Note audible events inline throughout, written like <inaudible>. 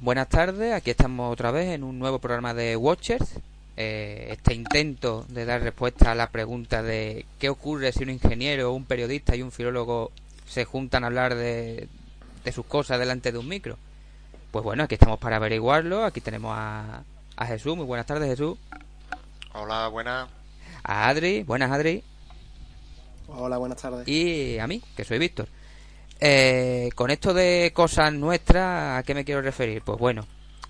Buenas tardes, aquí estamos otra vez en un nuevo programa de Watchers. Eh, este intento de dar respuesta a la pregunta de qué ocurre si un ingeniero, un periodista y un filólogo se juntan a hablar de, de sus cosas delante de un micro. Pues bueno, aquí estamos para averiguarlo. Aquí tenemos a, a Jesús. Muy buenas tardes, Jesús. Hola, buenas. A Adri. Buenas, Adri. Hola, buenas tardes. Y a mí, que soy Víctor. Eh, con esto de cosas nuestras, ¿a qué me quiero referir? Pues bueno,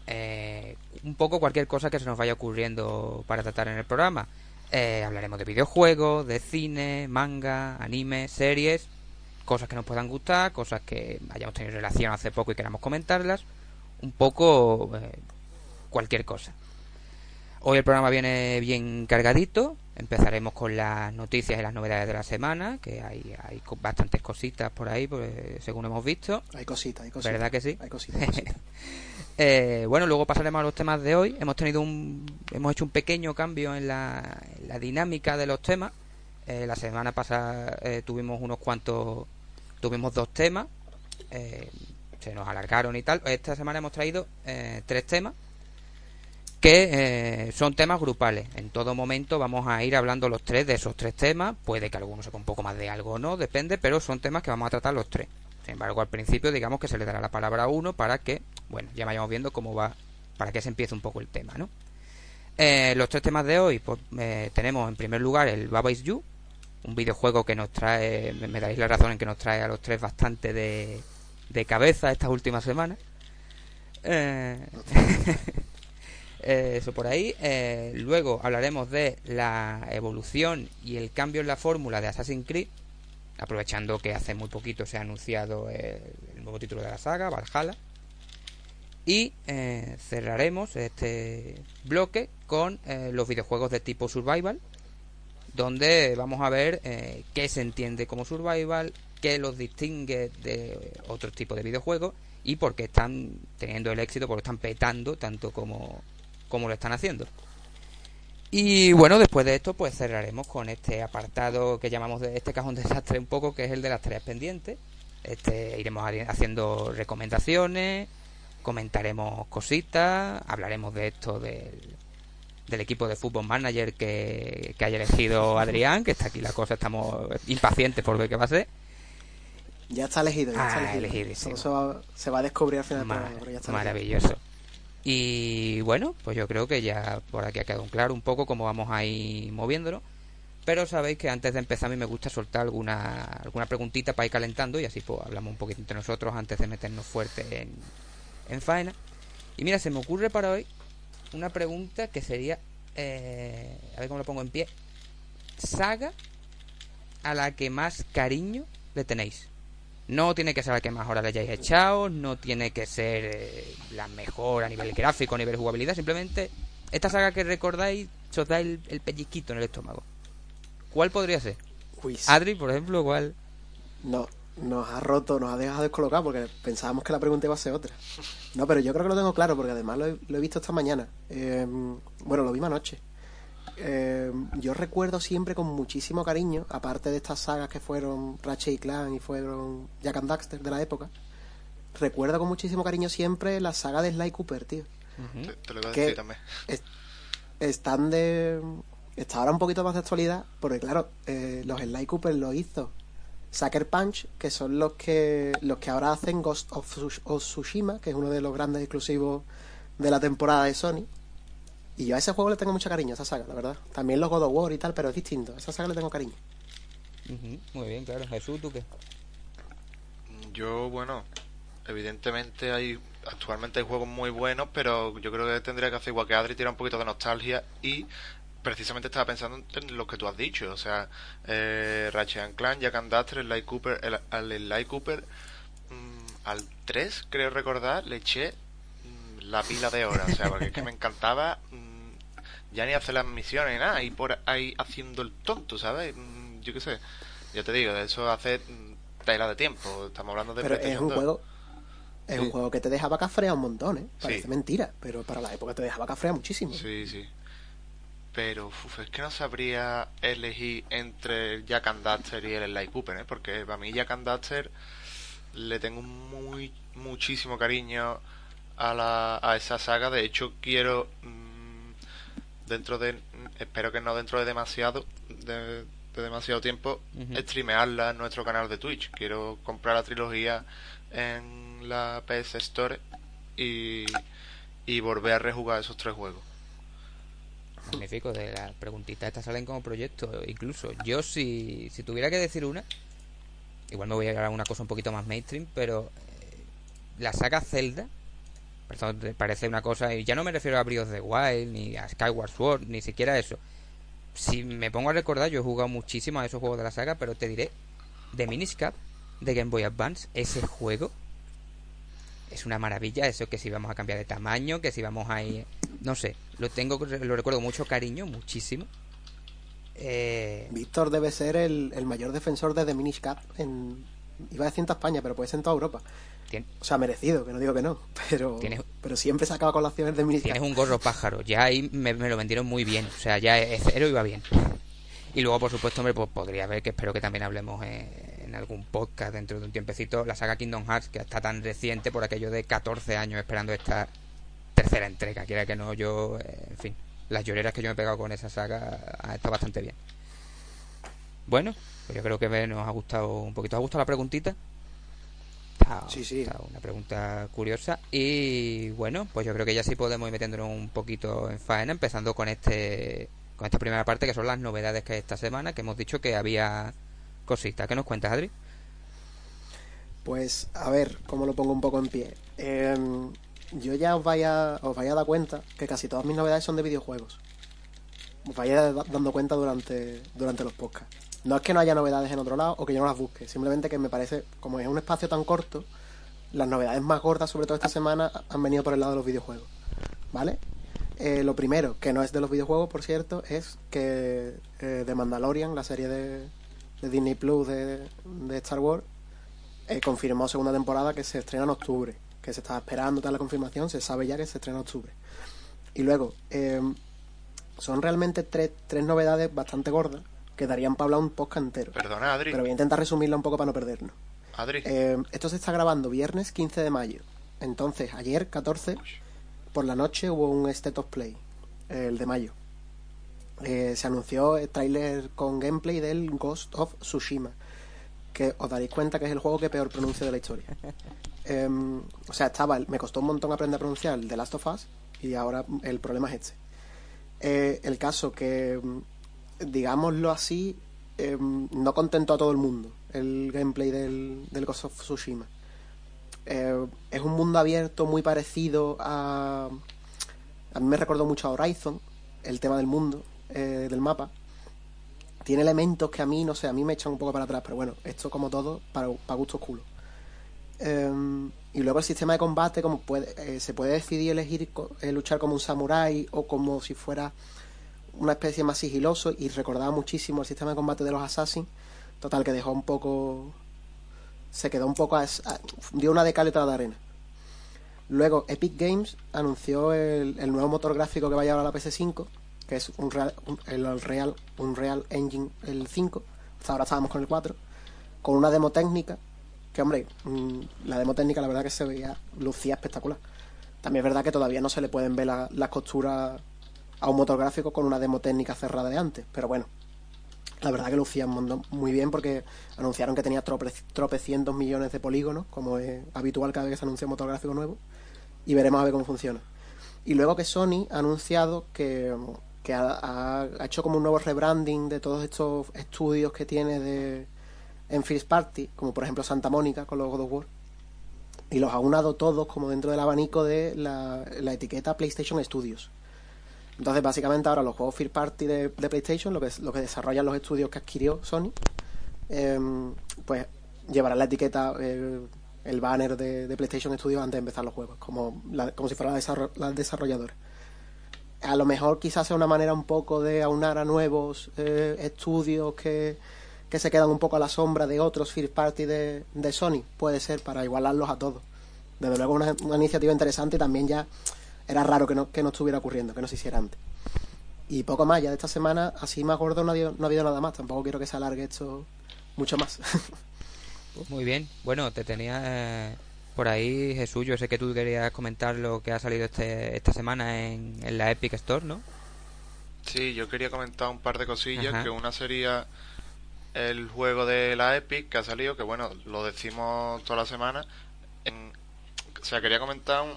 eh, un poco cualquier cosa que se nos vaya ocurriendo para tratar en el programa. Eh, hablaremos de videojuegos, de cine, manga, anime, series, cosas que nos puedan gustar, cosas que hayamos tenido relación hace poco y queramos comentarlas. Un poco eh, cualquier cosa. Hoy el programa viene bien cargadito. Empezaremos con las noticias y las novedades de la semana, que hay, hay bastantes cositas por ahí, pues, según hemos visto. Hay cositas, hay cositas. ¿Verdad que sí? Hay cositas. hay cositas. <laughs> Eh, bueno, luego pasaremos a los temas de hoy. Hemos tenido un, hemos hecho un pequeño cambio en la, en la dinámica de los temas. Eh, la semana pasada eh, tuvimos unos cuantos, tuvimos dos temas, eh, se nos alargaron y tal. Esta semana hemos traído eh, tres temas que eh, son temas grupales. En todo momento vamos a ir hablando los tres de esos tres temas. Puede que alguno sepa un poco más de algo o no, depende, pero son temas que vamos a tratar los tres. Sin embargo, al principio digamos que se le dará la palabra a uno para que, bueno, ya vayamos viendo cómo va, para que se empiece un poco el tema, ¿no? Eh, los tres temas de hoy, pues eh, tenemos en primer lugar el Baba Is You, un videojuego que nos trae, me, me daréis la razón en que nos trae a los tres bastante de, de cabeza estas últimas semanas. Eh, <laughs> eh, eso por ahí. Eh, luego hablaremos de la evolución y el cambio en la fórmula de Assassin's Creed, aprovechando que hace muy poquito se ha anunciado el, el nuevo título de la saga, Valhalla. Y eh, cerraremos este bloque con eh, los videojuegos de tipo survival, donde vamos a ver eh, qué se entiende como survival, qué los distingue de otros tipos de videojuegos y por qué están teniendo el éxito, por qué están petando tanto como, como lo están haciendo. Y bueno, después de esto, pues cerraremos con este apartado que llamamos de este cajón <laughs> desastre un poco, que es el de las tareas pendientes. Este, iremos haciendo recomendaciones, comentaremos cositas, hablaremos de esto del, del equipo de fútbol manager que, que haya elegido Adrián, que está aquí la cosa, estamos impacientes por ver qué va a ser. Ya está elegido, ya Ah, está elegido. elegidísimo. Todo se va, se va a descubrir al final del Ma- programa, pero ya está elegido. Y bueno, pues yo creo que ya por aquí ha quedado claro un poco cómo vamos a ir moviéndolo. Pero sabéis que antes de empezar a mí me gusta soltar alguna, alguna preguntita para ir calentando y así pues hablamos un poquito entre nosotros antes de meternos fuerte en, en faena. Y mira, se me ocurre para hoy una pregunta que sería, eh, a ver cómo lo pongo en pie, saga a la que más cariño le tenéis. No tiene que ser la que más horas le hayáis echado, no tiene que ser eh, la mejor a nivel gráfico, a nivel jugabilidad, simplemente esta saga que recordáis os da el, el pellizquito en el estómago. ¿Cuál podría ser? Adri, por ejemplo, ¿cuál? No, nos ha roto, nos ha dejado descolocado porque pensábamos que la pregunta iba a ser otra. No, pero yo creo que lo tengo claro porque además lo he, lo he visto esta mañana. Eh, bueno, lo vi anoche. Eh, yo recuerdo siempre con muchísimo cariño, aparte de estas sagas que fueron Ratchet y Clan y fueron Jack and Daxter de la época, recuerdo con muchísimo cariño siempre la saga de Sly Cooper, tío. Te, te lo iba a decir también. Es- están de. Está ahora un poquito más de actualidad, porque claro, eh, los Sly Cooper lo hizo Sucker Punch, que son los que los que ahora hacen Ghost of, Tsush- of Tsushima, que es uno de los grandes exclusivos de la temporada de Sony. Y yo a ese juego le tengo mucho cariño, a esa saga, la verdad. También los God of War y tal, pero es distinto. A esa saga le tengo cariño. Muy bien, claro. Jesús, ¿tú qué? Yo, bueno, evidentemente hay actualmente hay juegos muy buenos, pero yo creo que tendría que hacer igual que Adri, tirar un poquito de nostalgia y precisamente estaba pensando en lo que tú has dicho, o sea, eh, Ratchet and Clank, Jack and Daxter, Sly Cooper, el, al Sly Cooper, mm, al 3, creo recordar, le eché mm, la pila de horas, o sea, porque es que me encantaba ya ni hacer las misiones ni nada, y por ahí haciendo el tonto, ¿sabes? Mm, yo qué sé, yo te digo, de eso hace mm, tela de tiempo, estamos hablando de Pero es un 2. juego. Es Sí. un juego que te dejaba cafrear un montón, ¿eh? Parece Sí. mentira, pero para la época te dejaba cafrear muchísimo. Sí, sí. pero uf, es que no sabría elegir entre el Jack and Daxter y el Sly Cooper, ¿eh? porque para mí Jack and Daxter le tengo muy muchísimo cariño a, la, a esa saga. De hecho, quiero mm, dentro de espero que no dentro de demasiado de, de demasiado tiempo Ujú. streamearla en nuestro canal de Twitch. Quiero comprar la trilogía en la PS Store y, y volver a rejugar esos tres juegos. Magnífico, de las preguntitas estas salen como proyectos. Incluso yo, si, si tuviera que decir una, igual me voy a llegar a una cosa un poquito más mainstream, pero eh, la saga Zelda, parece una cosa, y ya no me refiero a Breath of the Wild, ni a Skyward Sword, ni siquiera eso. Si me pongo a recordar, yo he jugado muchísimo a esos juegos de la saga, pero te diré, de Minish Cap, de Game Boy Advance, ese juego es una maravilla, eso que si vamos a cambiar de tamaño, que si vamos a ir, no sé, lo tengo, lo recuerdo mucho cariño, muchísimo. Eh, Víctor debe ser el, el mayor defensor de The Minish Cap en... Iba a decir en España, pero puede ser en toda Europa. Tien- O sea, merecido, que no digo que no. Pero, Tienes- pero siempre sacaba colaciones de Minish tienes un gorro pájaro, ya ahí me, me lo vendieron muy bien, o sea, ya es cero iba bien. Y luego, por supuesto, hombre, pues podría haber, que espero que también hablemos en algún podcast dentro de un tiempecito, la saga Kingdom Hearts, que está tan reciente por aquello de 14 años esperando esta tercera entrega, quiera que no, yo, en fin, las lloreras que yo me he pegado con esa saga ha estado bastante bien. Bueno, pues yo creo que nos ha gustado un poquito. ¿Os ha gustado la preguntita? Está- Sí, sí. está una pregunta curiosa. Y bueno, pues yo creo que ya sí podemos ir metiéndonos un poquito en faena, empezando con este con esta primera parte, que son las novedades que hay esta semana, que hemos dicho que había cositas. ¿Qué nos cuentas, Adri? Pues, a ver, cómo lo pongo un poco en pie. Eh, yo ya os vaya, os vaya a dar cuenta que casi todas mis novedades son de videojuegos. Os vaya da- dando cuenta durante, durante los podcasts. No es que no haya novedades en otro lado o que yo no las busque, simplemente que me parece, como es un espacio tan corto, las novedades más gordas, sobre todo esta semana, han venido por el lado de los videojuegos. ¿Vale? Eh, lo primero, que no es de los videojuegos, por cierto, es que eh, The Mandalorian, la serie de, de Disney Plus de, de Star Wars, eh, confirmó segunda temporada que se estrena en octubre. Que se estaba esperando tal la confirmación, se sabe ya que se estrena en octubre. Y luego, eh, son realmente tres, tres novedades bastante gordas que darían para hablar un podcast entero. Perdona, Adri. Pero voy a intentar resumirla un poco para no perdernos. Adri. Eh, esto se está grabando viernes 15 de mayo. Entonces, ayer, 14, por la noche hubo un State of Play, el de mayo. Eh, se anunció el tráiler con gameplay del Ghost of Tsushima, que os daréis cuenta que es el juego que peor pronuncio de la historia. <laughs> Em, o sea, estaba, me costó un montón aprender a pronunciar el The Last of Us y ahora el problema es este. Eh, el caso que, digámoslo así, em, no contentó a todo el mundo el gameplay del, del Ghost of Tsushima. Eh, es un mundo abierto muy parecido a... A mí me recordó mucho a Horizon, el tema del mundo, eh, del mapa. Tiene elementos que a mí, no sé, a mí me echan un poco para atrás, pero bueno, esto como todo, para, para gustos culo. Eh, y luego el sistema de combate, como puede, eh, se puede decidir elegir co- eh, luchar como un samurái o como si fuera una especie más sigiloso y recordaba muchísimo el sistema de combate de los Assassin. Total, que dejó un poco. Se quedó un poco. a- dio una de cal y otra de arena. Luego, Epic Games anunció el, nuevo motor gráfico que va a llevar a la PS5, que es un Real, el Real, un Real Engine el 5. Hasta ahora estábamos con el 4. Con una demo técnica. Que, hombre, mm, la demo técnica, la verdad que se veía. Lucía espectacular. También es verdad que todavía no se le pueden ver la- las costuras a un motor gráfico con una demo técnica cerrada de antes. Pero bueno, la verdad que lucía un montón- muy bien porque anunciaron que tenía trope- tropecientos millones de polígonos, como es habitual cada vez que se anuncia un motor gráfico nuevo. Y veremos a ver cómo funciona. Y luego que Sony ha anunciado que, ha, hecho como un nuevo rebranding de todos estos estudios que tiene de en First Party, como por ejemplo Santa Mónica con los God of War. Y los ha unado todos como dentro del abanico de la etiqueta PlayStation Studios. Entonces, básicamente ahora los juegos First Party de, PlayStation, lo que, lo que desarrollan los estudios que adquirió Sony, em, pues llevarán la etiqueta, eh, el banner de, PlayStation Studios antes de empezar los juegos, como, la- como si fuera la desarrolladora. A lo mejor quizás sea una manera un poco de aunar a nuevos eh, estudios que, que se quedan un poco a la sombra de otros First Party de, de Sony, puede ser, para igualarlos a todos. Desde luego una, una iniciativa interesante y también ya era raro que no, que no estuviera ocurriendo, que no se hiciera antes. Y poco más, ya de esta semana, así más gordo no ha, habido, no ha habido nada más. Tampoco quiero que se alargue esto mucho más. <laughs> Muy bien. Bueno, te tenía eh, por ahí, Jesús, yo sé que tú querías comentar lo que ha salido este, esta semana en, en la Epic Store, ¿no? Sí, yo quería comentar un par de cosillas, Ajá. que una sería el juego de la Epic que ha salido, que bueno, lo decimos toda la semana. En- o sea, quería comentar un,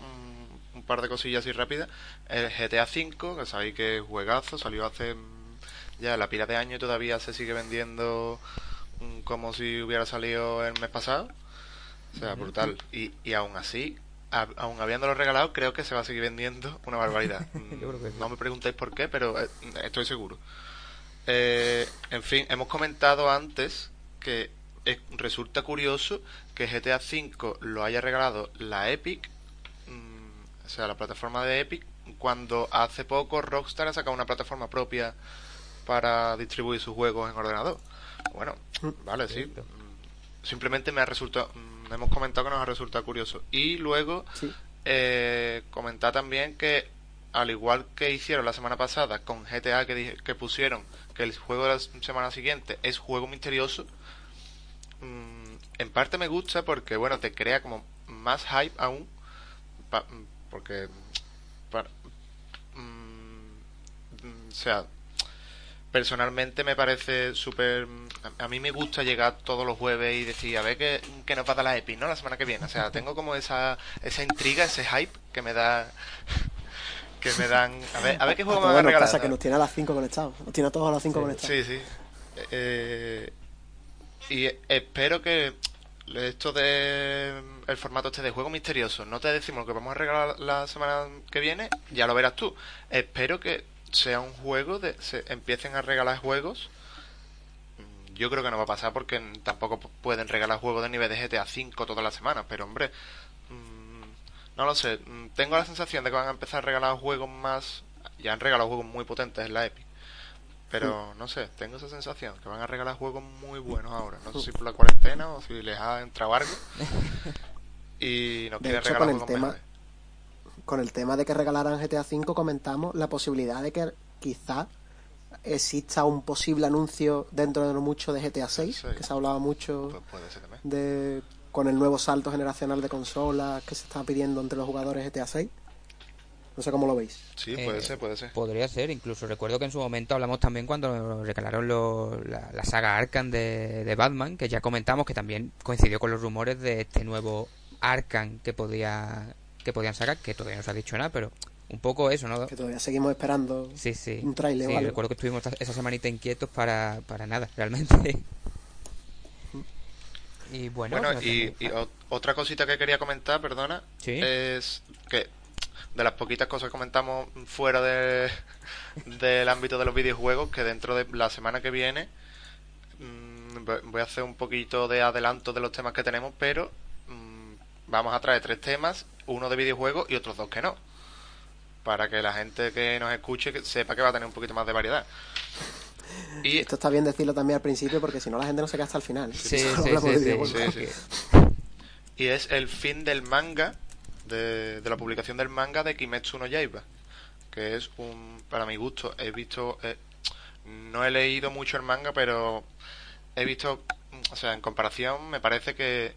un par de cosillas así rápidas. El GTA V, que sabéis que es juegazo, salió hace mm, ya la pila de años y todavía se sigue vendiendo mm, como si hubiera salido el mes pasado. O sea, brutal. Y, y aún así, a- aún habiéndolo regalado, creo que se va a seguir vendiendo <laughs> una barbaridad. <laughs> Sí. No me preguntéis por qué, pero eh, estoy seguro. Eh, en fin, hemos comentado antes que es- resulta curioso que GTA V lo haya regalado la Epic, mm, o sea, la plataforma de Epic, cuando hace poco Rockstar ha sacado una plataforma propia para distribuir sus juegos en ordenador. Bueno, vale, sí. Mm, Simplemente me ha resultado, mm, hemos comentado que nos ha resultado curioso. Y luego Sí. eh, comentar también que al igual que hicieron la semana pasada con GTA que, dije- que pusieron que el juego de la semana siguiente es juego misterioso mm, en parte me gusta porque bueno te crea como más hype aún pa- porque pa- mm, mm, o sea personalmente me parece súper a, a mí me gusta llegar todos los jueves y decir a ver qué, qué nos va a dar la Epic no la semana que viene o sea tengo como esa esa intriga ese hype que me da que me dan a ver a ver qué juego me van a bueno, regalar pasa que ¿no? nos tiene a las 5 conectados. Nos tiene a todos a las 5 conectados. Sí, sí. Eh, y espero que esto de el formato este de juego misterioso, no te decimos lo que vamos a regalar la semana que viene, ya lo verás tú. Espero que sea un juego de se empiecen a regalar juegos. Mm, Yo creo que no va a pasar porque tampoco pueden regalar juegos de nivel de GTA V todas las semanas, pero hombre, mm, no lo sé. Mm, Tengo la sensación de que van a empezar a regalar juegos más. Ya han regalado juegos muy potentes en la Epic. Pero no sé, tengo esa sensación que van a regalar juegos muy buenos ahora. No sé si por la cuarentena o si les ha entrado algo. <laughs> Y no De quieren regalar con el juegos tema- mejores. Con el tema de que regalaran GTA V comentamos la posibilidad de que quizá exista un posible anuncio dentro de no mucho de GTA 6, Sí. que se hablaba mucho Pues puede ser también. de con el nuevo salto generacional de consolas que se está pidiendo entre los jugadores GTA 6. No sé cómo lo veis. Sí, Eh, puede ser, puede ser. Podría ser, incluso recuerdo que en su momento hablamos también cuando regalaron lo- la, la saga Arkham de, de Batman, que ya comentamos que también coincidió con los rumores de este nuevo Arkham que podía que podían sacar, que todavía no se ha dicho nada, pero un poco eso, ¿no? Que todavía seguimos esperando. Sí, sí. un tráiler o Sí, algo. recuerdo que estuvimos esa semanita inquietos para, para nada, realmente. <laughs> Y bueno, Bueno, pues, y, y o- otra cosita que quería comentar, perdona, Sí. es que de las poquitas cosas que comentamos fuera de, del ámbito de los videojuegos, que dentro de la semana que viene mm, voy- a hacer un poquito de adelanto de los temas que tenemos, pero mm, vamos a traer tres temas, uno de videojuegos y otros dos que no. Para que la gente que nos escuche sepa que va a tener un poquito más de variedad. <laughs> Y Esto está bien decirlo también al principio porque si no la gente no se queda hasta el final. Sí, <laughs> sí, sí, sí, sí, y es el fin del manga, de, la publicación del manga de Kimetsu no Yaiba, que es un, para mi gusto, he visto, eh, no he leído mucho el manga, pero he visto, o sea, en comparación me parece que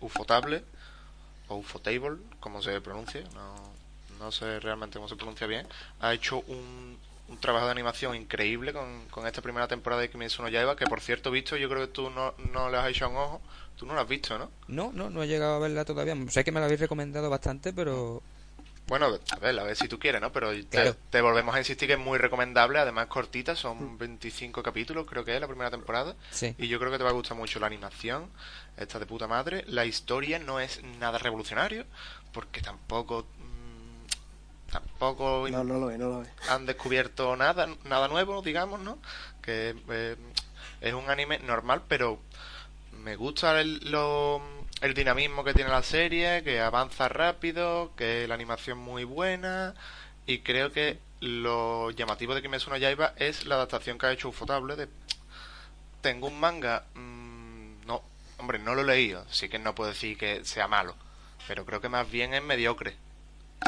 Ufotable, o Ufotable, como se pronuncia, no, no sé realmente cómo se pronuncia bien, ha hecho un, un trabajo de animación increíble con, con esta primera temporada de Kimetsu no Yaiba, que por cierto, visto, yo creo que tú no, no le has hecho un ojo, tú no lo has visto, ¿no? No, no, no he llegado a verla todavía. Sé que me la habéis recomendado bastante, pero Bueno, a ver, a ver si tú quieres, ¿no? Pero te- Claro. te, volvemos a insistir que es muy recomendable, además cortita, son 25 capítulos, creo que es la primera temporada. sí. Y yo creo que te va a gustar mucho la animación, está de puta madre. La historia no es nada revolucionario, porque tampoco. mm, tampoco No, no lo ve, no lo ve. han descubierto nada, nada nuevo, digamos, ¿no? Que eh, es un anime normal, pero me gusta el, lo- el dinamismo que tiene la serie, que avanza rápido, que la animación muy buena y creo que lo llamativo de Kimetsu no Yaiba es la adaptación que ha hecho Ufotable de tengo un manga mm, no, hombre, no lo he leído, así que no puedo decir que sea malo, pero creo que más bien es mediocre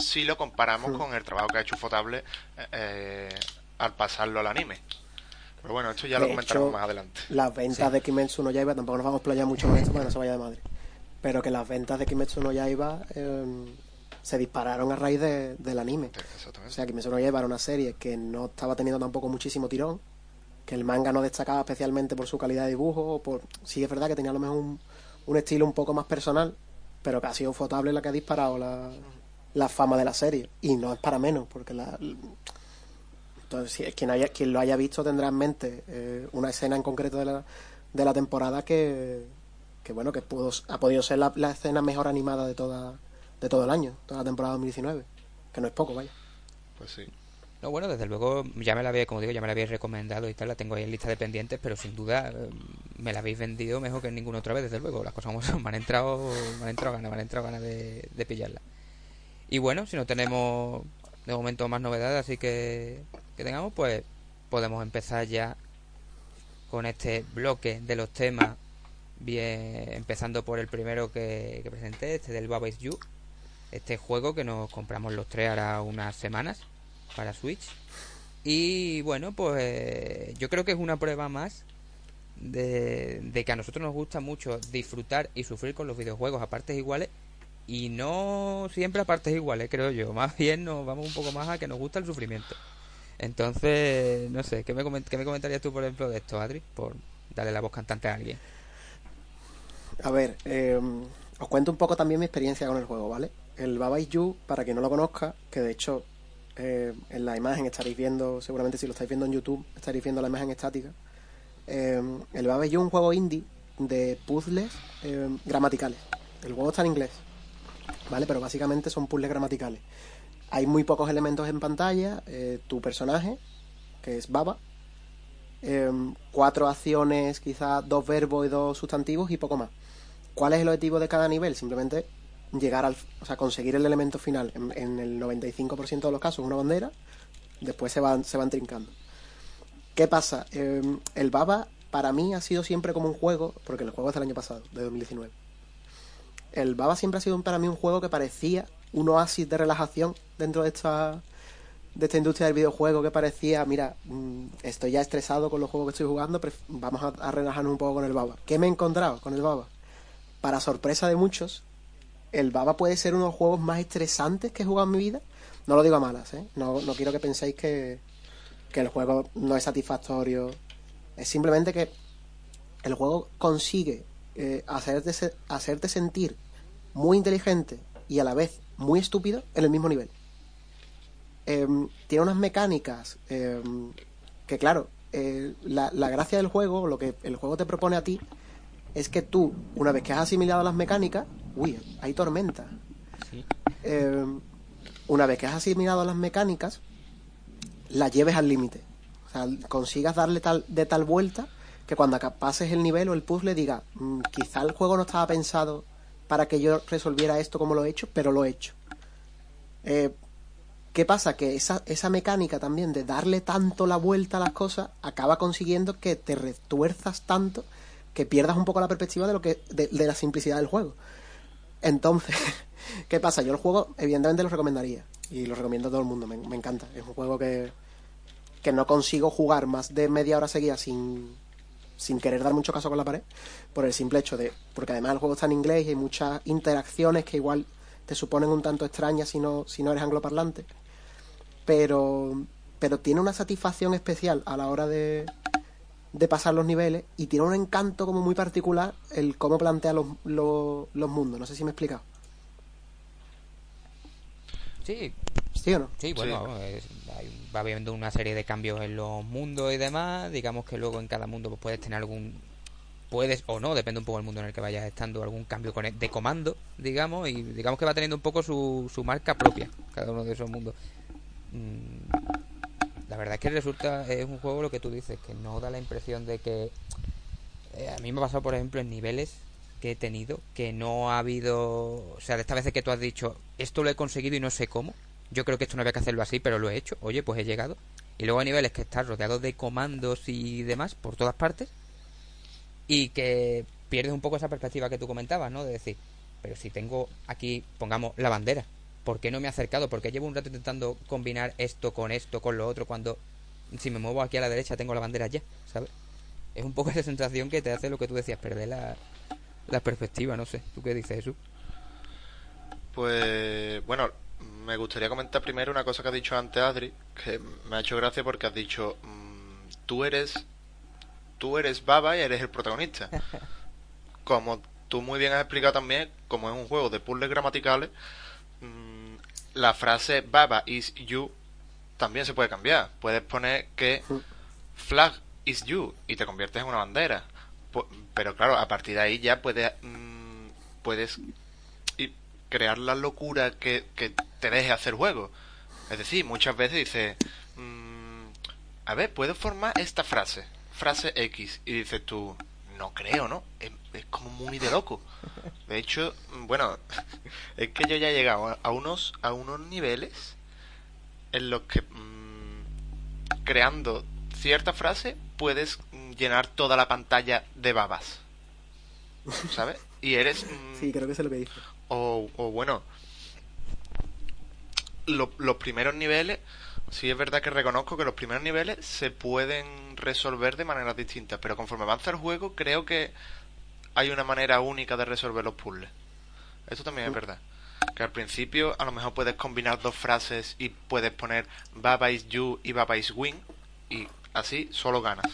si lo comparamos con el trabajo que ha hecho Ufotable eh, al pasarlo al anime. Pero bueno, esto ya lo comentaremos más adelante. Las ventas de Kimetsu no Yaiba, tampoco nos vamos a playar mucho con esto para que no se vaya de madre. Pero que las ventas de Kimetsu no Yaiba eh, se dispararon a raíz del anime. O sea, Kimetsu no Yaiba era una serie que no estaba teniendo tampoco muchísimo tirón, que el manga no destacaba especialmente por su calidad de dibujo, por sí es verdad que tenía a lo mejor un, un estilo un poco más personal, pero que ha sido Fotable la que ha disparado la, la fama de la serie. Y no es para menos, porque la, entonces, quien, haya, quien lo haya visto tendrá en mente eh, una escena en concreto de la, de la temporada que, que bueno, que pudo, ha podido ser la, escena mejor animada de toda de todo el año, toda la temporada 2019, que no es poco, vaya. Pues sí. No, bueno, desde luego ya me la había, como digo, ya me la habéis recomendado y tal, la tengo ahí en lista de pendientes, pero sin duda eh, me la habéis vendido mejor que ninguna otra vez, desde luego. Las cosas como son, me han entrado, me han entrado ganas, me han entrado ganas de, de pillarla. Y bueno, si no tenemos de momento más novedades, así que que tengamos, pues podemos empezar ya con este bloque de los temas, bien empezando por el primero que, presenté, este del Baba Is You, este juego que nos compramos los tres ahora unas semanas para Switch. Y bueno, pues yo creo que es una prueba más de, de, que a nosotros nos gusta mucho disfrutar y sufrir con los videojuegos a partes iguales y no siempre a partes iguales, creo yo. Más bien nos vamos un poco más a que nos gusta el sufrimiento. Entonces, no sé, ¿qué me, ¿qué me comentarías tú, por ejemplo, de esto, Adri? Por darle la voz cantante a alguien. A ver, eh, os cuento un poco también mi experiencia con el juego, ¿vale? El Baba Is You, para quien no lo conozca, que de hecho eh, en la imagen estaréis viendo, seguramente si lo estáis viendo en YouTube, estaréis viendo la imagen estática. Eh, el Baba Is You es un juego indie de puzzles gramaticales. El juego está en inglés, ¿vale? Pero básicamente son puzzles gramaticales. Hay muy pocos elementos en pantalla. Eh, tu personaje, que es Baba. Em, cuatro acciones, quizás dos verbos y dos sustantivos y poco más. ¿Cuál es el objetivo de cada nivel? Simplemente llegar al, o sea, conseguir el elemento final. En, el 95% de los casos una bandera, después se van, se van trincando. ¿Qué pasa? Em, el Baba para mí ha sido siempre como un juego, porque el juego es del año pasado, de 2019. El Baba siempre ha sido para mí un juego que parecía un oasis de relajación dentro de esta de esta industria del videojuego que parecía, mira, mm, estoy ya estresado con los juegos que estoy jugando, pero vamos a, relajarnos un poco con el Baba. ¿Qué me he encontrado con el Baba? Para sorpresa de muchos, el Baba puede ser uno de los juegos más estresantes que he jugado en mi vida. No lo digo a malas, ¿eh? No, no quiero que penséis que, que el juego no es satisfactorio. Es simplemente que el juego consigue eh, hacerte, hacerte sentir muy inteligente y a la vez muy estúpido en el mismo nivel. Em, tiene unas mecánicas em, que, claro, eh, la, gracia del juego, lo que el juego te propone a ti, es que tú, una vez que has asimilado las mecánicas, uy, hay tormenta. Em, una vez que has asimilado las mecánicas, las lleves al límite. O sea, consigas darle tal, de tal vuelta que cuando pases el nivel o el puzzle diga, mm, quizá el juego no estaba pensado para que yo resolviera esto como lo he hecho, pero lo he hecho. Eh, ¿Qué pasa? Que esa, esa mecánica también de darle tanto la vuelta a las cosas acaba consiguiendo que te retuerzas tanto que pierdas un poco la perspectiva de lo que de, la simplicidad del juego. Entonces, <laughs> ¿qué pasa? Yo el juego evidentemente lo recomendaría y lo recomiendo a todo el mundo, me, me encanta. Es un juego que, que no consigo jugar más de media hora seguida sin, sin querer dar mucho caso con la pared, por el simple hecho de, porque además el juego está en inglés y hay muchas interacciones que igual te suponen un tanto extrañas si no, si no eres angloparlante, pero, pero tiene una satisfacción especial a la hora de, de pasar los niveles y tiene un encanto como muy particular el cómo plantea los, los, los mundos, no sé si me he explicado. Sí. ¿Sí o no? Sí, bueno, va habiendo una serie de cambios en los mundos y demás. Digamos que luego en cada mundo pues, puedes tener algún. Puedes o no, depende un poco del mundo en el que vayas estando, algún cambio de comando, digamos, y digamos que va teniendo un poco su, su marca propia, cada uno de esos mundos. Mm, la verdad es que resulta, es un juego lo que tú dices, que no da la impresión de que. Eh, a mí me ha pasado, por ejemplo, en niveles que he tenido que no ha habido. O sea, de esta vez que tú has dicho, esto lo he conseguido y no sé cómo. Yo creo que esto no había que hacerlo así, pero lo he hecho. Oye, pues he llegado. Y luego a niveles que estás rodeado de comandos y demás por todas partes. Y que pierdes un poco esa perspectiva que tú comentabas, ¿no? De decir, pero si tengo aquí, pongamos la bandera, ¿por qué no me he acercado? Porque llevo un rato intentando combinar esto con esto, con lo otro, cuando si me muevo aquí a la derecha tengo la bandera ya, ¿sabes? Es un poco <laughs> esa sensación que te hace lo que tú decías, perder la, la perspectiva, no sé. ¿Tú qué dices, Jesús? Pues bueno, me gustaría comentar primero una cosa que ha dicho antes Adri, que me ha hecho gracia porque has dicho, mm, tú eres tú eres Baba y eres el protagonista. <laughs> Como tú muy bien has explicado también, como es un juego de puzzles gramaticales, mm, la frase Baba is you también se puede cambiar. Puedes poner que flag is you y te conviertes en una bandera. Pero claro, a partir de ahí ya puedes, mm, puedes crear la locura que, te deje hacer juego. Es decir, muchas veces dices, mm, a ver, puedo formar esta frase, frase X, y dices tú, no creo, ¿no? Es, como muy de loco. De hecho, bueno, <laughs> es que yo ya he llegado a, unos, a unos niveles en los que mm, creando cierta frase puedes llenar toda la pantalla de babas. ¿Sabes? Y eres... Mm, sí, creo que es lo que. O, o bueno, los primeros niveles, sí es verdad que reconozco que los primeros niveles se pueden resolver de maneras distintas, pero conforme avanza el juego creo que hay una manera única de resolver los puzzles. Eso también es mm. verdad. Que al principio a lo mejor puedes combinar dos frases y puedes poner Baba is you y Baba is win y así solo ganas.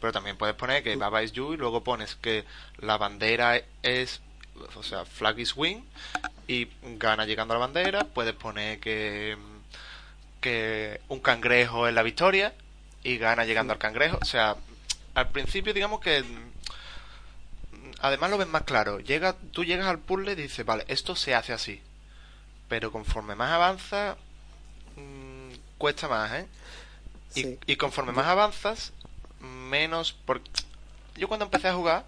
Pero también puedes poner que Baba is you y luego pones que la bandera es o sea, flag is win y gana llegando a la bandera. Puedes poner que, que un cangrejo es la victoria y gana llegando al cangrejo. O sea, al principio digamos que además lo ves más claro. Llega, tú llegas al puzzle y dices, vale, esto se hace así. Pero conforme más avanza, mm, cuesta más, ¿eh? Y, y, conforme más avanzas, menos... Por... Yo cuando empecé a jugar,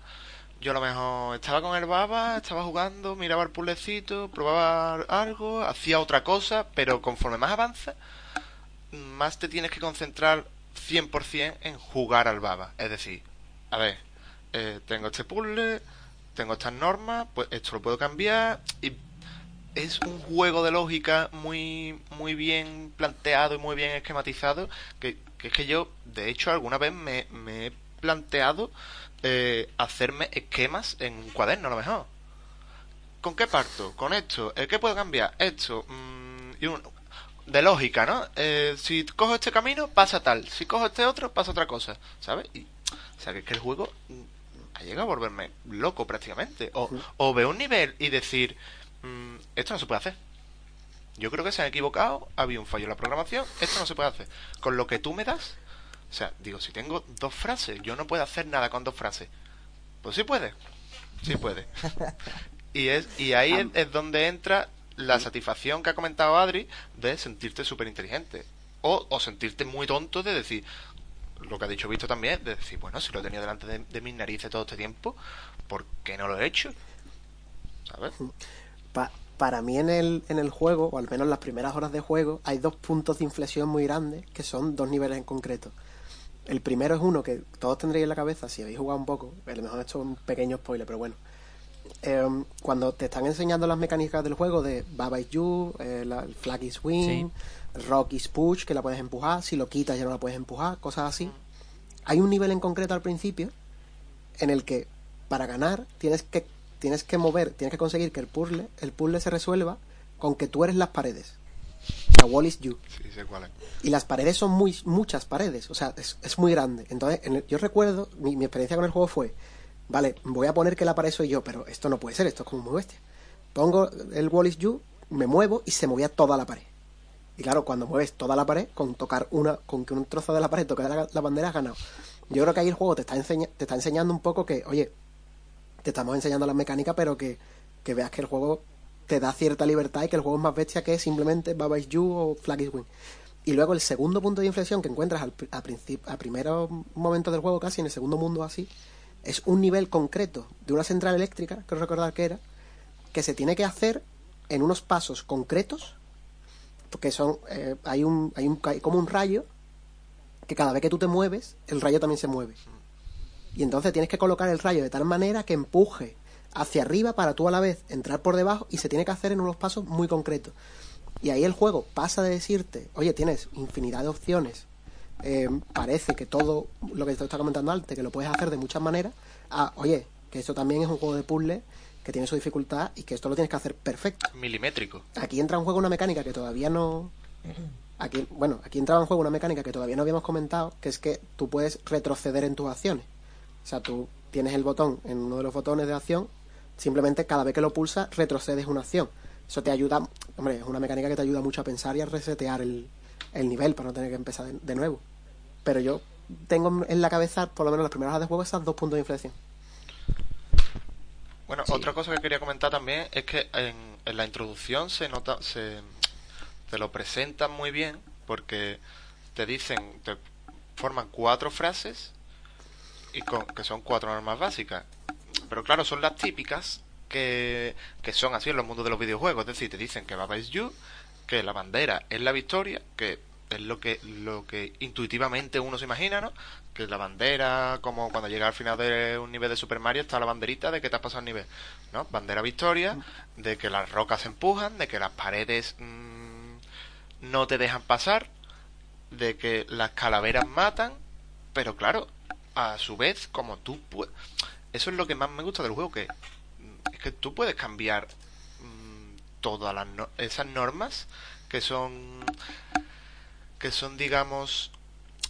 yo a lo mejor estaba con el baba, estaba jugando, miraba el puzzlecito, probaba algo, hacía otra cosa, pero conforme más avanza, más te tienes que concentrar 100% en jugar al baba. Es decir, a ver, eh, tengo este puzzle, tengo estas normas, pues esto lo puedo cambiar y es un juego de lógica muy muy bien planteado y muy bien esquematizado que, que es que yo de hecho alguna vez me, me he planteado eh, hacerme esquemas en un cuaderno a lo mejor. ¿Con qué parto? Con esto. ¿Qué puedo cambiar? Esto. Mm, y de lógica, ¿no? Eh, si cojo este camino, pasa tal. Si cojo este otro, pasa otra cosa. ¿Sabes? Y, o sea, que es que el juego mm, ha llegado a volverme loco prácticamente. O, o veo un nivel y decir, mm, esto no se puede hacer. Yo creo que se han equivocado, ha habido un fallo en la programación, esto no se puede hacer. Con lo que tú me das, o sea, digo, si tengo dos frases, yo no puedo hacer nada con dos frases. Pues sí puede. Sí puede. <laughs> y, es, y ahí es, donde entra la satisfacción que ha comentado Adri de sentirte súper inteligente. O, o sentirte muy tonto de decir, lo que ha dicho Visto también, de decir, bueno, si lo he tenido delante de, mis narices todo este tiempo, ¿por qué no lo he hecho? ¿Sabes? para mí en el, en el juego, o al menos en las primeras horas de juego, hay dos puntos de inflexión muy grandes, que son dos niveles en concreto. El primero es uno que todos tendréis en la cabeza si habéis jugado un poco. A lo mejor esto es un pequeño spoiler, pero bueno. Em, cuando te están enseñando las mecánicas del juego de Baba is You, eh, el Flag is Win, Rock is Push, que la puedes empujar, si lo quitas ya no la puedes empujar, cosas así. Hay un nivel en concreto al principio en el que para ganar tienes que tienes que mover, tienes que conseguir que el puzzle, el puzzle se resuelva con que tú eres las paredes. La wall is you. Y las paredes son muy muchas paredes, o sea, es, muy grande. Entonces, yo recuerdo, mi, experiencia con el juego fue, vale, voy a poner que la pared soy yo, pero esto no puede ser, esto es como muy bestia. Pongo el wall is you, me muevo y se movía toda la pared. Y claro, cuando mueves toda la pared, con tocar una, con que un trozo de la pared toque la, bandera, has ganado. Yo creo que ahí el juego te está, te está enseñando un poco que, oye, te estamos enseñando la mecánica, pero que, que veas que el juego te da cierta libertad y que el juego es más bestia que simplemente Baba is You o Flag is Win. Y luego el segundo punto de inflexión que encuentras al, a, a del juego, casi en el segundo mundo así, es un nivel concreto de una central eléctrica, creo recordar que era, que se tiene que hacer en unos pasos concretos, porque son eh, hay un hay un como un rayo que cada vez que tú te mueves, el rayo también se mueve. Y entonces tienes que colocar el rayo de tal manera que empuje hacia arriba para tú a la vez entrar por debajo y se tiene que hacer en unos pasos muy concretos. Y ahí el juego pasa de decirte, oye, tienes infinidad de opciones eh, parece que todo lo que te estaba comentando antes, que lo puedes hacer de muchas maneras, a, oye, que esto también es un juego de puzzle que tiene su dificultad y que esto lo tienes que hacer perfecto. Milimétrico. Aquí entra en juego una mecánica que todavía no... Aquí, bueno, aquí entraba en juego una mecánica que todavía no habíamos comentado, que es que tú puedes retroceder en tus acciones. O sea, tú tienes el botón en uno de los botones de acción, simplemente cada vez que lo pulsas retrocedes una acción. Eso te ayuda, hombre, es una mecánica que te ayuda mucho a pensar y a resetear el, el nivel para no tener que empezar de, de nuevo. Pero yo tengo en la cabeza, por lo menos las primeras horas de juego, esas dos puntos de inflexión. Bueno, otra cosa que quería comentar también es que en, en la introducción se nota, se te lo presentan muy bien porque te dicen, te forman cuatro frases y con, que son cuatro normas básicas. Pero claro, son las típicas que, que son así en los mundos de los videojuegos. Es decir, te dicen que Baba is You, que la bandera es la victoria, que es lo que, lo que intuitivamente uno se imagina, ¿no? Que la bandera, como cuando llega al final de un nivel de Super Mario, está la banderita de que te has pasado el nivel, ¿no? Bandera victoria, de que las rocas se empujan, de que las paredes mmm, no te dejan pasar, de que las calaveras matan, pero claro, a su vez, como tú puedes... Eso es lo que más me gusta del juego, que es que tú puedes cambiar mmm, todas las esas normas que son que son digamos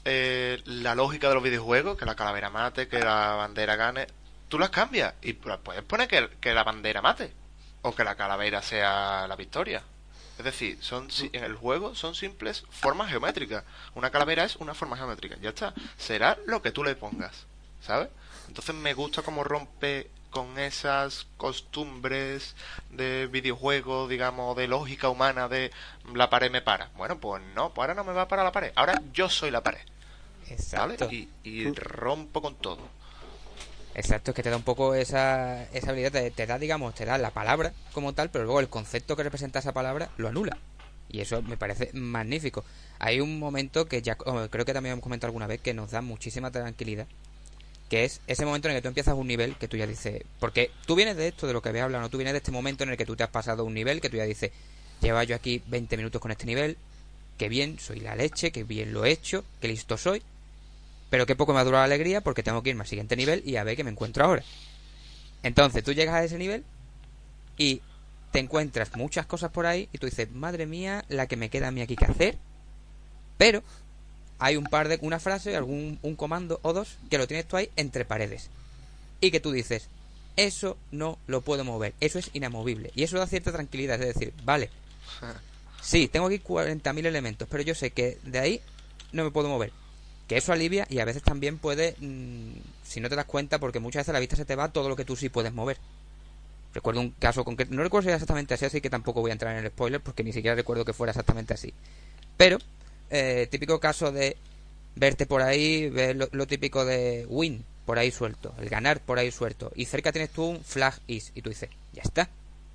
eh, la lógica de los videojuegos que la calavera mate que la bandera gane tú las cambias y puedes poner que, que la bandera mate o que la calavera sea la victoria es decir, son en el juego son simples formas geométricas. Una calavera es una forma geométrica. Ya está. Será lo que tú le pongas. ¿Sabes? Entonces me gusta cómo rompe con esas costumbres de videojuego, digamos, de lógica humana de la pared me para. Bueno, pues no, pues ahora no me va para la pared. Ahora yo soy la pared. Exacto. ¿Vale? Y, y rompo con todo. Exacto, es que te da un poco esa, esa habilidad, te, te, da, digamos, te da la palabra como tal, pero luego el concepto que representa esa palabra lo anula. Y eso me parece magnífico. Hay un momento que ya creo que también hemos comentado alguna vez que nos da muchísima tranquilidad, que es ese momento en el que tú empiezas un nivel que tú ya dices, porque tú vienes de esto, de lo que había hablado, ¿no? tú vienes de este momento en el que tú te has pasado un nivel que tú ya dices, lleva yo aquí 20 minutos con este nivel, que bien, soy la leche, que bien lo he hecho, que listo soy, pero que poco me ha durado la alegría porque tengo que irme al siguiente nivel y a ver qué me encuentro ahora. Entonces tú llegas a ese nivel y te encuentras muchas cosas por ahí y tú dices, madre mía, la que me queda a mí aquí que hacer. Pero hay un par de, una frase, algún un comando o dos que lo tienes tú ahí entre paredes. Y que tú dices, eso no lo puedo mover, eso es inamovible. Y eso da cierta tranquilidad, es decir, vale, <laughs> sí, tengo aquí 40.000 elementos, pero yo sé que de ahí no me puedo mover que eso alivia y a veces también puede, mmm, si no te das cuenta, porque muchas veces a la vista se te va todo lo que tú sí puedes mover. Recuerdo un caso concreto, no recuerdo si era exactamente así, así que tampoco voy a entrar en el spoiler porque ni siquiera recuerdo que fuera exactamente así. Pero, eh, típico caso de verte por ahí, ver lo, típico de win por ahí suelto, el ganar por ahí suelto, y cerca tienes tú un flag is, y tú dices, ya está,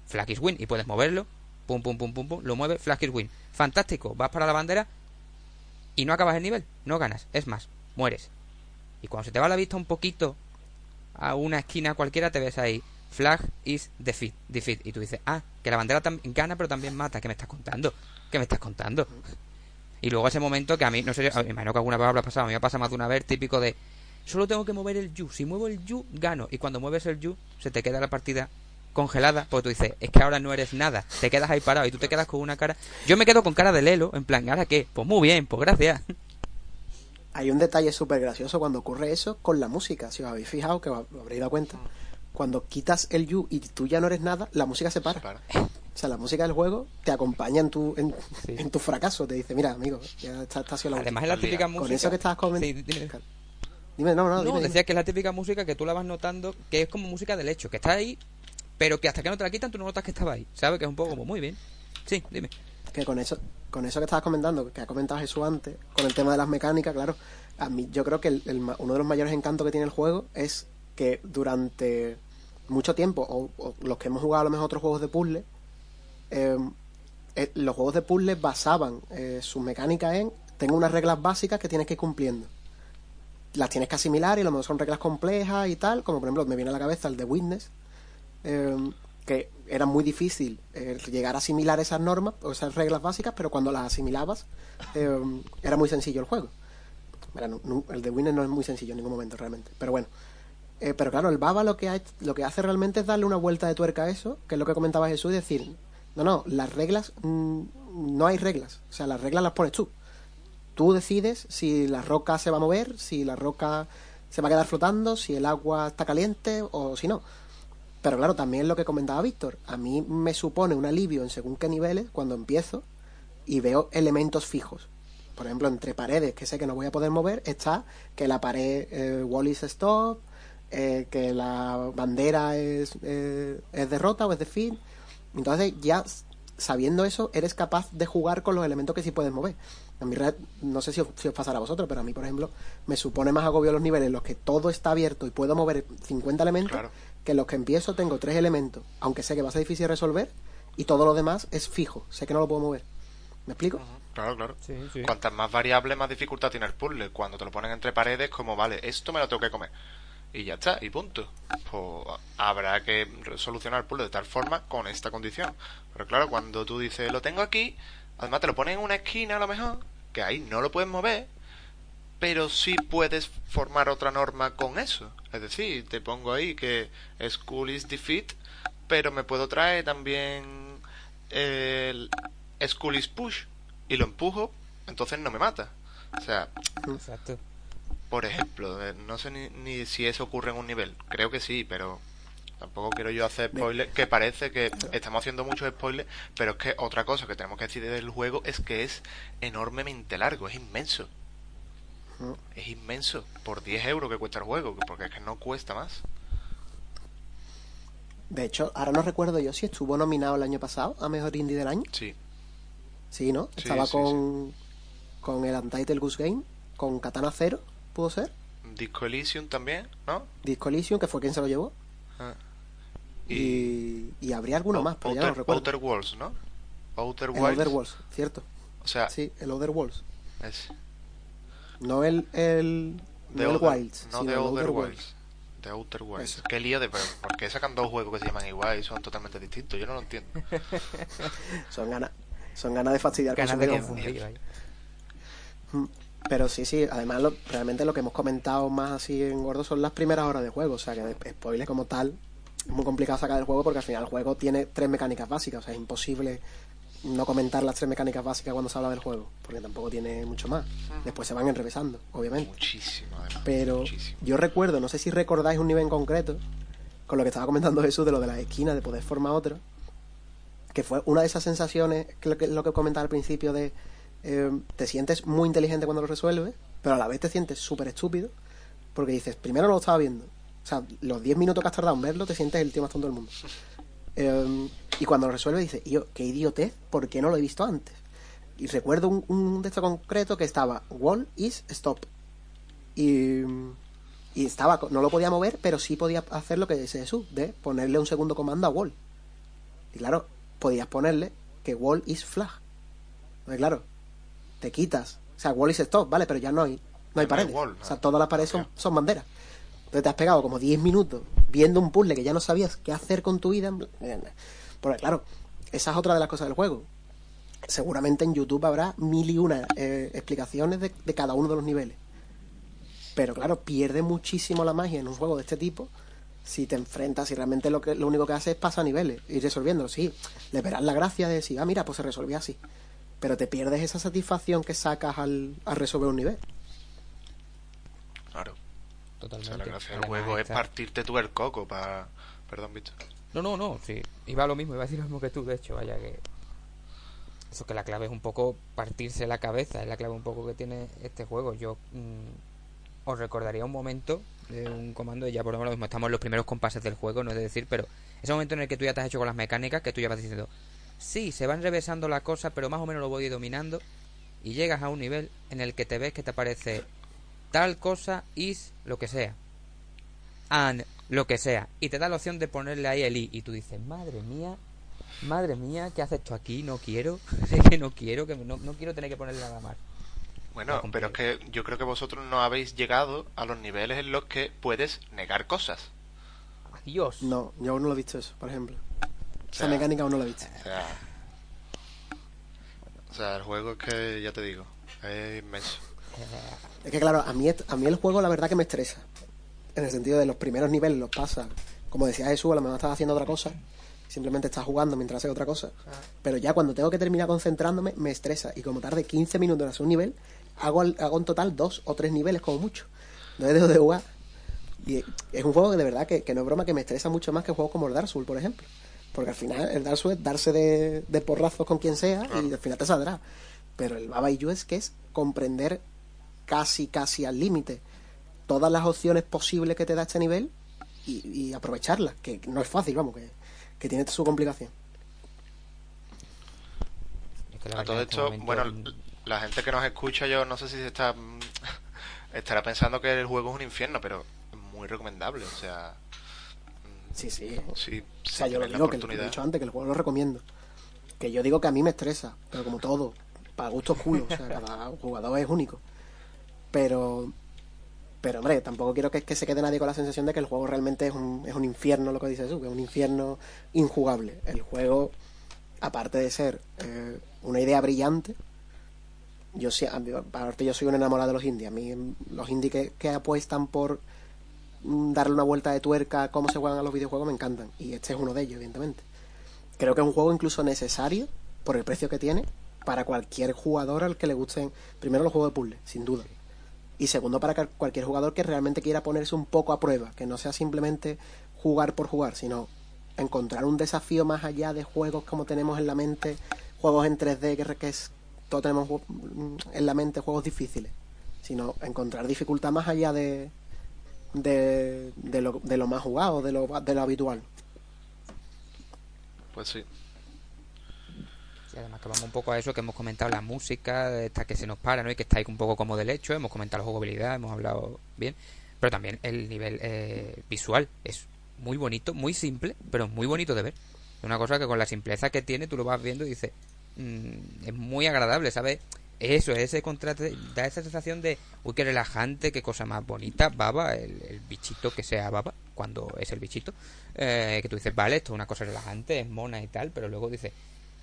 flag is win, y puedes moverlo, pum, pum, pum, pum, pum, lo mueves, flag is win. Fantástico, vas para la bandera, y no acabas el nivel, no ganas, es más, mueres. Y cuando se te va la vista un poquito a una esquina cualquiera, te ves ahí, flag is defeat, defeat. Y tú dices, ah, que la bandera gana pero también mata, ¿qué me estás contando? ¿Qué me estás contando? Y luego ese momento que a mí, no sé, me imagino que alguna vez habrá pasado, a mí me pasa más de una vez, típico de, solo tengo que mover el yu, si muevo el yu, gano. Y cuando mueves el yu, se te queda la partida congelada, porque tú dices, es que ahora no eres nada, te quedas ahí parado y tú te quedas con una cara. Yo me quedo con cara de Lelo, en plan, ¿ahora qué? Pues muy bien, pues gracias. Hay un detalle súper gracioso cuando ocurre eso con la música, si os habéis fijado, que os habréis dado cuenta. Cuando quitas el you y tú ya no eres nada, la música se para. para. <laughs> O sea, la música del juego te acompaña en tu, en, sí. en tu fracaso, te dice, mira, amigo, ya está, está la Además es la típica música. Con eso que estabas comentando. Sí, dime. Dime, no, no, no dime, decía que es la típica música que tú la vas notando, que es como música del hecho, que está ahí, pero que hasta que no te la quitan tú no notas que estaba ahí, ¿sabes? Que es un poco como muy bien. Sí, dime. Que con eso, con eso que estabas comentando, que ha comentado Jesús antes, con el tema de las mecánicas, claro, a mí yo creo que el, el, uno de los mayores encantos que tiene el juego es que durante mucho tiempo, o, o los que hemos jugado a lo mejor otros juegos de puzzle, eh, eh, los juegos de puzzle basaban eh, sus mecánicas en tengo unas reglas básicas que tienes que ir cumpliendo. Las tienes que asimilar y a lo mejor son reglas complejas y tal, como por ejemplo me viene a la cabeza el de Witness, eh, que era muy difícil eh, llegar a asimilar esas normas o esas reglas básicas, pero cuando las asimilabas eh, era muy sencillo el juego. El de Winner no es muy sencillo en ningún momento realmente. Pero bueno. Eh, pero claro, el Baba lo que, ha- lo que hace realmente es darle una vuelta de tuerca a eso, que es lo que comentaba Jesús, y decir, no, no, las reglas, mm, no hay reglas. O sea, las reglas las pones tú. Tú decides si la roca se va a mover, si la roca se va a quedar flotando, si el agua está caliente o si no. Pero claro, también lo que comentaba Víctor, a mí me supone un alivio en según qué niveles cuando empiezo y veo elementos fijos. Por ejemplo, entre paredes que sé que no voy a poder mover, está que la pared eh, wall is stop, eh, que la bandera es, eh, derrota o es defeat. Entonces ya sabiendo eso, eres capaz de jugar con los elementos que sí puedes mover. A mí, no sé si os, si os pasará a vosotros, pero a mí, por ejemplo, me supone más agobio los niveles en los que todo está abierto y puedo mover 50 elementos Claro. que en los que empiezo tengo tres elementos, aunque sé que va a ser difícil de resolver, y todo lo demás es fijo, sé que no lo puedo mover. ¿Me explico? Claro, claro. Sí, sí. Cuantas más variables, más dificultad tiene el puzzle. Cuando te lo ponen entre paredes, como, vale, esto me lo tengo que comer. Y ya está, y punto. Pues habrá que solucionar el puzzle de tal forma con esta condición. Pero claro, cuando tú dices, lo tengo aquí, además te lo ponen en una esquina a lo mejor, que ahí no lo puedes mover, pero sí puedes formar otra norma con eso. Es decir, te pongo ahí que School is defeat, pero me puedo traer también el School is push y lo empujo, entonces no me mata. O sea, Exacto. Por ejemplo, eh, no sé ni, ni si eso ocurre en un nivel. Creo que sí, pero tampoco quiero yo hacer spoilers. Que parece que estamos haciendo muchos spoilers, pero es que otra cosa que tenemos que decir del juego es que es enormemente largo, es inmenso. Mm. Es inmenso. Por 10 euros que cuesta el juego, porque es que no cuesta más. De hecho, ahora no recuerdo yo si estuvo nominado el año pasado a Mejor Indie del Año. Sí, Sí, ¿no? Sí, Estaba sí, con, con el Untitled Goose Game, con Katana Zero, pudo ser. Disco Elysium también, ¿no? Disco Elysium, que fue quien se lo llevó. Ah. Y, y habría alguno más, pero ya no Outer, recuerdo. Outer Worlds, ¿no? Outer el Wilds. Other Worlds, cierto. O sea, Sí, el Other Worlds. es No el, el, The no el Outer- Wilds, No sino The el Outer Other Wilds. The Outer Wilds. Eso. Qué lío de... ¿Por qué sacan dos juegos que se llaman igual y son totalmente distintos? Yo no lo entiendo. <laughs> Son ganas, son ganas de fastidiar Ganas de confundir, Pero sí, sí, además lo- realmente lo que hemos comentado más así en gordo son las primeras horas de juego, o sea que de spoiler como tal es muy complicado sacar el juego porque al final el juego tiene tres mecánicas básicas, o sea es imposible no comentar las tres mecánicas básicas cuando se habla del juego, porque tampoco tiene mucho más. Después se van enrevesando, obviamente. Muchísimo, además. Pero Muchísimo. yo recuerdo, no sé si recordáis un nivel en concreto, con lo que estaba comentando Jesús de lo de las esquinas, de poder formar otra, que fue una de esas sensaciones, que lo que, lo que comentaba al principio de eh, te sientes muy inteligente cuando lo resuelves, pero a la vez te sientes súper estúpido, porque dices, primero no lo estaba viendo, o sea, los 10 minutos que has tardado en verlo, te sientes el tío más tonto del mundo. Eh, y cuando lo resuelves dices, yo, qué idiotez, ¿por qué no lo he visto antes? Y recuerdo un, un estos concreto que estaba, wall is stop. Y, estaba, no lo podía mover, pero sí podía hacer lo que dice Jesús, de ponerle un segundo comando a wall. Y claro, podías ponerle que wall is flag. Claro, te quitas. O sea, wall is stop, vale, pero ya no hay, no hay paredes. wall, O sea, no. todas las paredes son, banderas. Entonces te has pegado como 10 minutos viendo un puzzle que ya no sabías qué hacer con tu vida. Porque claro, esa es otra de las cosas del juego. Seguramente en YouTube habrá mil y una eh, explicaciones de, de cada uno de los niveles. Pero claro, pierde muchísimo la magia en un juego de este tipo si te enfrentas y realmente lo que lo único que haces es pasar niveles, ir resolviéndolo. Sí, le verás la gracia de decir, ah, mira, pues se resolvió así. Pero te pierdes esa satisfacción que sacas al, al resolver un nivel. Claro. O Totalmente. sea, la gracia del Además juego es partirte tú el coco para... Perdón, Víctor. No, no, no, sí. Iba a lo mismo, iba a decir lo mismo que tú, de hecho, vaya que... Eso que la clave es un poco partirse la cabeza, es la clave un poco que tiene este juego. Yo mm, os recordaría un momento de un comando, y ya por lo mismo estamos en los primeros compases del juego, no es de decir, pero ese momento en el que tú ya te has hecho con las mecánicas, que tú ya vas diciendo, sí, se van revesando la cosa, pero más o menos lo voy dominando, y llegas a un nivel en el que te ves que te aparece tal cosa is lo que sea. And lo que sea. Y te da la opción de ponerle ahí el i. Y tú dices, madre mía, madre mía, ¿qué haces esto aquí? No quiero, <laughs> es que no quiero, que no, no quiero tener que ponerle nada más. Bueno, pero es que yo creo que vosotros no habéis llegado a los niveles en los que puedes negar cosas. Adiós. No, yo aún no lo he visto eso, por ejemplo. Esa sea, mecánica aún no la he visto. O sea... O sea, el juego es que, ya te digo, es inmenso. Es que claro, a mí, a mí el juego la verdad que me estresa. En el sentido de los primeros niveles los pasa. Como decía Jesús, a lo mejor estás haciendo otra cosa. Simplemente estás jugando mientras haces otra cosa. Pero ya cuando tengo que terminar concentrándome, me estresa. Y como tarde 15 minutos en hacer un nivel, hago, hago en total dos o tres niveles como mucho. No he dejado de jugar. Y es un juego que de verdad que, que no es broma, que me estresa mucho más que juegos como el Dark Souls, por ejemplo. Porque al final el Dark Souls es darse de, de porrazos con quien sea y al final te saldrá. Pero el Baba Yu es que es comprender casi, casi al límite todas las opciones posibles que te da este nivel y, y aprovecharlas, que no es fácil, vamos, que, que tiene su complicación. A todo este esto, bueno, la gente que nos escucha, yo no sé si se está <laughs> estará pensando que el juego es un infierno, pero es muy recomendable, o sea, Sí, sí. sí, O sea, yo lo digo, que lo he dicho antes, que el juego lo recomiendo. Que yo digo que a mí me estresa, pero como todo, para gustos culos, o sea, <laughs> cada jugador es único. Pero, pero hombre, tampoco quiero que, que se quede nadie con la sensación de que el juego realmente es un, es un infierno, lo que dices tú, que es un infierno injugable. El juego, aparte de ser eh, una idea brillante, yo sí, aparte yo soy un enamorado de los indies. A mí los indies que, que apuestan por darle una vuelta de tuerca a cómo se juegan a los videojuegos me encantan. Y este es uno de ellos, evidentemente. Creo que es un juego incluso necesario, por el precio que tiene, para cualquier jugador al que le gusten, primero los juegos de puzzle, sin duda. Y segundo, para cualquier jugador que realmente quiera ponerse un poco a prueba, que no sea simplemente jugar por jugar, sino encontrar un desafío más allá de juegos como tenemos en la mente, juegos en 3D, que, es, todos tenemos mm, en la mente juegos difíciles, sino encontrar dificultad más allá de, de, de, lo, de lo más jugado, de lo, de lo habitual. Pues sí. Sí, además que vamos un poco a eso que hemos comentado, la música, esta que se nos para, ¿no? Y que está ahí un poco como del hecho, hemos comentado la jugabilidad, hemos hablado bien, pero también el nivel eh, visual es muy bonito, muy simple, pero muy bonito de ver. Es una cosa que con la simpleza que tiene tú lo vas viendo y dices, mm, es muy agradable, ¿sabes? Eso, ese contraste, da esa sensación de, uy, qué relajante, qué cosa más bonita, baba, el, el bichito que sea baba, cuando es el bichito, eh, que tú dices, vale, esto es una cosa relajante, es mona y tal, pero luego dices,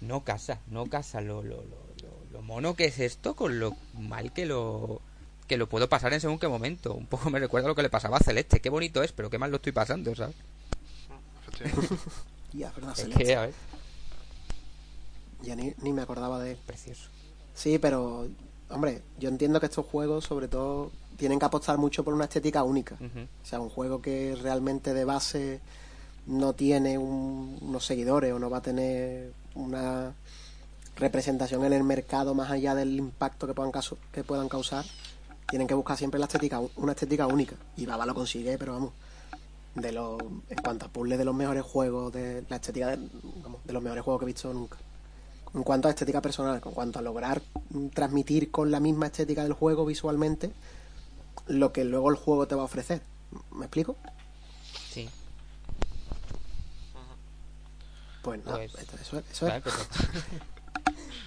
no casa, no casa lo, lo, lo, lo, lo mono que es esto con lo mal que lo que lo puedo pasar en según qué momento. Un poco me recuerda a lo que le pasaba a Celeste. Qué bonito es, pero qué mal lo estoy pasando, ¿sabes? <laughs> Ya, verdad, Es Celeste. que, a ver, Ya ni, ni me acordaba de él. precioso. Sí, pero, hombre, yo entiendo que estos juegos, sobre todo, tienen que apostar mucho por una estética única. O sea, un juego que realmente de base no tiene un- unos seguidores o no va a tener una representación en el mercado más allá del impacto que puedan, caso- que puedan causar, tienen que buscar siempre la estética, una estética única. Y Baba lo consigue, pero vamos, de los, en cuanto a puzzles de los mejores juegos, de la estética de, vamos, de los mejores juegos que he visto nunca. En cuanto a estética personal, en cuanto a lograr transmitir con la misma estética del juego visualmente lo que luego el juego te va a ofrecer. ¿Me explico? Sí, Pues nada, Pues- eso, es- eso. <laughs>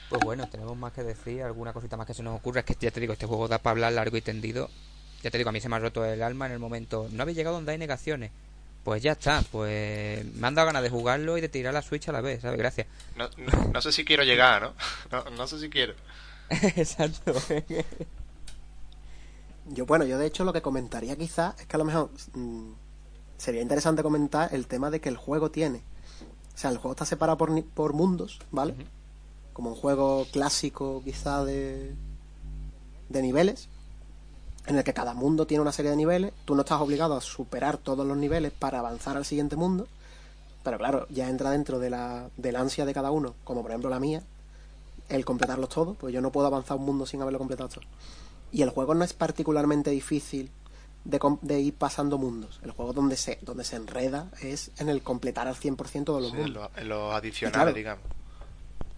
Pues bueno, tenemos más que decir, alguna cosita más que se nos ocurra. Es que ya te digo, este juego da para hablar largo y tendido. Ya te digo, a mí se me ha roto el alma en el momento. No habéis llegado donde hay negaciones. Pues ya está, pues me han dado ganas de jugarlo y de tirar la Switch a la vez, ¿sabes? Gracias. No, no, no sé si quiero llegar, ¿no? <laughs> No, no sé si quiero. <laughs> Exacto. Yo, bueno, yo de hecho lo que comentaría quizás es que a lo mejor mm, sería interesante comentar el tema de que el juego tiene. O sea, el juego está separado por, ni- por mundos, ¿vale? Como un juego clásico quizá de, de niveles, en el que cada mundo tiene una serie de niveles. Tú no estás obligado a superar todos los niveles para avanzar al siguiente mundo. Pero claro, ya entra dentro de la, del ansia de cada uno, como por ejemplo la mía, el completarlos todos, pues yo no puedo avanzar un mundo sin haberlo completado todo. Y el juego no es particularmente difícil de, ir pasando mundos. El juego donde se, donde se enreda es en el completar al 100% de los Sí, mundos. en los adicionales, claro. digamos.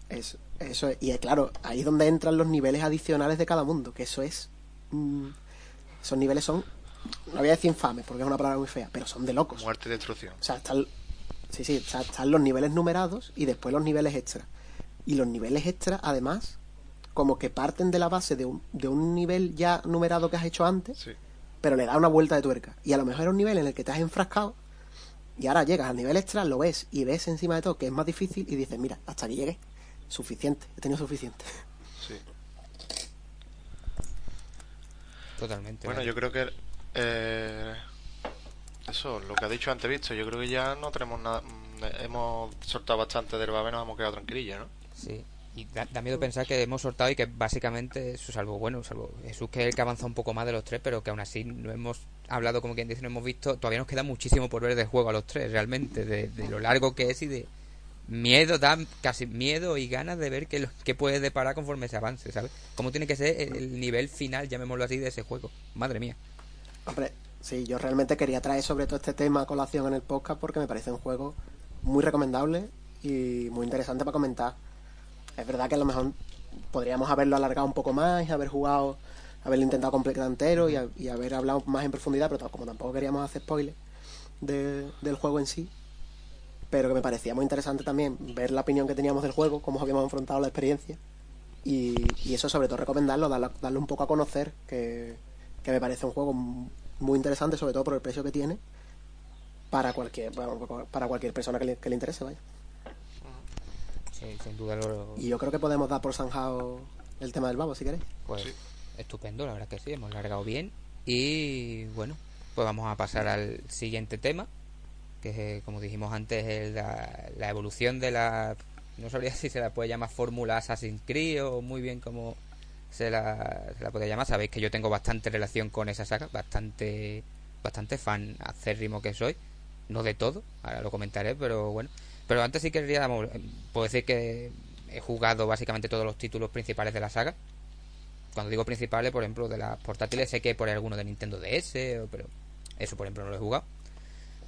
Es- eso es- y claro, ahí es donde entran los niveles adicionales de cada mundo, que eso es... mm, esos niveles son, no voy a decir infames, porque es una palabra muy fea, pero son de locos. Muerte y destrucción. O sea, están, sí, sí, o sea, están los niveles numerados y después los niveles extra. Y los niveles extra, además, como que parten de la base de un, de un nivel ya numerado que has hecho antes, Sí. pero le da una vuelta de tuerca. Y a lo mejor era un nivel en el que te has enfrascado y ahora llegas al nivel extra, lo ves y ves encima de todo que es más difícil y dices, mira, hasta aquí llegué. Suficiente, he tenido suficiente. Sí. Totalmente. Bueno, yo creo que eh, eso, lo que ha dicho antes visto, yo creo que ya no tenemos nada, mm, hemos soltado bastante del babé, nos hemos quedado tranquilillos, ¿no? Sí. Y da, miedo pensar que hemos soltado y que básicamente, eso salvo, bueno, salvo Jesús que es el que avanza un poco más de los tres, pero que aún así no hemos hablado, como quien dice, no hemos visto, todavía nos queda muchísimo por ver del juego a los tres, realmente, de, lo largo que es y de miedo, da casi miedo y ganas de ver qué, qué puede deparar conforme se avance, ¿sabes? Cómo tiene que ser el nivel final, llamémoslo así, de ese juego. Madre mía. Hombre, sí, yo realmente quería traer sobre todo este tema a colación en el podcast porque me parece un juego muy recomendable y muy interesante para comentar es verdad que a lo mejor podríamos haberlo alargado un poco más y haber jugado, haberlo intentado completar entero y, haber hablado más en profundidad, pero como tampoco queríamos hacer spoilers del juego en sí, pero que me parecía muy interesante también ver la opinión que teníamos del juego, cómo habíamos enfrentado la experiencia y, eso sobre todo recomendarlo, darle, un poco a conocer, que, me parece un juego muy interesante, sobre todo por el precio que tiene para cualquier para cualquier persona que le, que le interese, vaya sin duda lo... Y yo creo que podemos dar por zanjado el tema del babo, si queréis. Pues estupendo, la verdad que sí, hemos largado bien. Y bueno, pues vamos a pasar al siguiente tema, que es, como dijimos antes, es la, evolución de la... No sabría <laughs> si se la puede llamar fórmula Assassin's Creed o muy bien como se la, se la puede llamar. Sabéis que yo tengo bastante relación con esa saga, bastante, bastante fan acérrimo que soy. No de todo, ahora lo comentaré, pero bueno. Pero antes sí quería, puedo decir que he jugado básicamente todos los títulos principales de la saga. Cuando digo principales, por ejemplo, de las portátiles, sé que por alguno de Nintendo DS, pero eso, por ejemplo, no lo he jugado.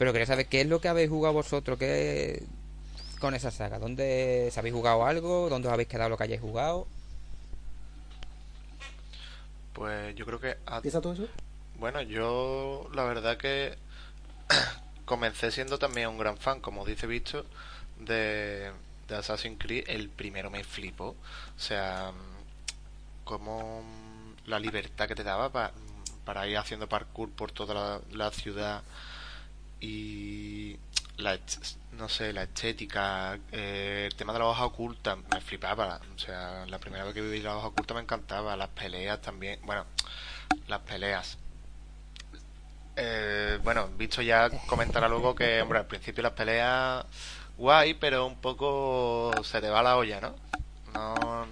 Pero quería saber qué es lo que habéis jugado vosotros qué con esa saga. ¿Dónde habéis jugado algo? ¿Dónde os habéis quedado lo que hayáis jugado? Pues yo creo que... ¿Empieza todo eso? Bueno, yo la verdad que <coughs> comencé siendo también un gran fan, como dice Visto, de, de Assassin's Creed. El primero me flipó. O sea, como la libertad que te daba para, ir haciendo parkour por toda la, ciudad y la no sé la estética eh, el tema de la hoja oculta me flipaba o sea la primera vez que viví la hoja oculta me encantaba las peleas también bueno las peleas eh, bueno, visto ya comentará luego que, hombre, al principio las peleas guay, pero un poco se te va la olla, ¿no? No,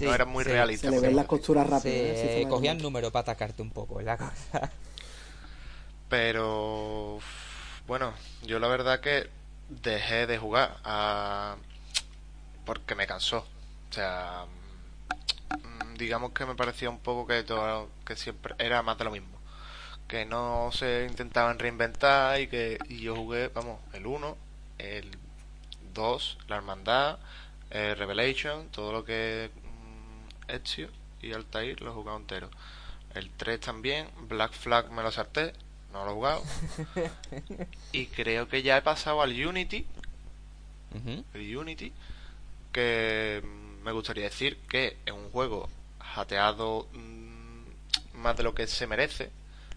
no era muy realista. Se le ven las costuras rápidas. Se cogían número para atacarte un poco, la <laughs> cosa. Pero, bueno, yo la verdad que dejé de jugar a... porque me cansó. O sea, mm, digamos que me parecía un poco que todo, que siempre era más de lo mismo que no se intentaban reinventar y que yo jugué, vamos, el 1, el 2, la Hermandad, el Revelation, todo lo que mm, Ezio y Altair lo he jugado entero. El 3 también, Black Flag me lo salté, no lo he jugado. <laughs> y creo que ya he pasado al Unity, el Unity, que me gustaría decir que es un juego jateado mm, más de lo que se merece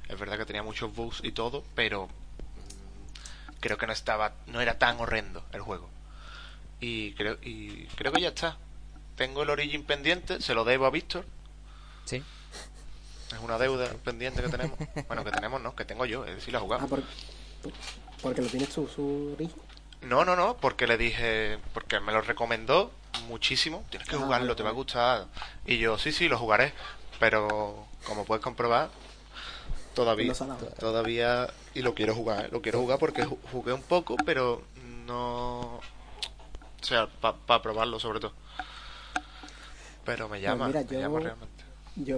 es verdad que tenía muchos bugs y todo, pero mm, creo que no estaba, no era tan horrendo el juego. Y creo, y creo que ya está. Tengo el Origin pendiente, se lo debo a Víctor. Sí. Es una deuda pendiente que tenemos. Bueno, que tenemos, no, que tengo yo, es decir, la jugado. Ah, porque lo tienes tú, su Origin. No, no, no, porque le dije, porque me lo recomendó muchísimo. Tienes que ah, jugarlo, te va a gustar. Y yo, sí, sí, lo jugaré. Pero como puedes comprobar, Todavía, todavía, y lo quiero jugar, ¿eh? lo quiero jugar porque jugué un poco, pero no, o sea, para probarlo sobre todo. Pero me pues llama, me llama realmente. Yo,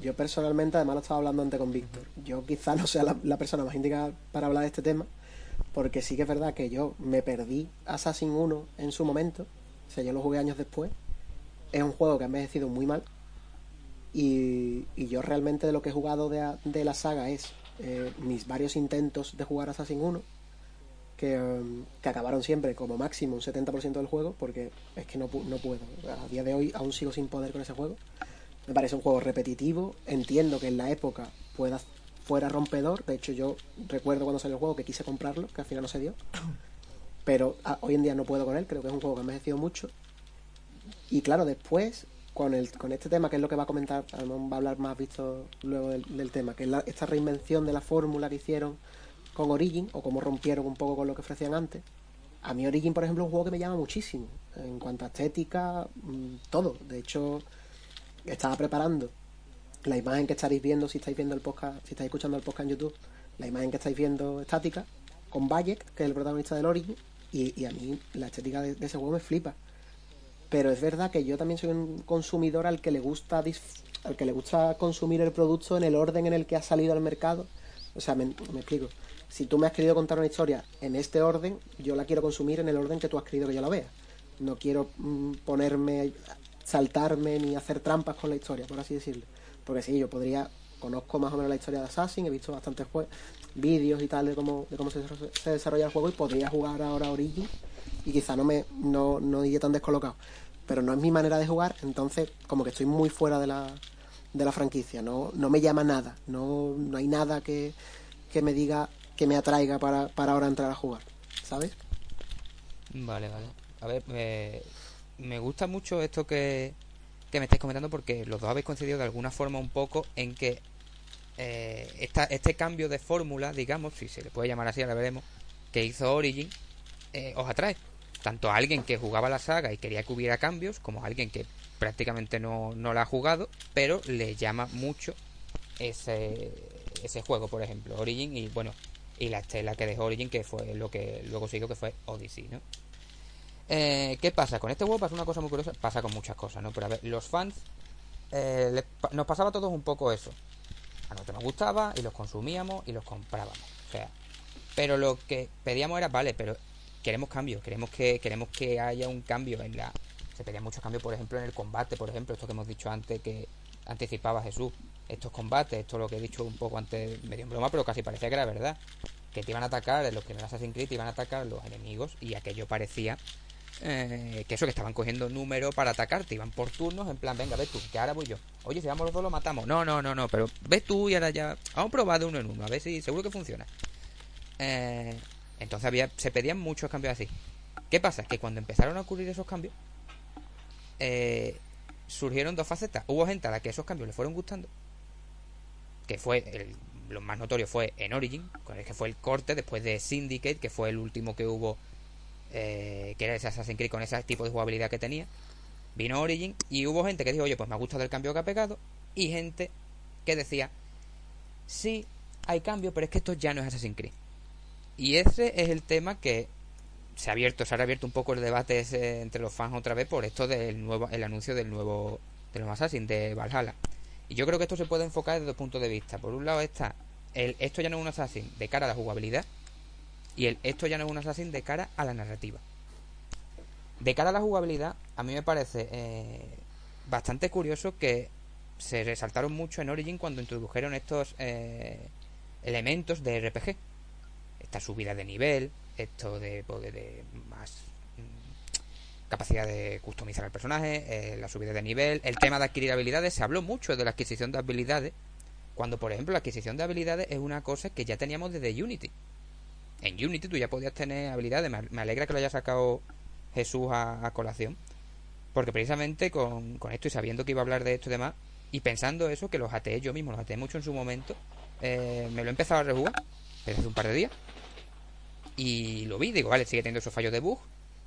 yo personalmente, además lo estaba hablando antes con Víctor, yo quizá no sea la, persona más indicada para hablar de este tema, porque sí que es verdad que yo me perdí Assassin 1 en su momento, o sea, yo lo jugué años después. Es un juego que ha envejecido muy mal, y, yo realmente de lo que he jugado de, la saga es eh, mis varios intentos de jugar Assassin 1, que, um, que, acabaron siempre como máximo un 70% del juego, porque es que no, no puedo. A día de hoy aún sigo sin poder con ese juego. Me parece un juego repetitivo. Entiendo que en la época pueda, fuera rompedor. De hecho, yo recuerdo cuando salió el juego que quise comprarlo, que al final no se dio. <coughs> Pero ah, hoy en día no puedo con él. Creo que es un juego que me ha envejecido mucho. Y claro, después con, el, con este tema, que es lo que va a comentar, va a hablar más visto luego del, tema, que es esta reinvención de la fórmula que hicieron con Origin, o cómo rompieron un poco con lo que ofrecían antes. A mí Origin, por ejemplo, es un juego que me llama muchísimo, en cuanto a estética, mm, todo. De hecho, estaba preparando la imagen que estaréis viendo si estáis viendo el podcast, si estáis escuchando el podcast en YouTube, la imagen que estáis viendo estática, con Bayek, que es el protagonista del Origin, y, a mí la estética de, ese juego me flipa. Pero es verdad que yo también soy un consumidor al que le gusta al que le gusta consumir el producto en el orden en el que ha salido al mercado. O sea, me, explico. Si tú me has querido contar una historia en este orden, yo la quiero consumir en el orden que tú has querido que yo la vea. No quiero mm, ponerme, saltarme ni hacer trampas con la historia, por así decirlo. Porque sí, yo podría, conozco más o menos la historia de Assassin, he visto bastantes vídeos y tal de cómo, de cómo se, desarrolla el juego y podría jugar ahora Origin y quizá no me no, no iría tan descolocado. Pero no es mi manera de jugar, entonces como que estoy muy fuera de la, de la franquicia, no, no me llama nada, no, no hay nada que, que me diga que me atraiga para, para ahora entrar a jugar, ¿sabes? Vale, vale. A ver, me, me gusta mucho esto que, que me estáis comentando porque los dos habéis coincidido de alguna forma un poco en que eh, esta, este cambio de fórmula, digamos, si se le puede llamar así, ahora veremos, que hizo Origin, eh, os atrae. Tanto a alguien que jugaba la saga y quería que hubiera cambios, como a alguien que prácticamente no, no la ha jugado, pero le llama mucho ese, ese juego, por ejemplo, Origin y bueno, y la estela que dejó Origin, que fue lo que luego siguió, que fue Odyssey, ¿no? Eh, ¿Qué pasa? Con este juego pasa una cosa muy curiosa, pasa con muchas cosas, ¿no? Pero a ver, los fans eh, nos pasaba a todos un poco eso. A nosotros nos gustaba y los consumíamos y los comprábamos. O sea, pero lo que pedíamos era, vale, pero queremos cambios, queremos que queremos que haya un cambio en la se pedían muchos cambios, por ejemplo, en el combate, por ejemplo, esto que hemos dicho antes que anticipaba Jesús, estos combates, esto lo que he dicho un poco antes medio en broma, pero casi parecía que era verdad, que te iban a atacar, los que no Assassin's Creed te iban a atacar los enemigos y aquello parecía eh, que eso, que estaban cogiendo número para atacarte, iban por turnos, en plan, venga, ves tú, que ahora voy yo. Oye, si vamos los dos lo matamos. No, no, no, no, pero ves tú y ahora ya. Vamos a probar de uno en uno, a ver si seguro que funciona. Eh, entonces había, se pedían muchos cambios así. ¿Qué pasa? Que cuando empezaron a ocurrir esos cambios, eh, surgieron dos facetas. Hubo gente a la que esos cambios le fueron gustando, que fue el, lo más notorio fue en Origin, que fue el corte después de Syndicate, que fue el último que hubo eh, que era ese Assassin's Creed con ese tipo de jugabilidad que tenía. Vino Origin y hubo gente que dijo, oye, pues me ha gustado el cambio que ha pegado. Y gente que decía, sí, hay cambio, pero es que esto ya no es Assassin's Creed. Y ese es el tema que se ha abierto, se ha abierto un poco el debate entre los fans otra vez por esto del nuevo, el anuncio del nuevo, nuevo Assassin, de Valhalla. Y yo creo que esto se puede enfocar desde dos puntos de vista. Por un lado está, el, esto ya no es un Assassin de cara a la jugabilidad, y el, esto ya no es un Assassin de cara a la narrativa. De cara a la jugabilidad, a mí me parece eh, bastante curioso que se resaltaron mucho en Origin cuando introdujeron estos eh, elementos de RPG. Esta subida de nivel, esto de, de más mm, capacidad de customizar al personaje, eh, la subida de nivel, el tema de adquirir habilidades. Se habló mucho de la adquisición de habilidades, cuando por ejemplo la adquisición de habilidades es una cosa que ya teníamos desde Unity en Unity tú ya podías tener habilidades. Me alegra que lo haya sacado Jesús a, colación. Porque precisamente con, esto y sabiendo que iba a hablar de esto y demás, y pensando eso, que los ateé yo mismo, los ateé mucho en su momento, eh, me lo he empezado a rejugar desde hace un par de días. Y lo vi, digo, vale, sigue teniendo esos fallos de bug,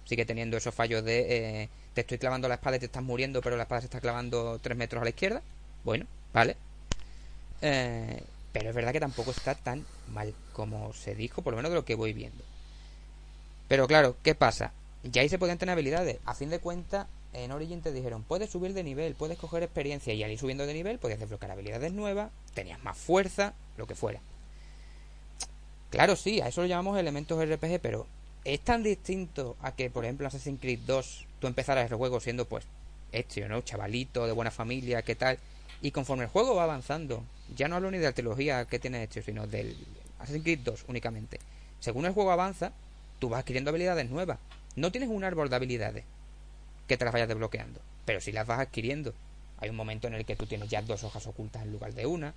sigue teniendo esos fallos de eh, te estoy clavando la espada y te estás muriendo, pero la espada se está clavando tres metros a la izquierda. Bueno, vale. Eh, pero es verdad que tampoco está tan mal como se dijo, por lo menos de lo que voy viendo. Pero claro, ¿qué pasa? Ya ahí se podían tener habilidades. A fin de cuentas, en Origin te dijeron, puedes subir de nivel, puedes coger experiencia y al ir subiendo de nivel podías desbloquear habilidades nuevas, tenías más fuerza, lo que fuera. Claro, sí, a eso lo llamamos elementos RPG, pero es tan distinto a que, por ejemplo, Assassin's Creed 2 tú empezaras el juego siendo pues este, ¿no? Chavalito, de buena familia, ¿qué tal? Y conforme el juego va avanzando, ya no hablo ni de la trilogía que tiene hecho, sino del Assassin's Creed 2 únicamente. Según el juego avanza, tú vas adquiriendo habilidades nuevas. No tienes un árbol de habilidades que te las vayas desbloqueando, pero si las vas adquiriendo. Hay un momento en el que tú tienes ya dos hojas ocultas en lugar de una.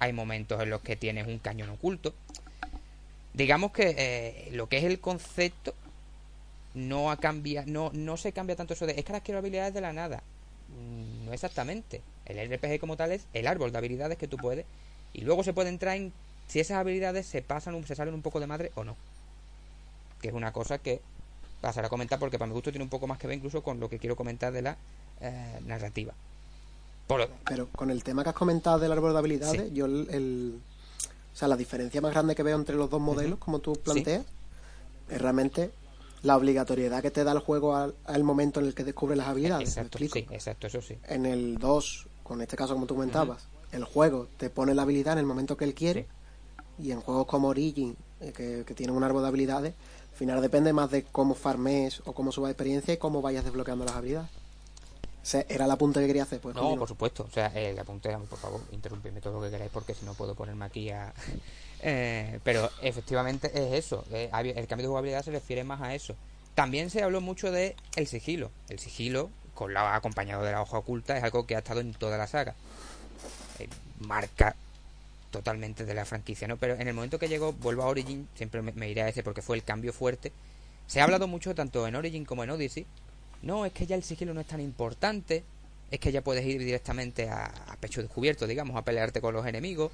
Hay momentos en los que tienes un cañón oculto. Digamos que eh, lo que es el concepto no ha cambiado, no, no se cambia tanto eso de es que las quiero habilidades de la nada. Mm, no exactamente. El RPG como tal es el árbol de habilidades que tú puedes. Y luego se puede entrar en si esas habilidades se pasan, se salen un poco de madre o no. Que es una cosa que pasaré a comentar porque para mi gusto tiene un poco más que ver incluso con lo que quiero comentar de la eh, narrativa. Pero con el tema que has comentado del árbol de habilidades, yo el, O sea, la diferencia más grande que veo entre los dos modelos, como tú planteas, es realmente la obligatoriedad que te da el juego al, momento en el que descubres las habilidades. Exacto, sí, exacto, eso sí. En el 2, con este caso como tú comentabas, el juego te pone la habilidad en el momento que él quiere. Y en juegos como Origin, eh, que, que tienen un árbol de habilidades, al final depende más de cómo farmes o cómo subas experiencia y cómo vayas desbloqueando las habilidades. ¿Era el apunte que quería hacer? Pues, no, por supuesto. O sea, el apunte, por favor, interrumpidme todo lo que queráis porque si no puedo ponerme aquí a... <laughs> Eh, pero efectivamente es eso. Eh, el cambio de jugabilidad se refiere más a eso. También se habló mucho de el sigilo. El sigilo, con la acompañado de la hoja oculta, es algo que ha estado en toda la saga. Eh, marca totalmente de la franquicia, ¿no? Pero en el momento que llegó, vuelvo a Origin, siempre me iré a ese porque fue el cambio fuerte. Se ha hablado mucho tanto en Origin como en Odyssey no, es que ya el sigilo no es tan importante, es que ya puedes ir directamente a, pecho descubierto, digamos, a pelearte con los enemigos.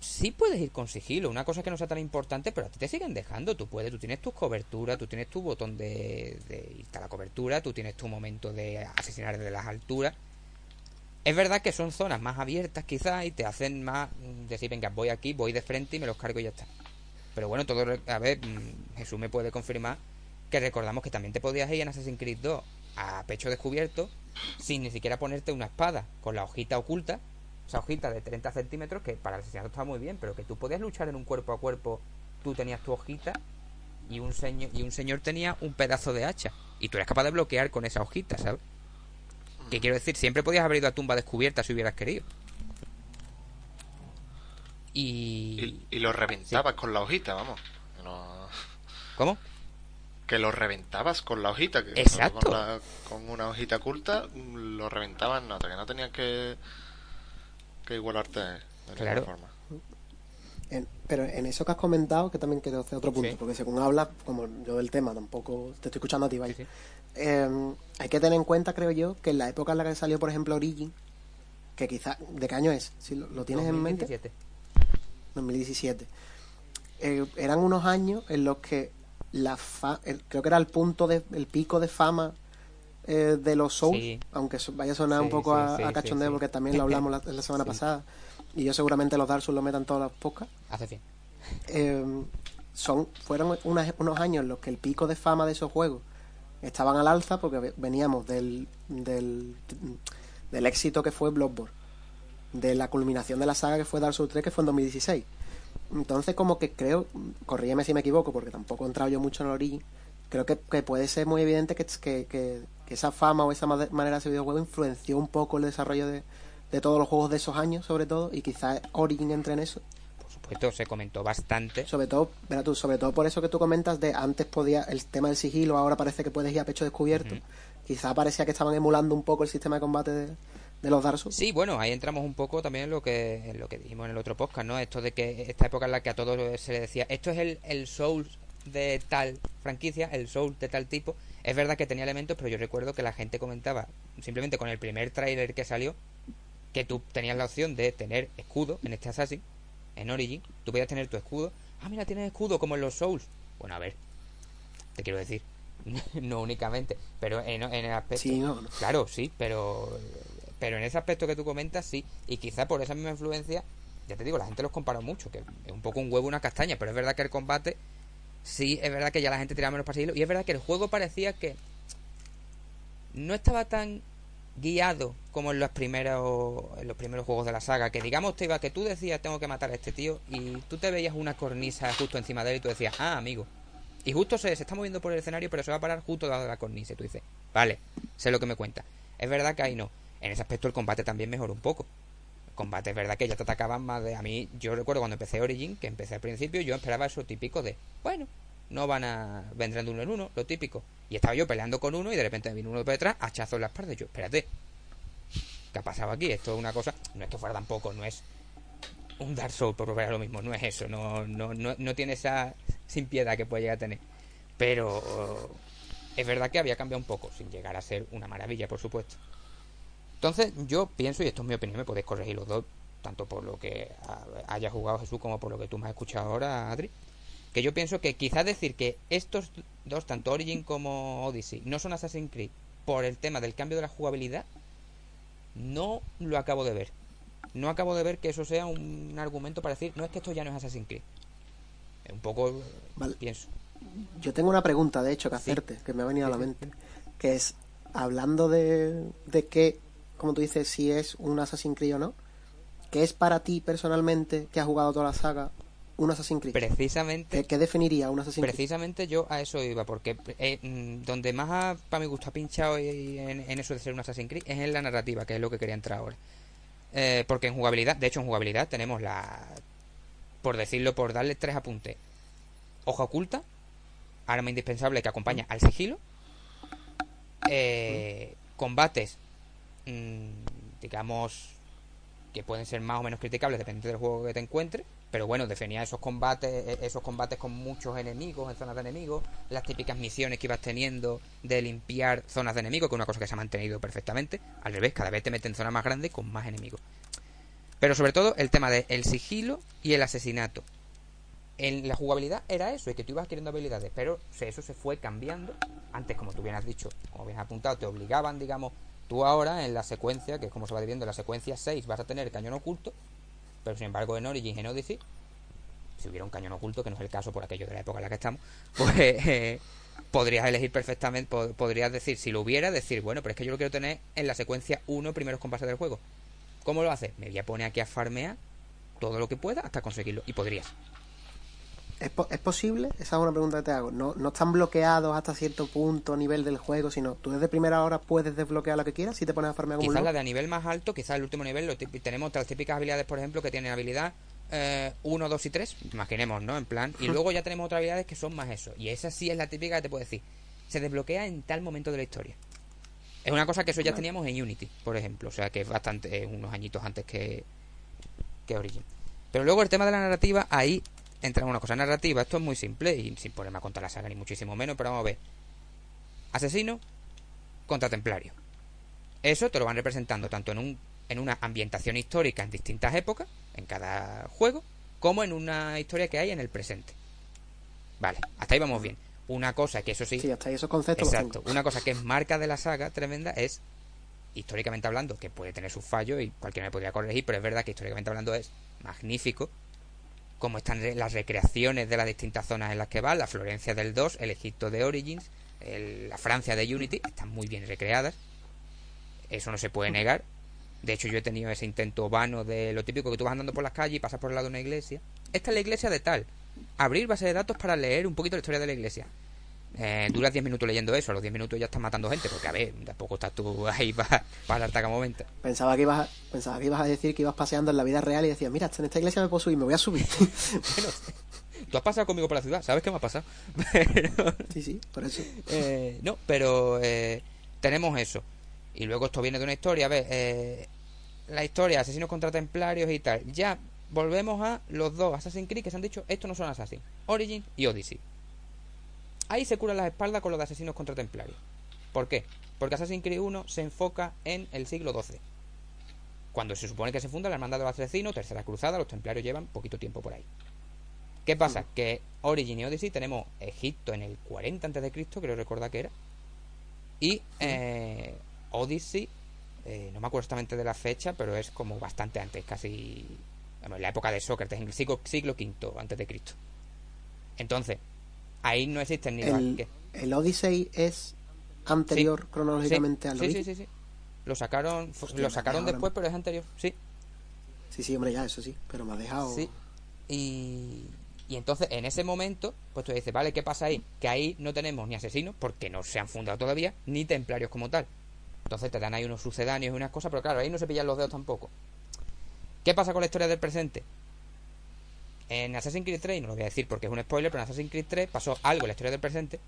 Sí puedes ir con sigilo, una cosa que no sea tan importante, pero a ti te siguen dejando, tú puedes, tú tienes tus coberturas, tú tienes tu botón de, de irte a la cobertura, tú tienes tu momento de asesinar desde las alturas. Es verdad que son zonas más abiertas quizás y te hacen más mm, decir, venga, voy aquí, voy de frente y me los cargo y ya está. Pero bueno, todo, a ver, mm, Jesús me puede confirmar que recordamos que también te podías ir en Assassin's Creed 2 a pecho descubierto sin ni siquiera ponerte una espada con la hojita oculta, esa hojita de 30 centímetros que para el asesinato estaba muy bien, pero que tú podías luchar en un cuerpo a cuerpo, tú tenías tu hojita y un señor y un señor tenía un pedazo de hacha y tú eras capaz de bloquear con esa hojita, ¿sabes? Que quiero decir, siempre podías haber ido a tumba descubierta si hubieras querido. Y, y, lo reventabas con la hojita, vamos. ¿Cómo? que lo reventabas con la hojita. Que Exacto. Con, una hojita oculta lo reventaban, no, que no tenías que, que igualarte de claro. forma. pero en eso que has comentado, que también quiero hacer otro punto, porque según hablas, como yo del tema, tampoco te estoy escuchando a ti, em, hay que tener en cuenta, creo yo, que en la época en la que salió, por ejemplo, Origin, que quizá, ¿de qué año es? Si lo, tienes en mente. 2017. Eh, eran unos años en los que la creo que era el punto de, el pico de fama eh, de los Souls, aunque vaya a sonar un poco a, cachondeo porque también lo hablamos la, semana pasada y yo seguramente los Dark Souls lo metan todas las pocas. Hace bien. Eh, son, fueron unos años en los que el pico de fama de esos juegos estaban al alza porque veníamos del, del, del éxito que fue Bloodborne, de la culminación de la saga que fue Dark Souls 3 que fue en 2016 entonces, como que creo, corrígeme si me equivoco, porque tampoco he entrado yo mucho en el origen, creo que, puede ser muy evidente que, que, que, esa fama o esa manera de hacer videojuego influenció un poco el desarrollo de, todos los juegos de esos años, sobre todo, y quizás Origin entre en eso. Por supuesto, se comentó bastante. Sobre todo, tú, sobre todo por eso que tú comentas de antes podía el tema del sigilo, ahora parece que puedes ir a pecho descubierto. Quizá parecía que estaban emulando un poco el sistema de combate de, de los Dark Sí, bueno, ahí entramos un poco también en lo que en lo que dijimos en el otro podcast, ¿no? Esto de que esta época en la que a todos se le decía, esto es el, el Souls de tal franquicia, el Souls de tal tipo. Es verdad que tenía elementos, pero yo recuerdo que la gente comentaba, simplemente con el primer tráiler que salió, que tú tenías la opción de tener escudo en este Assassin, en Origin, tú podías tener tu escudo. Ah, mira, tienes escudo como en los Souls. Bueno, a ver, te quiero decir, <laughs> no únicamente, pero en, en el aspecto... Sí, no. Claro, sí, pero pero en ese aspecto que tú comentas, sí. Y quizá por esa misma influencia, ya te digo, la gente los compara mucho, que es un poco un huevo una castaña, pero es verdad que el combate, sí, es verdad que ya la gente tiraba menos seguirlo. Y es verdad que el juego parecía que no estaba tan guiado como en los primeros en los primeros juegos de la saga que digamos te iba que tú decías tengo que matar a este tío y tú te veías una cornisa justo encima de él y tú decías ah amigo y justo se, se está moviendo por el escenario pero se va a parar justo debajo de la cornisa y tú dices vale sé lo que me cuenta es verdad que ahí no en ese aspecto el combate también mejoró un poco. El combate es verdad que ya te atacaban más de... A mí, yo recuerdo cuando empecé Origin, que empecé al principio, yo esperaba eso típico de, bueno, no van a... vendrán de uno en uno, lo típico. Y estaba yo peleando con uno y de repente me vino uno de detrás, hachazo en la espalda y yo, espérate, ¿qué ha pasado aquí? Esto es una cosa, no es que fuera tampoco, no es un Dark Souls por probar lo mismo, no es eso, no, no, no, no tiene esa sin piedad que puede llegar a tener. Pero es verdad que había cambiado un poco, sin llegar a ser una maravilla, por supuesto. Entonces, yo pienso, y esto es mi opinión, me podéis corregir los dos, tanto por lo que haya jugado Jesús como por lo que tú me has escuchado ahora, Adri, que yo pienso que quizás decir que estos dos, tanto Origin como Odyssey, no son Assassin's Creed por el tema del cambio de la jugabilidad, no lo acabo de ver. No acabo de ver que eso sea un argumento para decir, no es que esto ya no es Assassin's Creed. Un poco pienso. Yo tengo una pregunta, de hecho, que hacerte, que me ha venido a la mente, que es, hablando de, de que, como tú dices, si es un Assassin's Creed o no, ¿qué es para ti personalmente, que has jugado toda la saga, un Assassin's Creed? Precisamente. ¿Qué, definiría un Assassin's Creed? Precisamente yo a eso iba, porque eh, mm, donde más para mi gusto ha pinchado en, en, eso de ser un Assassin's Creed es en la narrativa, que es lo que quería entrar ahora. Eh, porque en jugabilidad, de hecho en jugabilidad tenemos la, por decirlo, por darle tres apuntes. Hoja oculta, arma indispensable que acompaña al sigilo. Eh, combates, mm, digamos, que pueden ser más o menos criticables dependiendo del juego que te encuentres. Pero bueno, definía esos combates, e, esos combates con muchos enemigos en zonas de enemigos, las típicas misiones que ibas teniendo de limpiar zonas de enemigos, que es una cosa que se ha mantenido perfectamente. Al revés, cada vez te meten zonas más grandes con más enemigos. Pero sobre todo el tema del sigilo y el asesinato. En la jugabilidad era eso, y que tú ibas adquiriendo habilidades, pero eso se fue cambiando. Antes, como tú bien has dicho, como bien has apuntado, te obligaban, digamos, tú ahora en la secuencia, que es como se va dividiendo, la secuencia 6 vas a tener cañón oculto, pero sin embargo en Origins en Odyssey, si hubiera un cañón oculto, que no es el caso por aquello de la época en la que estamos, <laughs> pues eh, podrías elegir perfectamente, podrías decir, si lo hubiera, decir, bueno, pero es que yo lo quiero tener en la secuencia 1 primeros compases del juego. ¿Cómo lo haces? Me voy a poner aquí a farmear todo lo que pueda hasta conseguirlo. Y podrías. ¿Es, ¿Es, posible? Esa es una pregunta que te hago. No, no están bloqueados hasta cierto punto a nivel del juego, sino tú desde primera hora puedes desbloquear lo que quieras si te pones a farmear como Quizás la de a nivel más alto, quizás el último nivel, lo tenemos las típicas habilidades, por ejemplo, que tienen habilidad 1, 2 y 3, imaginemos, ¿no? En plan, y luego ya tenemos otras habilidades que son más eso. Y esa sí es la típica que te puedo decir. Se desbloquea en tal momento de la historia. Es una cosa que eso ya teníamos en Unity, por ejemplo. O sea, que es bastante, unos añitos antes que, que Origin. Pero luego el tema de la narrativa, ahí entra una cosa narrativa. Esto es muy simple y sin ponerme a contar la saga ni muchísimo menos, pero vamos a ver. Asesino contra templario. Eso te lo van representando tanto en, un, en una ambientación histórica en distintas épocas, en cada juego, como en una historia que hay en el presente. Vale, hasta ahí vamos bien. Una cosa que eso sí. Sí, hasta ahí esos conceptos. Exacto. Una cosa que es marca de la saga tremenda es, históricamente hablando, que puede tener sus fallos y cualquiera me podría corregir, pero es verdad que históricamente hablando es magnífico como están las recreaciones de las distintas zonas en las que va, la Florencia del 2, el Egipto de Origins, la Francia de Unity, están muy bien recreadas. Eso no se puede negar. De hecho, yo he tenido ese intento vano de lo típico que tú vas andando por las calles y pasas por el lado de una iglesia. Esta es la iglesia de tal. Abrir base de datos para leer un poquito la historia de la iglesia. Eh, duras 10 minutos leyendo eso, a los 10 minutos ya estás matando gente, porque a ver, tampoco estás tú ahí para, para darte cada momento. Pensaba que, ibas a, pensaba que ibas a decir que ibas paseando en la vida real y decías, mira, en esta iglesia me puedo subir, me voy a subir. <laughs> bueno, tú has pasado conmigo por la ciudad, ¿sabes qué me ha pasado? <laughs> Sí, sí, por eso. Eh, no, pero eh, tenemos eso. Y luego esto viene de una historia, a ver, eh, la historia, asesinos contra templarios y tal. Ya volvemos a los dos Assassin's Creed que se han dicho, estos no son Assassin, Origin y Odyssey. Ahí se curan las espaldas con los de asesinos contra templarios. ¿Por qué? Porque Assassin's Creed 1 se enfoca en el siglo XII. Cuando se supone que se funda la Hermandad de los Asesinos, Tercera Cruzada, los templarios llevan poquito tiempo por ahí. ¿Qué pasa? Que Origin y Odyssey tenemos Egipto en el 40 a.C., creo recordar que era. Y eh, Odyssey, eh, no me acuerdo exactamente de la fecha, pero es como bastante antes, casi en la época de Sócrates, en el siglo, siglo V antes de Cristo. Entonces, Ahí no existe ni el, ¿El Odyssey es anterior cronológicamente al Odyssey? Sí, sí, sí. Lo sacaron, lo sacaron después, pero es anterior, sí. Sí, sí, hombre, ya, eso sí, pero me ha dejado... Sí, y, y entonces en ese momento, pues tú dices, vale, ¿qué pasa ahí? Que ahí no tenemos ni asesinos, porque no se han fundado todavía, ni templarios como tal. Entonces te dan ahí unos sucedáneos y unas cosas, pero claro, ahí no se pillan los dedos tampoco. ¿Qué pasa con la historia del presente? En Assassin's Creed 3, no lo voy a decir porque es un spoiler, pero en Assassin's Creed 3 pasó algo en la historia del presente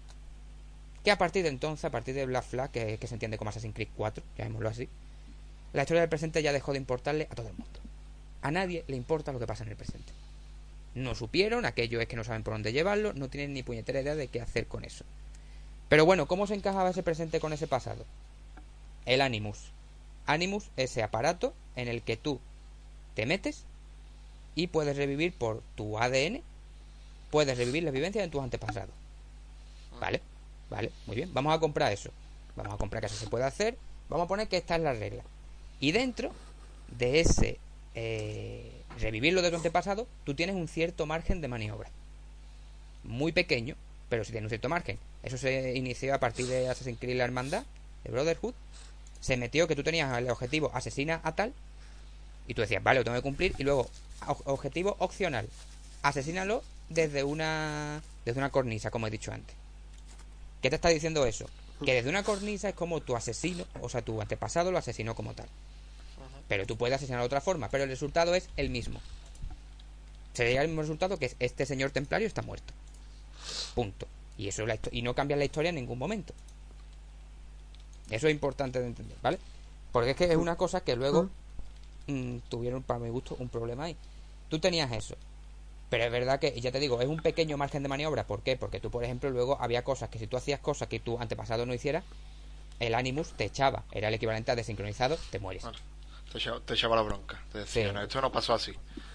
que a partir de entonces, a partir de Black Flag, que, que se entiende como Assassin's Creed 4, llamémoslo así, la historia del presente ya dejó de importarle a todo el mundo. A nadie le importa lo que pasa en el presente. No supieron, aquello es que no saben por dónde llevarlo, no tienen ni puñetera idea de qué hacer con eso. Pero bueno, ¿cómo se encajaba ese presente con ese pasado? El Animus. Animus, ese aparato en el que tú te metes y puedes revivir por tu ADN, puedes revivir las vivencias de tus antepasados. ¿Vale? ¿Vale? Muy bien. Vamos a comprar eso. Vamos a comprar que eso se puede hacer. Vamos a poner que esta es la regla. Y dentro de ese eh, revivirlo de tu antepasado, tú tienes un cierto margen de maniobra. Muy pequeño, pero sí tiene un cierto margen. Eso se inició a partir de Assassin's Creed La Hermandad, de Brotherhood. Se metió que tú tenías el objetivo asesina a tal, y tú decías, vale, lo tengo que cumplir, y luego, objetivo opcional, asesínalo desde una, desde una cornisa, como he dicho antes. ¿Qué te está diciendo eso? Que desde una cornisa es como tu asesino, o sea, tu antepasado lo asesinó como tal. Pero tú puedes asesinar de otra forma, pero el resultado es el mismo. Sería el mismo resultado que este señor templario está muerto. Punto. Y eso y no cambia la historia en ningún momento. Eso es importante de entender, ¿vale? Porque es que es una cosa que luego mm, tuvieron, para mi gusto, un problema ahí. Tú tenías eso. Pero es verdad que, ya te digo, es un pequeño margen de maniobra. ¿Por qué? Porque tú, por ejemplo, luego había cosas que si tú hacías cosas que tu antepasado no hiciera, el Animus te echaba. Era el equivalente a desincronizado, te mueres. Te echaba, la bronca. Te decía, no, esto no pasó así.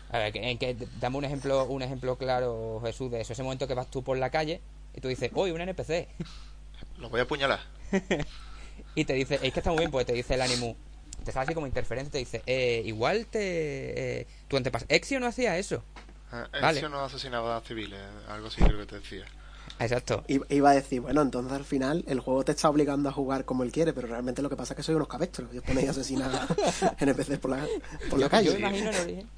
A ver, en que, dame un ejemplo, un ejemplo claro, Jesús, de eso. Ese momento que vas tú por la calle y tú dices, uy, un NPC. Lo voy a apuñalar. <laughs> y te dice, es que está muy bien, porque te dice el ánimo, te sale así como interferencia, te dice, eh, igual te. Eh, tu antepasado. Exio no hacía eso. Ah, Exio no asesinaba a civiles, algo así creo que te decía. Exacto. Iba a decir, bueno, entonces al final el juego te está obligando a jugar como él quiere, pero realmente lo que pasa es que soy unos cabestros y os ponéis asesinar <laughs> NPCs por la, por la calle. Yo me imagino en origen.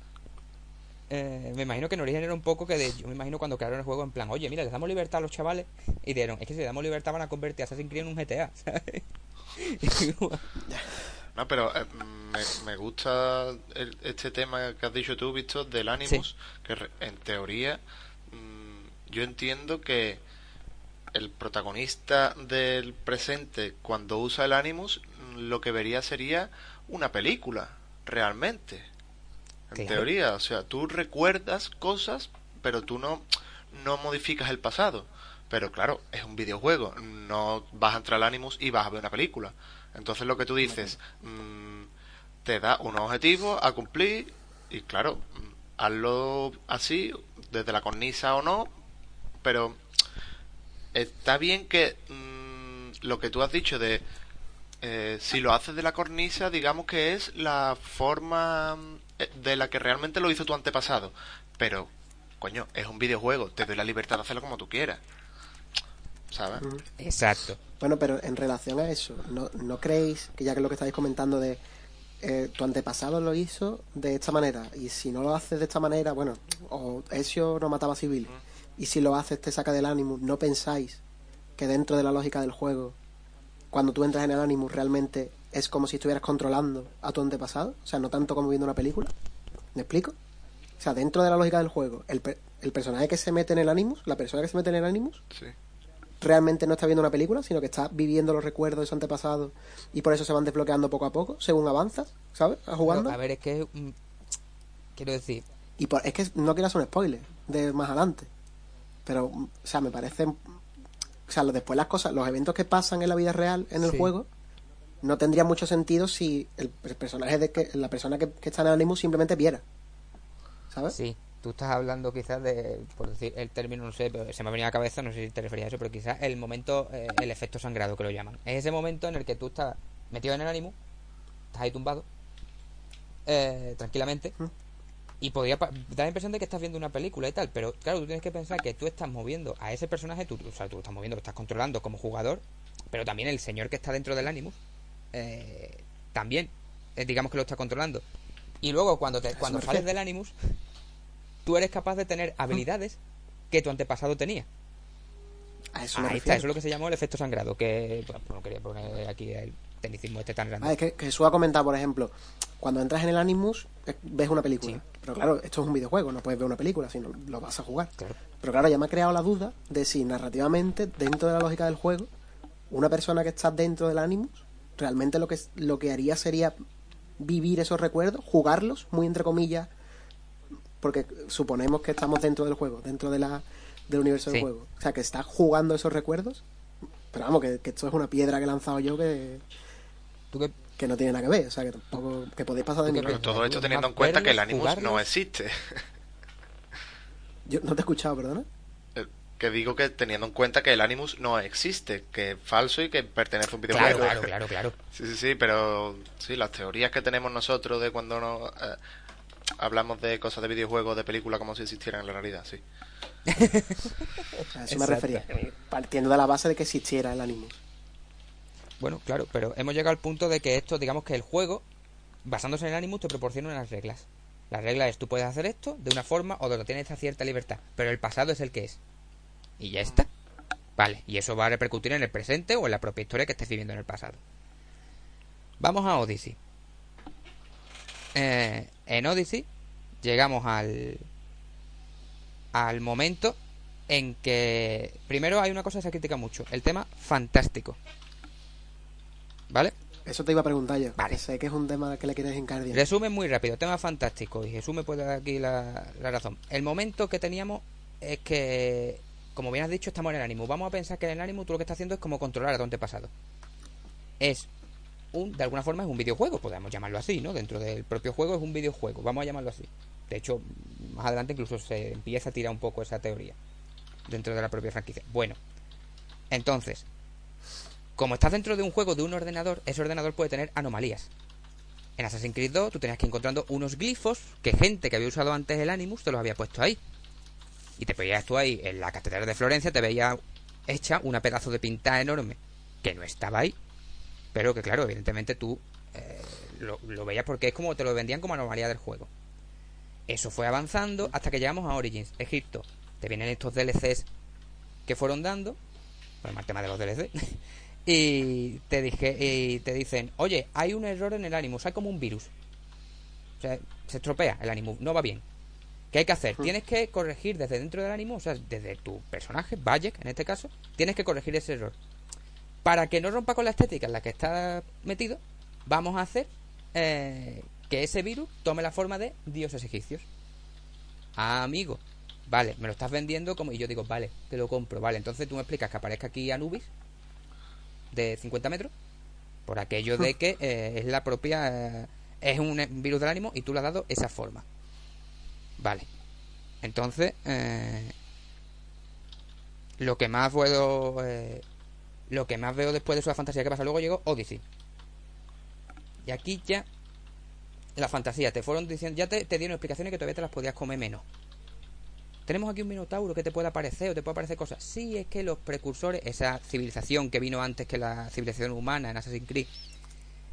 Eh, me imagino que en origen era un poco que de, yo me imagino cuando crearon el juego en plan, oye, mira, les damos libertad a los chavales y dieron, es que si les damos libertad van a convertir a Assassin's Creed en un GTA, <laughs> ¿sabes? <laughs> no, pero eh, me, gusta este tema que has dicho tú, Víctor, del Animus, que en teoría mm, yo entiendo que el protagonista del presente, cuando usa el Animus, lo que vería sería una película, realmente. En teoría, o sea, tú recuerdas cosas, pero tú no, no modificas el pasado. Pero claro, es un videojuego, no vas a entrar al Animus y vas a ver una película. Entonces lo que tú dices, mm, te da unos objetivos a cumplir y claro, mm, hazlo así, desde la cornisa o no, pero está bien que mm, lo que tú has dicho de eh, si lo haces de la cornisa, digamos que es la forma eh, de la que realmente lo hizo tu antepasado. Pero, coño, es un videojuego, te doy la libertad de hacerlo como tú quieras. ¿Sabes? Exacto. Bueno, pero en relación a eso, ¿no, ¿no creéis que ya que lo que estáis comentando de eh, tu antepasado lo hizo de esta manera y si no lo haces de esta manera, bueno, o eso no mataba civiles y si lo haces te saca del ánimo, ¿no pensáis que dentro de la lógica del juego, cuando tú entras en el ánimo realmente es como si estuvieras controlando a tu antepasado? O sea, no tanto como viendo una película. ¿Me explico? O sea, dentro de la lógica del juego, el, el personaje que se mete en el Animus, la persona que se mete en el Animus, realmente no está viendo una película, sino que está viviendo los recuerdos de su antepasado y por eso se van desbloqueando poco a poco, según avanzas, ¿sabes? A jugando. a ver, es que. quiero decir. Y es que no quiero hacer un spoiler de más adelante. Pero, o sea, me parece. O sea, después las cosas, los eventos que pasan en la vida real, en el juego, no tendría mucho sentido si el, personaje de que la persona que, está en Animus simplemente viera. ¿Sabes? Sí, tú estás hablando quizás de, por decir el término, no sé, se me ha venido a la cabeza, no sé si te referías a eso, pero quizás el momento, eh, el efecto sangrado que lo llaman. Es ese momento en el que tú estás metido en el Animus, estás ahí tumbado, eh, tranquilamente, y podría dar la impresión de que estás viendo una película y tal, pero claro, tú tienes que pensar que tú estás moviendo a ese personaje, tú, o sea, tú estás moviendo, lo estás controlando como jugador, pero también el señor que está dentro del Animus, eh, también, eh, digamos que lo está controlando. Y luego cuando, te, cuando sales del Animus, tú eres capaz de tener habilidades que tu antepasado tenía. eso Ahí está, eso es lo que se llamó el efecto sangrado, que no quería poner aquí el tecnicismo este tan grande. Ah, es que Jesús ha comentado, por ejemplo, cuando entras en el Animus, eh, ves una película. Pero claro, esto es un videojuego, no puedes ver una película, sino lo vas a jugar. Pero claro, ya me ha creado la duda de si narrativamente, dentro de la lógica del juego, una persona que está dentro del Animus, realmente lo que, lo que haría sería vivir esos recuerdos, jugarlos, muy entre comillas, porque suponemos que estamos dentro del juego, dentro de la, del universo del juego. O sea, que está jugando esos recuerdos. Pero vamos, que, esto es una piedra que he lanzado yo que... ¿Tú qué, que no tiene nada que ver, o sea, que tampoco que podéis pasar de ¿Tú qué nivel. piensas? Todo esto teniendo en cuenta que el Animus no existe. Yo no te he escuchado, perdona. Eh, Que digo que teniendo en cuenta que el Animus no existe, que es falso y que pertenece a un Claro, videojuego. claro, claro, claro. Sí, sí, sí, pero sí, las teorías que tenemos nosotros de cuando nos, eh, hablamos de cosas de videojuegos, de películas, como si existieran en la realidad, sí. <laughs> A eso me Exacto. refería. Partiendo de la base de que existiera el Animus. Bueno, claro, pero hemos llegado al punto de que esto, digamos que el juego, basándose en el Animus, te proporciona unas reglas. La regla es, tú puedes hacer esto de una forma o de otra, tienes esta cierta libertad, pero el pasado es el que es. Y ya está. Vale, y eso va a repercutir en el presente o en la propia historia que estés viviendo en el pasado. Vamos a Odyssey. Eh, en Odyssey llegamos al al momento en que primero hay una cosa que se critica mucho, el tema fantástico. ¿Vale? Eso te iba a preguntar yo. Vale. que Sé que es un tema que le quieres encargar. Resumen muy rápido, tema fantástico. Y Jesús me puede dar aquí la, la razón. El momento que teníamos es que, como bien has dicho, estamos en el ánimo. Vamos a pensar que en el ánimo tú lo que estás haciendo es como controlar a tu antepasado. Es un, de alguna forma es un videojuego, podemos llamarlo así, ¿no? Dentro del propio juego es un videojuego, vamos a llamarlo así. De hecho, más adelante incluso se empieza a tirar un poco esa teoría dentro de la propia franquicia. Bueno, entonces, como estás dentro de un juego de un ordenador, ese ordenador puede tener anomalías. En Assassin's Creed 2 tú tenías que ir encontrando unos glifos que gente que había usado antes el Animus te los había puesto ahí. Y te veías tú ahí en la catedral de Florencia, te veía hecha una pedazo de pinta enorme que no estaba ahí. Pero que claro, evidentemente tú eh, lo, lo veías porque es como te lo vendían como anomalía del juego. Eso fue avanzando hasta que llegamos a Origins, Egipto. Te vienen estos DLCs que fueron dando, por el tema de los DLC, <laughs> y te dije y te dicen, oye, hay un error en el Animus, hay como un virus. O sea, se estropea el Animus, no va bien. ¿Qué hay que hacer? Tienes que corregir desde dentro del Animus, o sea, desde tu personaje, Bayek en este caso, tienes que corregir ese error. Para que no rompa con la estética en la que está metido, vamos a hacer eh, que ese virus tome la forma de dioses egipcios. Ah, amigo. Vale, me lo estás vendiendo como... Y yo digo, vale, te lo compro. Vale, entonces tú me explicas que aparezca aquí Anubis de 50 metros por aquello de <laughs> que eh, es la propia... eh, es un virus del ánimo y tú le has dado esa forma. Vale. Entonces, eh, lo que más puedo... lo que más veo después de esa fantasía que pasa luego llegó Odyssey. Y aquí ya la fantasía, te fueron diciendo, ya te, dieron explicaciones que todavía te las podías comer menos. Tenemos aquí un minotauro que te puede aparecer o te puede aparecer cosas. Sí, es que los precursores, esa civilización que vino antes que la civilización humana en Assassin's Creed,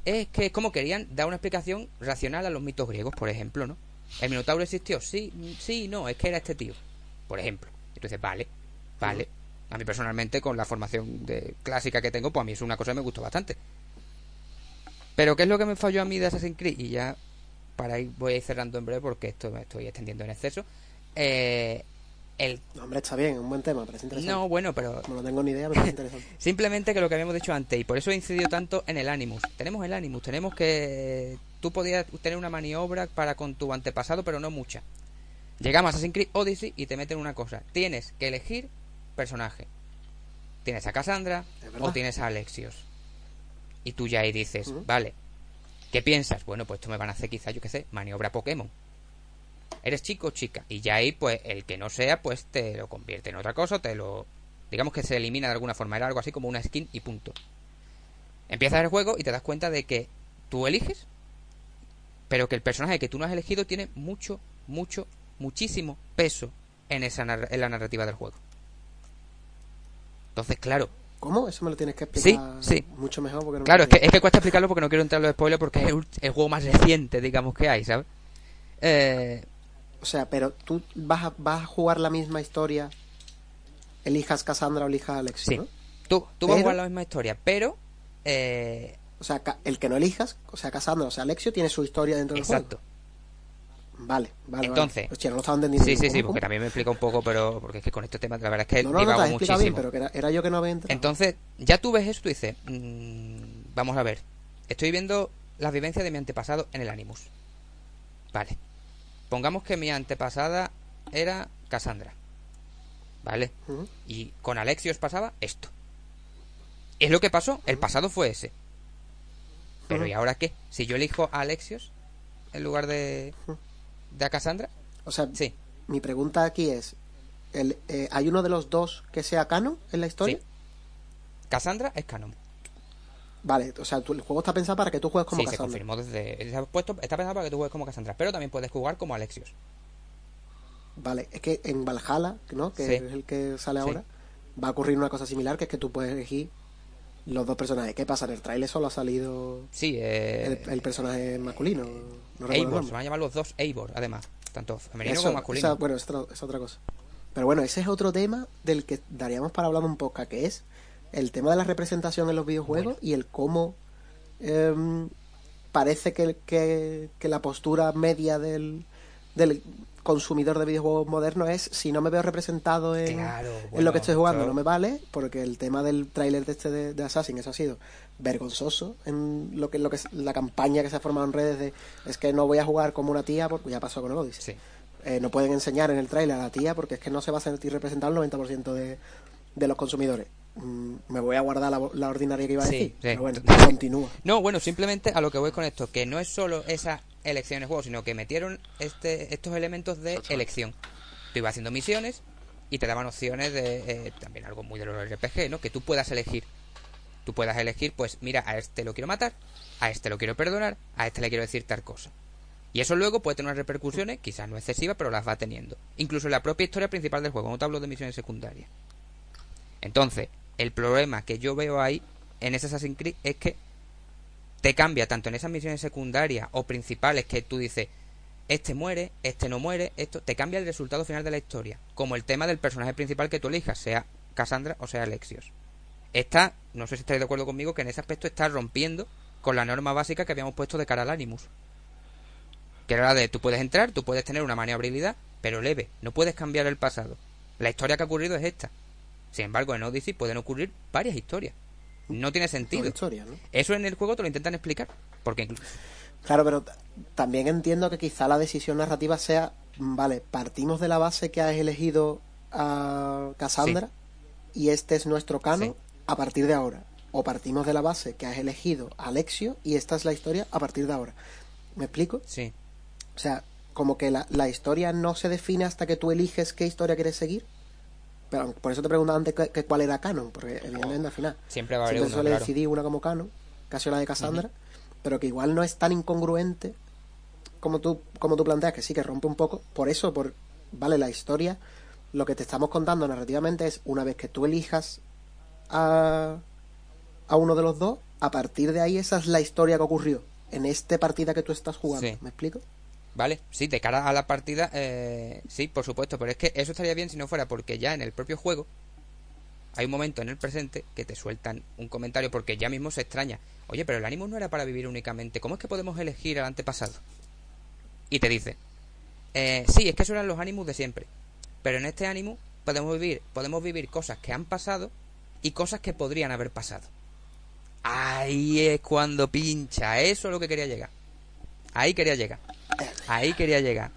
es que es como querían dar una explicación racional a los mitos griegos, por ejemplo, ¿no? ¿El minotauro existió? Sí, mm, sí, no, es que era este tío, por ejemplo. Dices, vale, vale. A mí personalmente, con la formación de clásica que tengo, pues a mí es una cosa que me gustó bastante. Pero ¿qué es lo que me falló a mí de Assassin's Creed? Y ya para ir voy a ir cerrando en breve porque esto me estoy extendiendo en exceso. Eh, el No, hombre, está bien, es un buen tema, parece interesante. no, bueno, pero No tengo ni idea, pero es interesante. <laughs> simplemente que lo que habíamos dicho antes y por eso he incidido tanto en el Animus. Tenemos el Animus, tenemos que tú podías tener una maniobra para con tu antepasado, pero no mucha. Llegamos a Assassin's Creed Odyssey y te meten una cosa, tienes que elegir personaje. Tienes a Cassandra o tienes a Alexios. Y tú ya ahí dices, vale, ¿qué piensas? Bueno, pues esto me van a hacer quizá, yo qué sé, maniobra Pokémon. Eres chico o chica. Y ya ahí, pues, el que no sea, pues te lo convierte en otra cosa, te lo... Digamos que se elimina de alguna forma. Era algo así como una skin y punto. Empiezas el juego y te das cuenta de que tú eliges, pero que el personaje que tú no has elegido tiene mucho, mucho, muchísimo peso en, esa en la narrativa del juego. Entonces, claro, ¿Cómo? Eso me lo tienes que explicar Sí, sí. mucho mejor. Porque no Claro, me es que, es que cuesta explicarlo porque no quiero entrar en los spoilers porque es el, el juego más reciente, digamos, que hay, ¿sabes? Eh, O sea, pero tú vas a, vas a jugar la misma historia, elijas Cassandra o elijas Alexis, sí. ¿no? Tú, tú vas a jugar la misma historia, pero... Eh, O sea, el que no elijas, o sea, Cassandra o sea, Alexio, tiene su historia dentro del exacto. juego. Vale, vale. Entonces- Vale. Hostia, no lo estaba entendiendo. Sí, sí, sí, ¿Cómo, porque también me explica un poco, pero porque es que con este tema la verdad es que No, no, no, muchísimo. bien, pero que era, era yo que no había entrado. Entonces, ya tú ves eso, tú dices, mm, vamos a ver, estoy viendo las vivencias de mi antepasado en el Animus. Vale. Pongamos que mi antepasada era Cassandra. ¿Vale? Y con Alexios pasaba esto. Es lo que pasó, el pasado fue ese. Pero. ¿y ahora qué? Si yo elijo a Alexios en lugar de. De a Cassandra, O sea, sí, mi pregunta aquí es: el, eh, ¿hay uno de los dos que sea canon en la historia? Sí. Cassandra es canon. Vale, o sea, el juego está pensado para que tú juegues como sí, se Cassandra. confirmó desde... Se ha puesto, está pensado para que tú juegues como Cassandra, pero también puedes jugar como Alexios. Vale, es que en Valhalla, ¿no? Que Sí. es el que sale Sí. ahora, va a ocurrir una cosa similar, que es que tú puedes elegir los dos personajes. ¿Qué pasa? En el trailer solo ha salido Sí, eh, el, el personaje masculino. No Eivor, se van a llamar los dos Eivor, además. Tanto femenino Eso, como masculino. esa- bueno, es otra, es otra cosa. Pero bueno, ese es otro tema del que daríamos para hablar un poco, que es el tema de la representación en los videojuegos Bueno. y el cómo em, parece que, que, que la postura media del, del consumidor de videojuegos modernos es si no me veo representado en, Claro, en bueno, lo que estoy jugando no me vale porque el tema del tráiler de este de, de Assassin eso ha sido vergonzoso en lo que lo que es la campaña que se ha formado en redes de es que no voy a jugar como una tía porque ya pasó con Odyssey Sí. eh, no pueden enseñar en el tráiler a la tía porque es que no se va a sentir representado el 90% de, de los consumidores. Mm, me voy a guardar la, la ordinaria que iba a Sí, decir. sí. Pero bueno, continúa. No, bueno, simplemente a lo que voy con esto, que no es solo esa elección el juego, sino que metieron este, estos elementos de elección. Tú ibas haciendo misiones y te daban opciones de eh, también algo muy de los RPG, ¿no? Que tú puedas elegir. Tú puedas elegir, pues mira, a este lo quiero matar, a este lo quiero perdonar, a este le quiero decir tal cosa. Y eso luego puede tener unas repercusiones, quizás no excesivas, pero las va teniendo. Incluso en la propia historia principal del juego, no te hablo de misiones secundarias. Entonces, el problema que yo veo ahí en ese Assassin's Creed es que te cambia tanto en esas misiones secundarias o principales que tú dices, este muere, este no muere, esto te cambia el resultado final de la historia, como el tema del personaje principal que tú elijas, sea Cassandra o sea Alexios. Está, no sé si estáis de acuerdo conmigo, que en ese aspecto está rompiendo con la norma básica que habíamos puesto de cara al Animus. Que era la de tú puedes entrar, tú puedes tener una maniobrabilidad, pero leve, no puedes cambiar el pasado. La historia que ha ocurrido es esta. Sin embargo, en Odyssey pueden ocurrir varias historias. No tiene sentido. historia, ¿no? Eso en el juego te lo intentan explicar. Porque incluso. Claro, pero también entiendo que quizá la decisión narrativa sea, mm, vale, partimos de la base que has elegido a Cassandra y este es nuestro canon Sí. a partir de ahora. O partimos de la base que has elegido a Alexio y esta es la historia a partir de ahora. ¿Me explico? Sí. O sea, como que la, la historia no se define hasta que tú eliges qué historia quieres seguir. Pero por eso te preguntaba antes que, que cuál era canon, porque evidentemente al final Siempre va a haber siempre uno, suele claro. decidir una como canon, casi la de Cassandra, pero que igual no es tan incongruente como tú, como tú planteas, que sí que rompe un poco. Por eso, por vale, la historia, lo que te estamos contando narrativamente es una vez que tú elijas a, a uno de los dos, a partir de ahí esa es la historia que ocurrió en esta partida que tú estás jugando. Sí. ¿Me explico? Vale, sí, de cara a la partida, eh, sí, por supuesto, pero es que eso estaría bien si no fuera porque ya en el propio juego hay un momento en el presente que te sueltan un comentario porque ya mismo se extraña. Oye, pero el ánimo no era para vivir únicamente. ¿Cómo es que podemos elegir al antepasado? Y te dice, eh, sí, es que esos eran los ánimos de siempre. Pero en este ánimo podemos vivir, podemos vivir cosas que han pasado y cosas que podrían haber pasado. Ahí es cuando pincha. Eso es lo que quería llegar. Ahí quería llegar. Ahí quería llegar.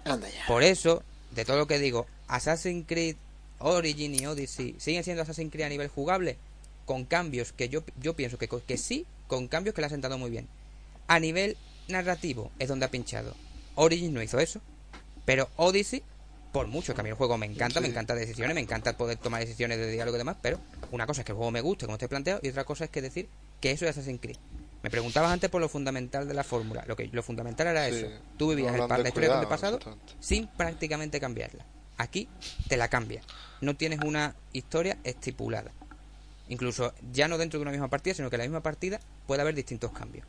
Por eso, de todo lo que digo, Assassin's Creed Origin y Odyssey siguen siendo Assassin's Creed a nivel jugable, con cambios que yo, yo pienso que, que sí, con cambios que le han sentado muy bien. A nivel narrativo es donde ha pinchado. Origin no hizo eso, pero Odyssey, por mucho que a mí el juego me encanta, me encanta decisiones, me encanta poder tomar decisiones de diálogo y demás, pero una cosa es que el juego me guste, como esté planteado, y otra cosa es que decir que eso es Assassin's Creed. Me preguntabas antes por lo fundamental de la fórmula. Lo que lo fundamental era Sí. eso. Tú vivías el pa- de la historia del pasado sin prácticamente cambiarla. Aquí te la cambia. No tienes una historia estipulada. Incluso ya no dentro de una misma partida, sino que en la misma partida puede haber distintos cambios.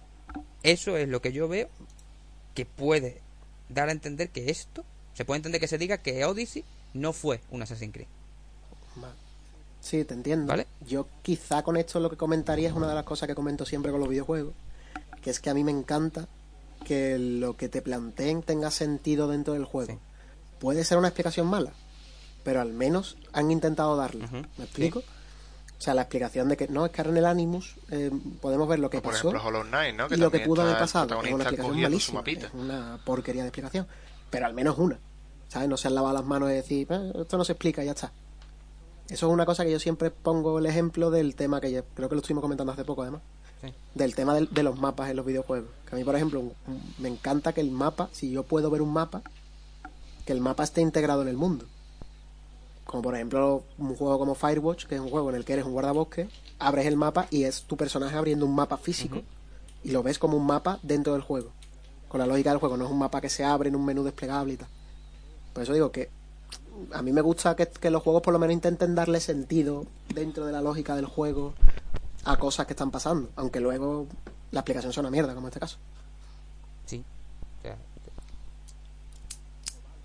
Eso es lo que yo veo que puede dar a entender que esto, se puede entender que se diga que Odyssey no fue un Assassin's Creed. Vale. Sí, te entiendo. ¿Vale? Yo quizá con esto lo que comentaría es una de las cosas que comento siempre con los videojuegos, que es que a mí me encanta que lo que te planteen tenga sentido dentro del juego. Sí. Puede ser una explicación mala, pero al menos han intentado darla. Ujú, ¿Me explico? O sea, la explicación de que no, es que ahora en el Animus eh, podemos ver lo que O por pasó ejemplo, Hollow Knight, ¿no? y lo que pudo haber pasado. Es una explicación malísima, es una porquería de explicación, pero al menos una. ¿Sabes? No se han lavado las manos y decir, "Eh, esto no se explica, ya está. Eso es una cosa que yo siempre pongo el ejemplo del tema que ya- creo que lo estuvimos comentando hace poco además, del tema de, los mapas en los videojuegos. Que a mí, por ejemplo, me encanta que el mapa, si yo puedo ver un mapa, que el mapa esté integrado en el mundo. Como por ejemplo un juego como Firewatch, que es un juego en el que eres un guardabosque, abres el mapa y es tu personaje abriendo un mapa físico y lo ves como un mapa dentro del juego. Con la lógica del juego, no es un mapa que se abre en un menú desplegable y tal. Por eso digo que a mí me gusta que, que los juegos por lo menos intenten darle sentido dentro de la lógica del juego a cosas que están pasando, aunque luego la aplicación sea una mierda, como en este caso. Sí.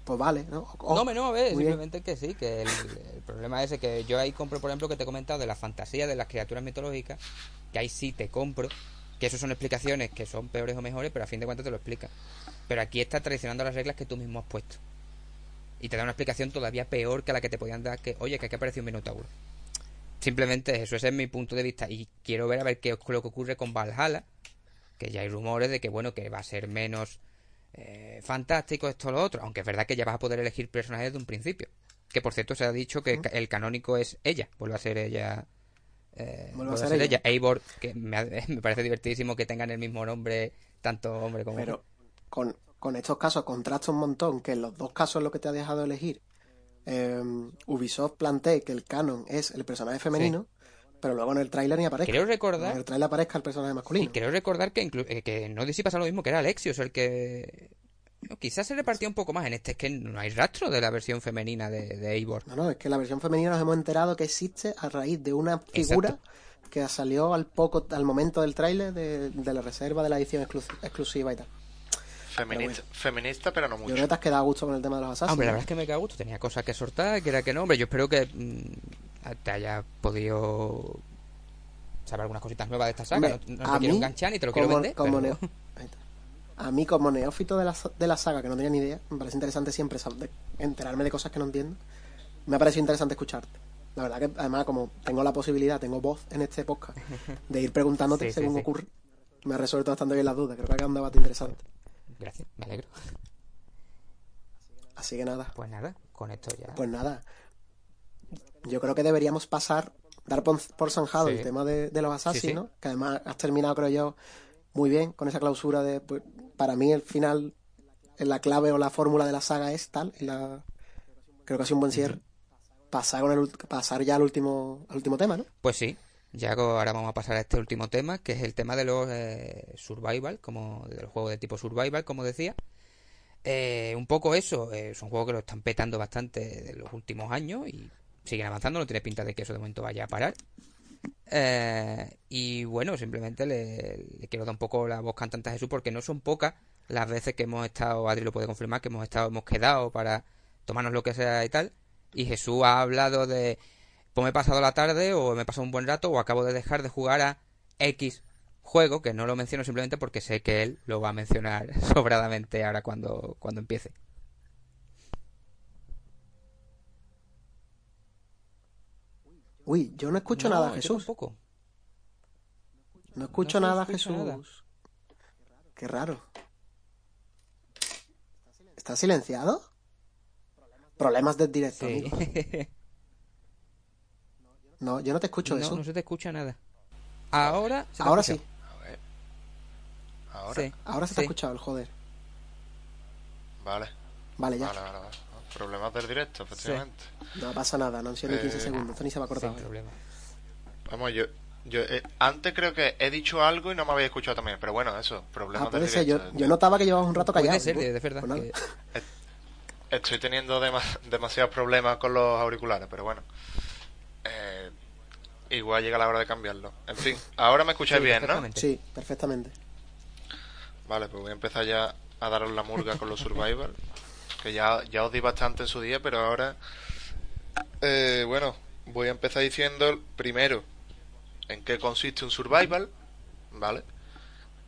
Pues vale, ¿no? no, no, a ver, simplemente que sí, que el, problema es que yo ahí compro, por ejemplo, que te he comentado de la fantasía de las criaturas mitológicas, que ahí sí te compro, que eso son explicaciones que son peores o mejores, pero a fin de cuentas te lo explica. Pero aquí está traicionando las reglas que tú mismo has puesto. Y te da una explicación todavía peor que la que te podían dar, que, oye, que aquí apareció un minotauro. Simplemente eso, ese es mi punto de vista. Y quiero ver a ver qué es lo que ocurre con Valhalla. Que ya hay rumores de que, bueno, que va a ser menos eh, fantástico esto o lo otro. Aunque es verdad que ya vas a poder elegir personajes desde un principio. Que por cierto se ha dicho que el canónico es ella. Vuelve a ser ella. Eh, vuelve, a ser, ella. Eivor, que <laughs> me, parece divertidísimo que tengan el mismo nombre, tanto hombre como Pero con, con estos casos contrasta un montón que en los dos casos lo que te ha dejado elegir Em, Ubisoft plantea que el canon es el personaje femenino, pero luego en el tráiler ni aparece. Creo recordar. En el tráiler aparezca el personaje masculino. Y creo recordar que, eh, que no sé si pasa lo mismo, que era Alexios el que. quizás se repartía un poco más en este, es que no hay rastro de la versión femenina de, de Eivor. No, no, es que la versión femenina nos hemos enterado que existe a raíz de una figura que salió al poco al momento del tráiler de, de, la reserva de la edición exclusiva y tal. Feminista, pero feminista, pero no mucho. Yo creo que te has quedado a gusto con el tema de los asesinos. Hombre, la verdad es que me queda a gusto. Tenía cosas que soltar, que era que no. Hombre, yo espero que mm, te haya podido saber algunas cositas nuevas de esta saga. no, te quiero enganchar ni te lo quiero vender. a mí, como neófito de la, de la saga, que no tenía ni idea, me parece interesante siempre enterarme de cosas que no entiendo. Me ha parecido interesante escucharte. La verdad que, además, como tengo la posibilidad, tengo voz en este podcast, de ir preguntándote <laughs> según ocurre, me ha resuelto bastante bien las dudas. Creo que ha quedado un debate interesante. Gracias, me alegro. Así que nada. Pues nada, con esto ya. Pues nada. Yo creo que deberíamos pasar, dar por, zanjado el tema de, los asesinos, que además has terminado, creo yo, muy bien con esa clausura de. Pues, para mí, el final, la clave o la fórmula de la saga es tal. la, creo que ha sido un buen cierre. pasar, con el, pasar ya al último, al último tema, ¿no? Pues sí, ya ahora vamos a pasar a este último tema, que es el tema de los eh, survival, como del juego de tipo survival, como decía. Eh, un poco eso, eh, es un juego que lo están petando bastante en los últimos años y siguen avanzando, no tiene pinta de que eso de momento vaya a parar. y bueno, simplemente le, quiero dar un poco la voz cantante a Jesús porque no son pocas las veces que hemos estado, Adri lo puede confirmar, que hemos estado, hemos quedado para tomarnos lo que sea y tal. Y Jesús ha hablado de pues me he pasado la tarde o me he pasado un buen rato o acabo de dejar de jugar a X juego, que no lo menciono simplemente porque sé que él lo va a mencionar <laughs> sobradamente ahora cuando, cuando empiece. Uy, yo no escucho nada, Jesús. Tampoco. No escucho nada, Jesús. Qué raro. ¿Está silenciado? Problemas del directo. Sí. <laughs> No, yo no te escucho no, eso. No se te escucha nada. Ahora Ahora sí. Ahora. Sí. Ahora se te ha escuchado el joder. Vale. Vale, ya. Vale, vale, vale. Problemas del directo, efectivamente. No pasa nada, no han sido ni 15 eh, segundos. Esto ni se va a cortar. problema. Vamos, yo, yo eh, antes creo que he dicho algo y no me había escuchado también, pero bueno, eso, problemas ah, del directo. Yo, yo, notaba que llevabas un rato callado. Puede ser, de, verdad. Pues <laughs> Estoy teniendo demasiados problemas con los auriculares, pero bueno. Igual llega la hora de cambiarlo. En fin, ahora me escucháis bien, ¿no? Sí, perfectamente. Vale, pues voy a empezar ya a daros la murga con los survival. Que ya, ya os di bastante en su día, pero ahora. Eh, bueno, voy a empezar diciendo primero en qué consiste un survival, ¿vale?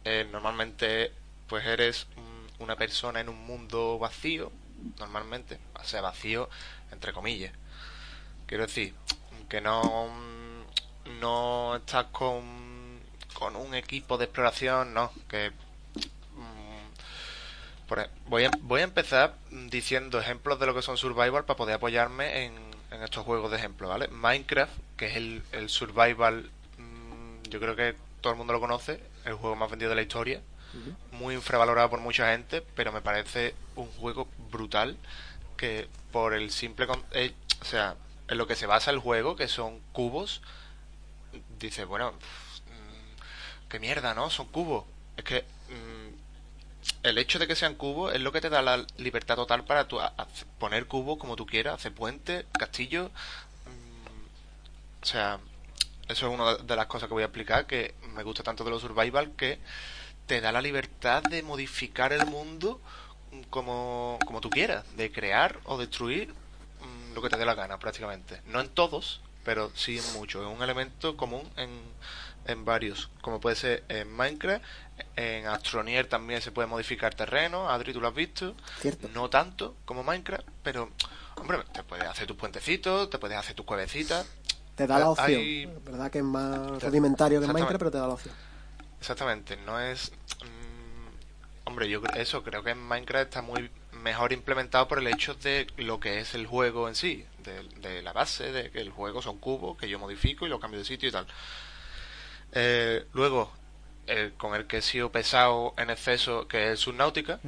Eh, normalmente, pues eres una persona en un mundo vacío, normalmente, o sea, vacío entre comillas. Quiero decir, que no, no estás con, con un equipo de exploración, no, que mm, por, e, voy, a, voy a empezar diciendo ejemplos de lo que son survival para poder apoyarme en, estos juegos de ejemplo, ¿vale? Minecraft, que es el, el survival, mm, yo creo que todo el mundo lo conoce, el juego más vendido de la historia, muy infravalorado por mucha gente, pero me parece un juego brutal que por el simple... Eh, o sea, en lo que se basa el juego, que son cubos, dice, bueno, mm, qué mierda, ¿no? Son cubos. Es que mm, el hecho de que sean cubos es lo que te da la libertad total para tu, poner cubos como tú quieras, hacer puentes, castillos. Mm, o sea, eso es una de las cosas que voy a explicar, que me gusta tanto de los survival, que te da la libertad de modificar el mundo como, como tú quieras, de crear o destruir mm, lo que te dé la gana prácticamente. No en todos, pero sí en muchos. Es un elemento común en, en varios, como puede ser en Minecraft, en Astronier también se puede modificar terreno, Adri, tú lo has visto. No tanto como Minecraft, pero, hombre, te puedes hacer tus puentecitos, te puedes hacer tus cuevecitas. Te da la opción. ¿Verdad que es más rudimentario que en Minecraft, pero te da la opción? Exactamente, no es... hombre, yo eso creo que en Minecraft está muy mejor implementado por el hecho de lo que es el juego en sí, de, la base, de que el juego son cubos que yo modifico y lo cambio de sitio y tal. Eh, luego, con el que he sido pesado en exceso, que es Subnautica,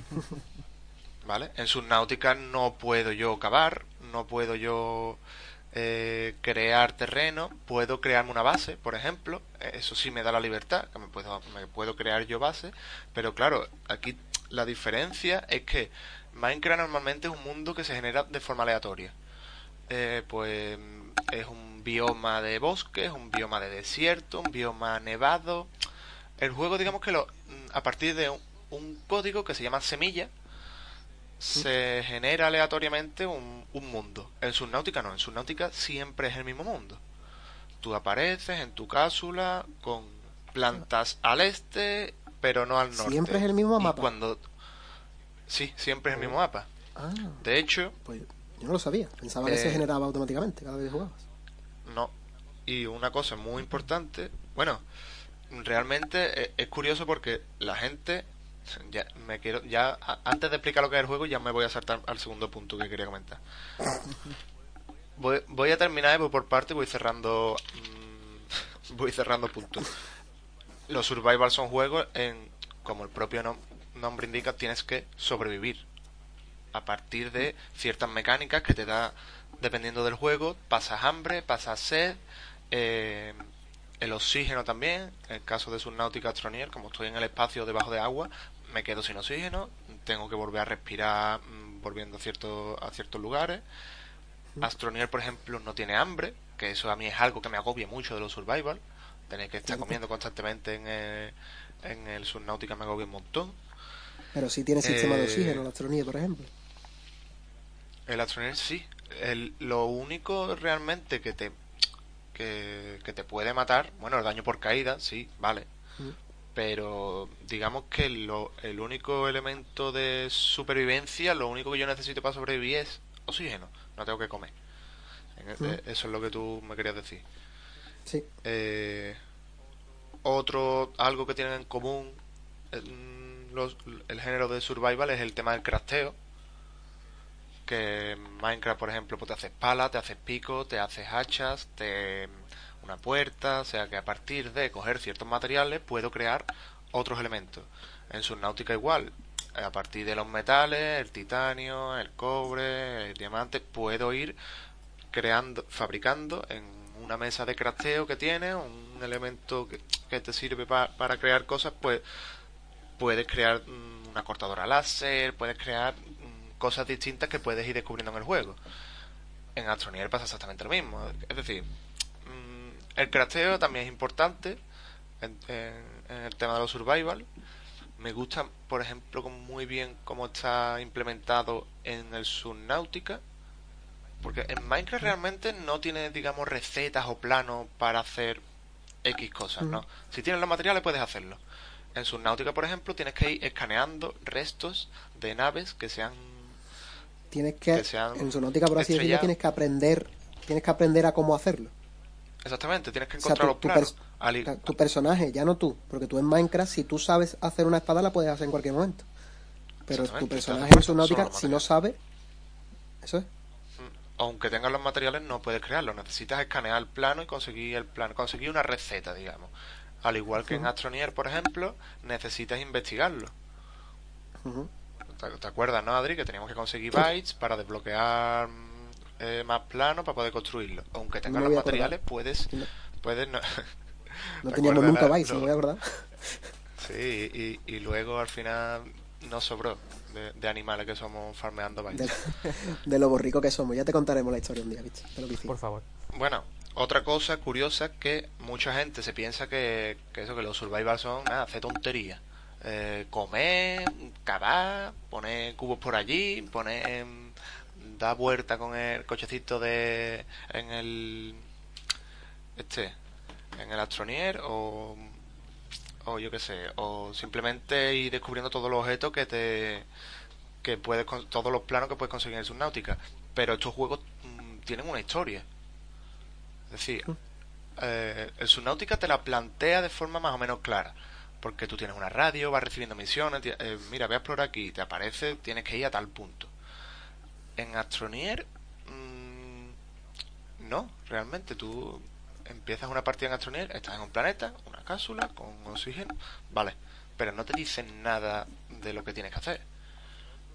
<laughs> ¿vale? En Subnautica no puedo yo cavar, no puedo yo eh, crear terreno, puedo crearme una base, por ejemplo, eso sí me da la libertad, que me puedo, me puedo crear yo base, pero claro, aquí la diferencia es que Minecraft normalmente es un mundo que se genera de forma aleatoria. Eh, pues es un bioma de bosque, es un bioma de desierto, un bioma nevado. El juego, digamos que lo, a partir de un código que se llama semilla, se genera aleatoriamente un, mundo. En Subnautica no, en Subnautica siempre es el mismo mundo. Tú apareces en tu cápsula con plantas al este, pero no al norte. Siempre es el mismo mapa. Cuando Sí, siempre es el mismo mapa. Ah, de hecho, pues yo no lo sabía. Pensaba que se eh, generaba automáticamente cada vez que jugabas. No. Y una cosa muy importante, bueno, realmente e, es curioso porque la gente ya me quiero ya antes de explicar lo que es el juego ya me voy a saltar al segundo punto que quería comentar <laughs> voy, voy a terminar por parte voy cerrando mm, <laughs> voy cerrando puntos los survival son juegos en como el propio nombre indica tienes que sobrevivir a partir de ciertas mecánicas que te da dependiendo del juego pasas hambre pasas sed eh, el oxígeno también, en el caso de Subnautica Astronier, como estoy en el espacio debajo de agua, me quedo sin oxígeno, tengo que volver a respirar mm, volviendo a, ciertos a ciertos lugares. Astronier, por ejemplo, no tiene hambre, que eso a mí es algo que me agobia mucho de los survival. Tener que estar comiendo constantemente en el, en el Subnautica me agobia un montón. Pero sí tiene sistema de eh, oxígeno el Astronier, por ejemplo. El Astronier sí. El, lo único realmente que te que, que, te puede matar, bueno, el daño por caída, sí, vale pero digamos que lo, el único elemento de supervivencia, lo único que yo necesito para sobrevivir es oxígeno, no tengo que comer. E, mm. Eso es lo que tú me querías decir. Sí. Eh, otro, algo que tienen en común mm, los, el género de survival es el tema del crafteo. Que Minecraft, por ejemplo, pues te haces pala, te haces pico, te haces hachas, te una puerta, o sea que a partir de coger ciertos materiales puedo crear otros elementos. En Subnautica igual, a partir de los metales, el titanio, el cobre, el diamante, puedo ir creando, fabricando en una mesa de crafteo que tiene, un elemento que, te sirve para crear cosas, pues puedes crear mm, una cortadora láser, puedes crear cosas distintas que puedes ir descubriendo en el juego. En Astronier pasa exactamente lo mismo. Es decir, el crafteo también es importante en, el tema de los survival. Me gusta, por ejemplo, muy bien cómo está implementado en el Subnautica. Porque en Minecraft realmente no tiene, digamos, recetas o planos para hacer X cosas, ¿no? Si tienes los materiales puedes hacerlo. En Subnautica, por ejemplo, tienes que ir escaneando restos de naves que sean... Tienes que, en Subnautica, por así decirlo, tienes que aprender, tienes que aprender a cómo hacerlo. Exactamente, tienes que encontrar los planos. Tu, personaje, ya no tú, porque tú en Minecraft, si tú sabes hacer una espada, la puedes hacer en cualquier momento. Pero tu personaje en Subnautica, si no sabe, eso es. Mm, aunque tengas los materiales, no puedes crearlo. Necesitas escanear el plano y conseguir el plano, conseguir una receta, digamos. Al igual que en Astronier, por ejemplo, necesitas investigarlo. ¿Te, acuerdas, no, Adri? Que teníamos que conseguir bytes para desbloquear eh, más planos para poder construirlo. Aunque tengas los materiales, puedes... puedes no, <laughs> no teníamos nunca bytes, no, me voy a <laughs> Sí, y, y luego al final no sobró de, animales que somos farmeando bytes. <laughs> De, lo borrico que somos. Ya te contaremos la historia un día, ¿viste? Por favor. Bueno, otra cosa curiosa que mucha gente se piensa que, eso, que los survival son, nada, hace tontería Eh, comer, cavar, poner cubos por allí, poner da vuelta con el cochecito de en el este en el astronier o o yo qué sé o simplemente ir descubriendo todos los objetos que te que puedes todos los planos que puedes conseguir en Subnautica. Pero estos juegos mm, tienen una historia. Es decir eh, el Subnautica te la plantea de forma más o menos clara porque tú tienes una radio vas recibiendo misiones eh, mira voy a explorar aquí te aparece tienes que ir a tal punto. En Astronier mm, no realmente tú empiezas una partida en Astronier estás en un planeta una cápsula con oxígeno vale pero no te dicen nada de lo que tienes que hacer.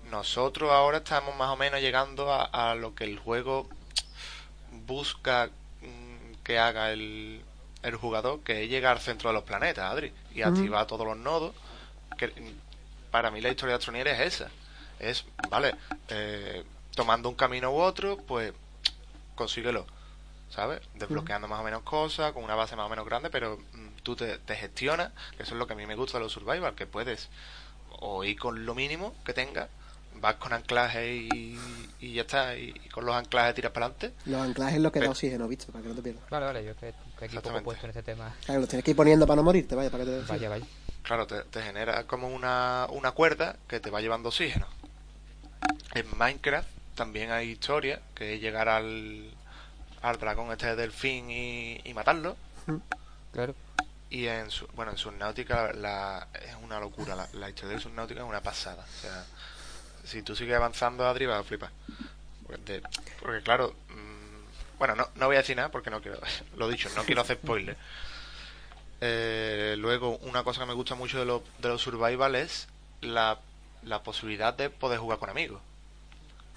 Nosotros ahora estamos más o menos llegando a, lo que el juego busca mm, que haga el, el jugador, que es llegar al centro de los planetas, Adri, y activar todos los nodos. Que para mí la historia de Astronier es esa. Es, vale, eh, tomando un camino u otro, pues consíguelo, ¿sabes? Desbloqueando más o menos cosas, con una base más o menos grande, pero mm, tú te, te gestionas, que eso es lo que a mí me gusta de los survival, que puedes o ir con lo mínimo que tengas vas con anclaje y, y ya está, y, con los anclajes tiras para adelante. Los anclajes es lo que da oxígeno, visto, para que no te pierdas. Vale, vale, yo que, que aquí poco puesto en este tema. Claro, los tienes que ir poniendo para no morirte, vaya, para que te Vaya, vaya. Claro, te, te genera como una, una cuerda que te va llevando oxígeno. En Minecraft también hay historia, que es llegar al, al dragón este de delfín y, y matarlo. Claro. Y en su, bueno, en Subnautica la, es una locura, la, la historia de Subnautica es una pasada. O sea, si tú sigues avanzando, Adri, vas a flipar. Porque, porque claro, mmm, bueno, no, no voy a decir nada porque no quiero, <laughs> lo dicho, no quiero hacer spoiler. Eh, luego, una cosa que me gusta mucho de, lo, de los survival es la, la posibilidad de poder jugar con amigos.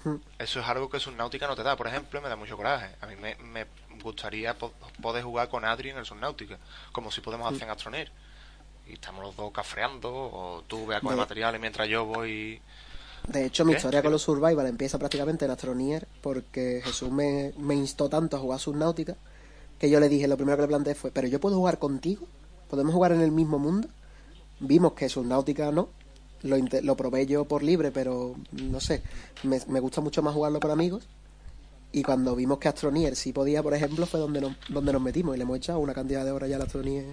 Hmm. Eso es algo que Subnautica no te da, por ejemplo, me da mucho coraje. A mí me, me gustaría poder jugar con Adri en el Subnautica, como si podemos hacer en Astroneer. Y estamos los dos cafreando, o tú veas con el materiales mientras yo voy de hecho, mi historia con los Survival empieza prácticamente en Astronier porque Jesús me, me instó tanto a jugar Subnautica que yo le dije, lo primero que le planteé fue, ¿pero yo puedo jugar contigo? ¿Podemos jugar en el mismo mundo? Vimos que Subnautica no, lo, lo probé yo por libre, pero no sé, me, me, gusta mucho más jugarlo con amigos. Y cuando vimos que Astronier sí podía, por ejemplo, fue donde nos, donde nos metimos y le hemos echado una cantidad de horas ya a Astronier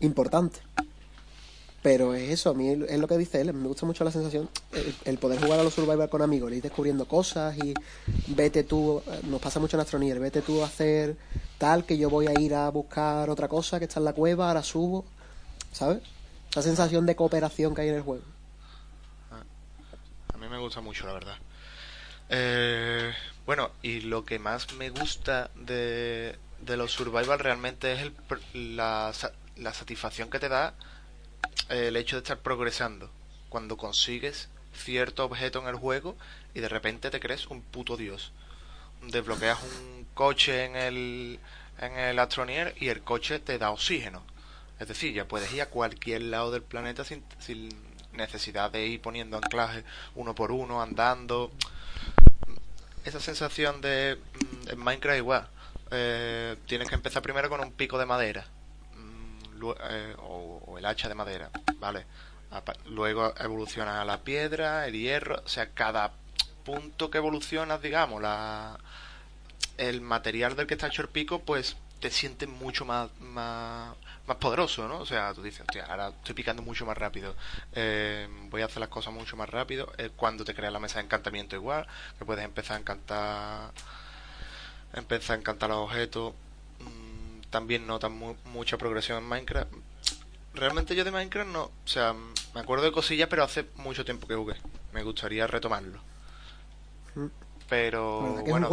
importante. Pero es eso, a mí es lo que dice él, me gusta mucho la sensación, el, poder jugar a los Survivor con amigos, ir descubriendo cosas y vete tú, nos pasa mucho en Astronier, vete tú a hacer tal que yo voy a ir a buscar otra cosa que está en la cueva, ahora subo, ¿sabes? Esa sensación de cooperación que hay en el juego. A mí me gusta mucho, la verdad. Eh, bueno, y lo que más me gusta de, de los Survival realmente es el, la, la satisfacción que te da el hecho de estar progresando. Cuando consigues cierto objeto en el juego y de repente te crees un puto dios. Desbloqueas un coche en el, en el Astronier y el coche te da oxígeno. Es decir, ya puedes ir a cualquier lado del planeta sin, sin necesidad de ir poniendo anclaje uno por uno, andando. Esa sensación de mm, en Minecraft igual. Eh, tienes que empezar primero con un pico de madera eh, o, el hacha de madera, ¿vale? Luego evoluciona la piedra, el hierro, o sea, cada punto que evolucionas, digamos, la, el material del que está hecho el pico, pues te sientes mucho más, más, más poderoso, ¿no? O sea, tú dices, hostia, ahora estoy picando mucho más rápido, eh, voy a hacer las cosas mucho más rápido. cuando te creas la mesa de encantamiento igual, que puedes empezar a encantar, empezar a encantar los objetos también notan mucha progresión en Minecraft. Realmente yo de Minecraft no, o sea, me acuerdo de cosillas, pero hace mucho tiempo que jugué. Me gustaría retomarlo. Mm. Pero bueno,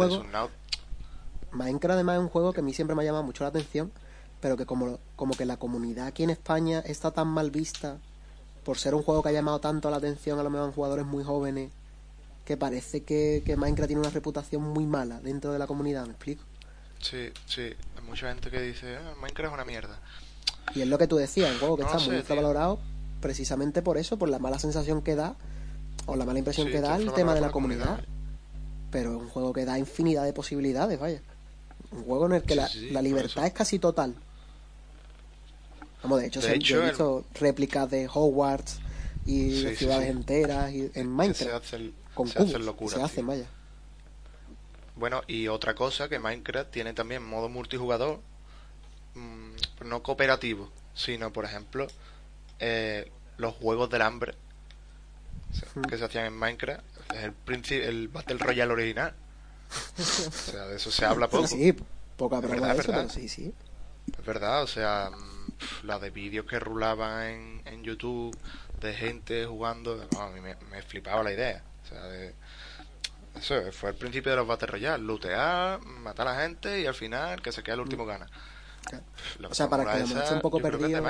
Minecraft además es un juego que a mí siempre me ha llamado mucho la atención pero que como, como que la comunidad aquí en España está tan mal vista por ser un juego que ha llamado tanto la atención a lo mejor jugadores muy jóvenes que parece que, que Minecraft tiene una reputación muy mala dentro de la comunidad, ¿me explico? Sí, sí, hay mucha gente que dice, "Ah, Minecraft es una mierda. Y es lo que tú decías, un juego que No está muy infravalorado precisamente por eso, por la mala sensación que da o la mala impresión Sí, que da el tema de la comunidad. Pero es un juego que da infinidad de posibilidades, vaya. Un juego en el que Sí, la, sí, la por libertad es casi total. Vamos, de hecho, De se- hecho, he el- visto réplicas de Hogwarts y ciudades enteras y, en Que se Minecraft. hacen, con se cubos, hacen se vaya. Bueno, y otra cosa que Minecraft tiene también modo multijugador, mm, no cooperativo, sino, por ejemplo, eh, los juegos del hambre que se hacían en Minecraft, es el, el Battle Royale original. O sea, de eso se habla poco. Sí, poca Es broma verdad, de es eso, verdad. pero sí, sí. Es verdad, o sea, mm, la de vídeos que rulaban en, en YouTube de gente jugando, no, a mí me, me flipaba la idea. O sea, de, eso fue el principio de los Battle Royale, lootear, matar a la gente y al final que se quede el último gana. Claro. Pf, la O sea, para que esté un poco perdido, mm.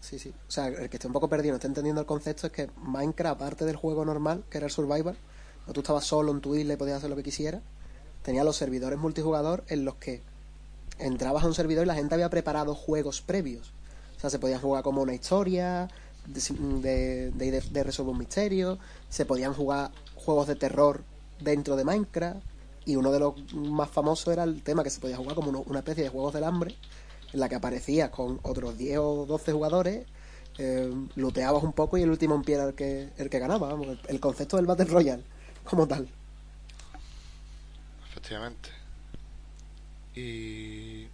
Sí, sí. O sea, el que esté un poco perdido, no esté entendiendo el concepto, es que Minecraft, aparte del juego normal, que era el Survival, o tú estabas solo en tu isla y podías hacer lo que quisieras, tenía los servidores multijugador en los que entrabas a un servidor y la gente había preparado juegos previos. O sea, se podían jugar como una historia, de, de, de- de resolver un misterio, se podían jugar juegos de terror dentro de Minecraft, y uno de los más famosos era el tema que se podía jugar como una especie de juegos del hambre, en la que aparecías con otros 10 o 12 jugadores, eh, looteabas un poco y el último en pie era el que, el que ganaba. El, concepto del Battle Royale, como tal. Efectivamente. Y.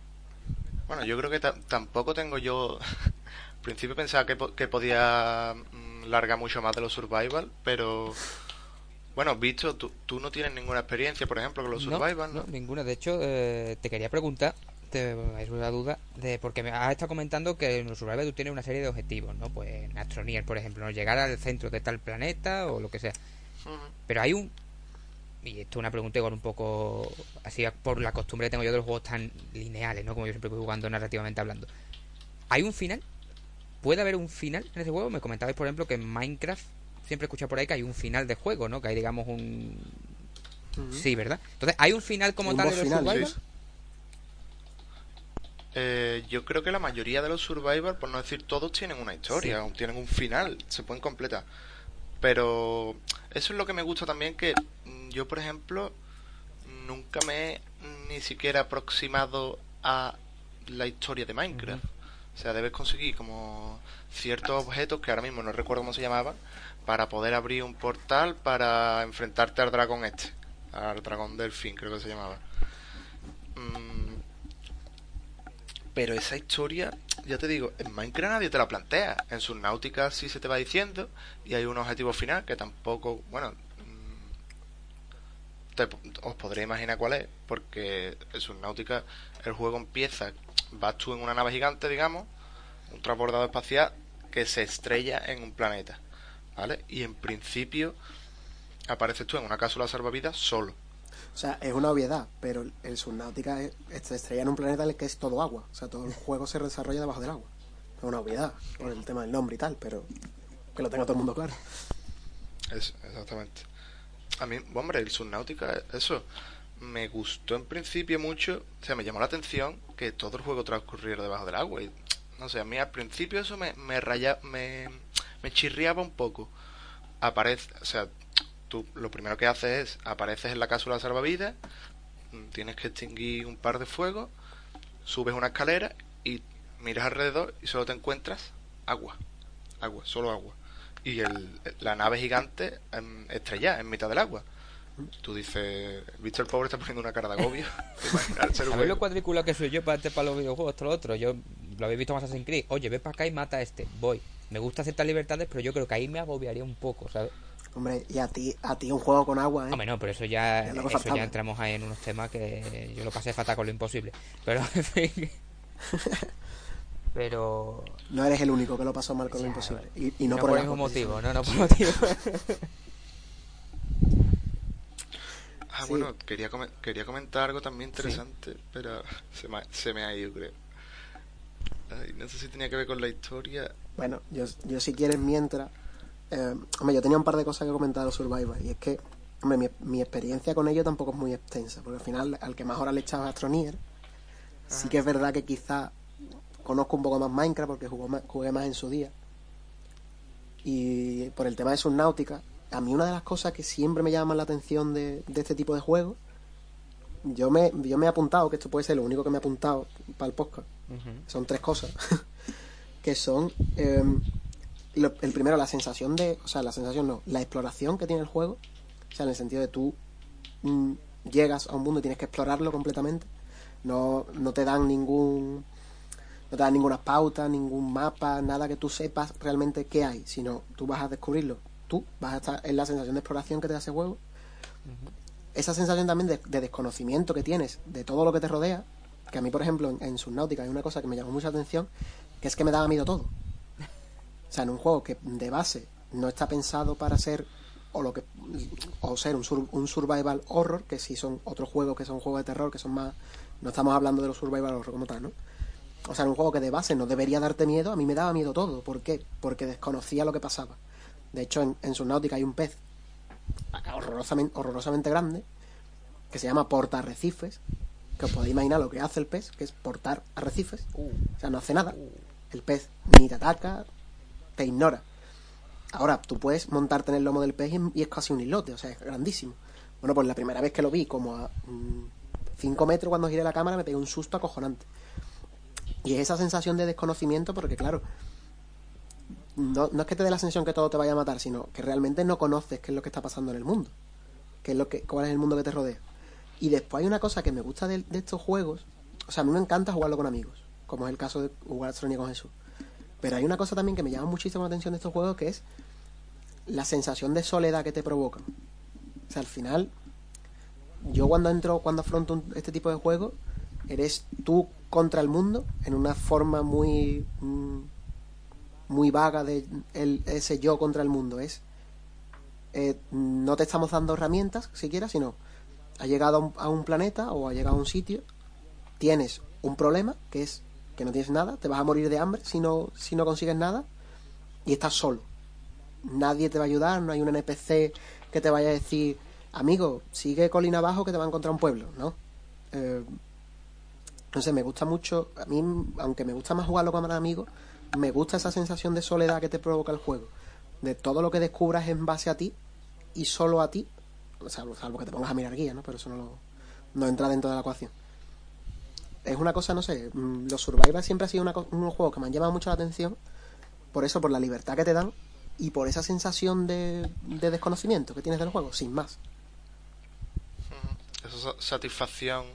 Bueno, yo creo que ta- tampoco tengo yo. <laughs> Al principio pensaba que, que podía mm, largar mucho más de los survival, pero. Bueno, visto, tú, tú no tienes ninguna experiencia, por ejemplo, con los No, survival, ¿no? no, ninguna. De hecho, eh, te quería preguntar, te es una duda, de porque me has estado comentando que en los Survival tú tienes una serie de objetivos, ¿no? Pues en Astronier, por ejemplo, ¿no? llegar al centro de tal planeta o lo que sea. Pero hay un. Y esto es una pregunta igual un poco. Así por la costumbre que tengo yo de los juegos tan lineales, ¿no? Como yo siempre voy jugando narrativamente hablando. ¿Hay un final? ¿Puede haber un final en ese juego? Me comentabais, por ejemplo, que en Minecraft siempre he escuchado por ahí que hay un final de juego, ¿no? Que hay, digamos, un. Sí, ¿verdad? Entonces, ¿hay un final como Un tal de los final, Survival? sí. Eh, yo creo que la mayoría de los survival, por no decir todos, tienen una historia, Sí. tienen un final, se pueden completar. Pero eso es lo que me gusta también, que mm, yo, por ejemplo, nunca me he ni siquiera aproximado a la historia de Minecraft. O sea, debes conseguir como ciertos objetos que ahora mismo no recuerdo cómo se llamaban, para poder abrir un portal para enfrentarte al dragón este, al dragón delfín, creo que se llamaba. Mm, pero esa historia, ya te digo, en Minecraft nadie te la plantea. En Subnautica sí se te va diciendo y hay un objetivo final que tampoco, bueno, mm, te- os podré imaginar cuál es, porque en Subnautica el juego empieza, vas tú en una nave gigante, digamos, un transbordador espacial que se estrella en un planeta, ¿vale? Y en principio apareces tú en una cápsula salvavidas solo. O sea, es una obviedad, pero el- Subnautica es, se estrella en un planeta en el que es todo agua. O sea, todo el juego se desarrolla debajo del agua. Es una obviedad, por el tema del nombre y tal, pero que lo tenga todo el mundo claro. Es, exactamente. A mí, hombre, el Subnautica, eso, me gustó en principio mucho, o sea, me llamó la atención que todo el juego transcurriera debajo del agua. Y, no sé, a mí al principio eso me, me raya, me, me chirriaba un poco. Aparece, o sea, tú lo primero que haces es, apareces en la cápsula salvavidas, mm, tienes que extinguir un par de fuegos, subes una escalera y miras alrededor y solo te encuentras agua. Agua, solo agua. Y el, la nave gigante em, estrellada en mitad del agua. Tú dices, ¿viste el pobre está poniendo una cara de agobio? <laughs> ¿Te imaginas el ser ¿Sabéis lo cuadrícula que soy yo para, este- para los videojuegos? Esto lo otro. Yo lo habéis visto en Assassin's Creed. Oye, ve para acá y mata a este. Voy. Me gusta ciertas libertades, pero yo creo que ahí me agobiaría un poco, ¿sabes? Hombre, y a ti, a ti un juego con agua, ¿eh? Hombre, no, pero eso ya, eso faltaba. ya entramos ahí en unos temas que yo lo pasé fatal con lo imposible. Pero, en fin. <laughs> Pero. No eres el único que lo pasó mal con lo imposible. Y, y no, por el el mismo motivo, no, no por motivo. <laughs> Ah, Sí. bueno, quería, quería comentar algo también interesante, pero se me, ha- se me ha ido, creo. no sé si tenía que ver con la historia. Bueno, yo, yo si quieres mientras... Eh, hombre, yo tenía un par de cosas que comentar de Survivor y es que, hombre, mi, mi, experiencia con ello tampoco es muy extensa, porque al final al que más horas le echaba Astronier, sí que es verdad que quizá conozco un poco más Minecraft porque jugué más, jugué más en su día. Y por el tema de Subnautica, a mí una de las cosas que siempre me llama la atención de, de este tipo de juegos, yo me, yo me he apuntado, que esto puede ser lo único que me he apuntado para el podcast, son tres cosas, <laughs> que son, eh, lo, el primero, la sensación de, o sea, la sensación no, la exploración que tiene el juego, o sea, en el sentido de tú mm, llegas a un mundo y tienes que explorarlo completamente, no, no te dan ningún no te dan ninguna pauta, ningún mapa, nada que tú sepas realmente qué hay, sino tú vas a descubrirlo. Tú vas a estar en la sensación de exploración que te da ese juego. Esa sensación también de, de, desconocimiento que tienes de todo lo que te rodea, que a mí, por ejemplo, en, en Subnautica hay una cosa que me llamó mucha atención, que es que me daba miedo todo. O sea, en un juego que de base no está pensado para ser o lo que o ser un, sur, un survival horror, que si son otros juegos que son juegos de terror, que son más no estamos hablando de los survival horror como tal, ¿no? O sea, en un juego que de base no debería darte miedo, a mí me daba miedo todo. ¿Por qué? Porque desconocía lo que pasaba. De hecho, en, en Subnautica hay un pez horrorosamente, horrorosamente grande que se llama portarrecifes, que os podéis imaginar lo que hace el pez, que es portar arrecifes. Uh. O sea, no hace nada. El pez ni te ataca, te ignora. Ahora, tú puedes montarte en el lomo del pez y es casi un islote, o sea, es grandísimo. Bueno, pues la primera vez que lo vi, como a 5 mmm, metros cuando giré la cámara, me pegué un susto acojonante. Y es esa sensación de desconocimiento porque, claro, no, no, es que te dé la sensación que todo te vaya a matar, sino que realmente no conoces qué es lo que está pasando en el mundo. Qué es lo que, cuál es el mundo que te rodea. Y después hay una cosa que me gusta de, de estos juegos. O sea, a mí me encanta jugarlo con amigos, como es el caso de jugar Astronia con Jesús. Pero hay una cosa también que me llama muchísimo la atención de estos juegos, que es la sensación de soledad que te provocan. O sea, al final, yo cuando entro, cuando afronto este tipo de juegos, eres tú contra el mundo en una forma muy muy vaga de ese yo contra el mundo es eh, no te estamos dando herramientas siquiera sino ha llegado a un, planeta o ha llegado a un sitio tienes un problema que es que no tienes nada te vas a morir de hambre si no si no consigues nada y estás solo nadie te va a ayudar no hay un NPC que te vaya a decir amigo sigue colina abajo que te va a encontrar un pueblo no eh, no sé, me gusta mucho, a mí, aunque me gusta más jugarlo con amigos, me gusta esa sensación de soledad que te provoca el juego. De todo lo que descubras en base a ti y solo a ti, salvo, salvo que te pongas a mirar guía, ¿no? Pero eso no, no entra dentro de la ecuación. Es una cosa, no sé, los Survivors siempre ha sido una, unos juegos que me han llamado mucho la atención, por eso, por la libertad que te dan y por esa sensación de, de desconocimiento que tienes del juego, sin más. Esa satisfacción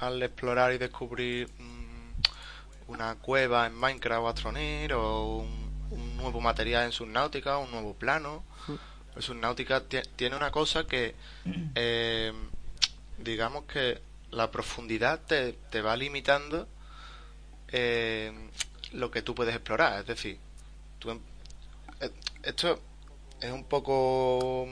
al explorar y descubrir mmm, una cueva en Minecraft o Astroneer o un, un, nuevo material en Subnautica, un nuevo plano. Mm. Subnautica tiene una cosa que, eh, digamos que la profundidad te, te va limitando eh, lo que tú puedes explorar. Es decir, tú, eh, esto es un poco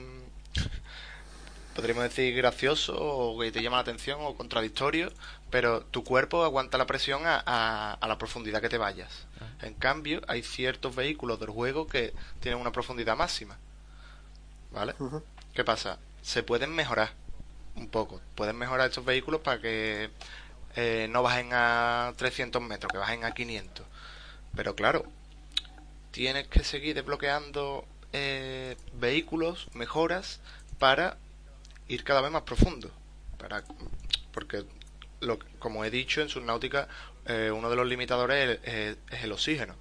podríamos decir gracioso o que te llama la atención o contradictorio, pero tu cuerpo aguanta la presión a, a, a la profundidad que te vayas. Ah. En cambio, hay ciertos vehículos del juego que tienen una profundidad máxima. ¿Vale? Uh -huh. ¿Qué pasa? Se pueden mejorar un poco. Pueden mejorar estos vehículos para que eh, no bajen a 300 metros, que bajen a 500. Pero claro, tienes que seguir desbloqueando eh, vehículos, mejoras, para ir cada vez más profundo. Para, porque, lo, como he dicho, en Subnautica eh, uno de los limitadores es, es, es, el oxígeno.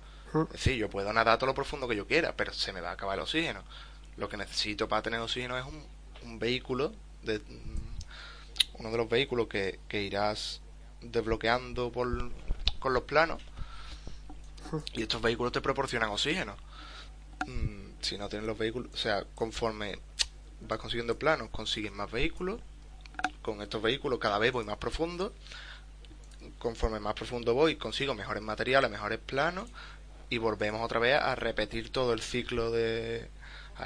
Es decir, yo puedo nadar todo lo profundo que yo quiera, pero se me va a acabar el oxígeno. Lo que necesito para tener oxígeno es un, un vehículo, de, uno de los vehículos que, que irás desbloqueando por, con los planos. <laughs> Y estos vehículos te proporcionan oxígeno. Mm, si no tienes los vehículos, o sea, conforme vas consiguiendo planos, consigues más vehículos. Con estos vehículos cada vez voy más profundo. Conforme más profundo voy, consigo mejores materiales, mejores planos. Y volvemos otra vez a repetir todo el ciclo de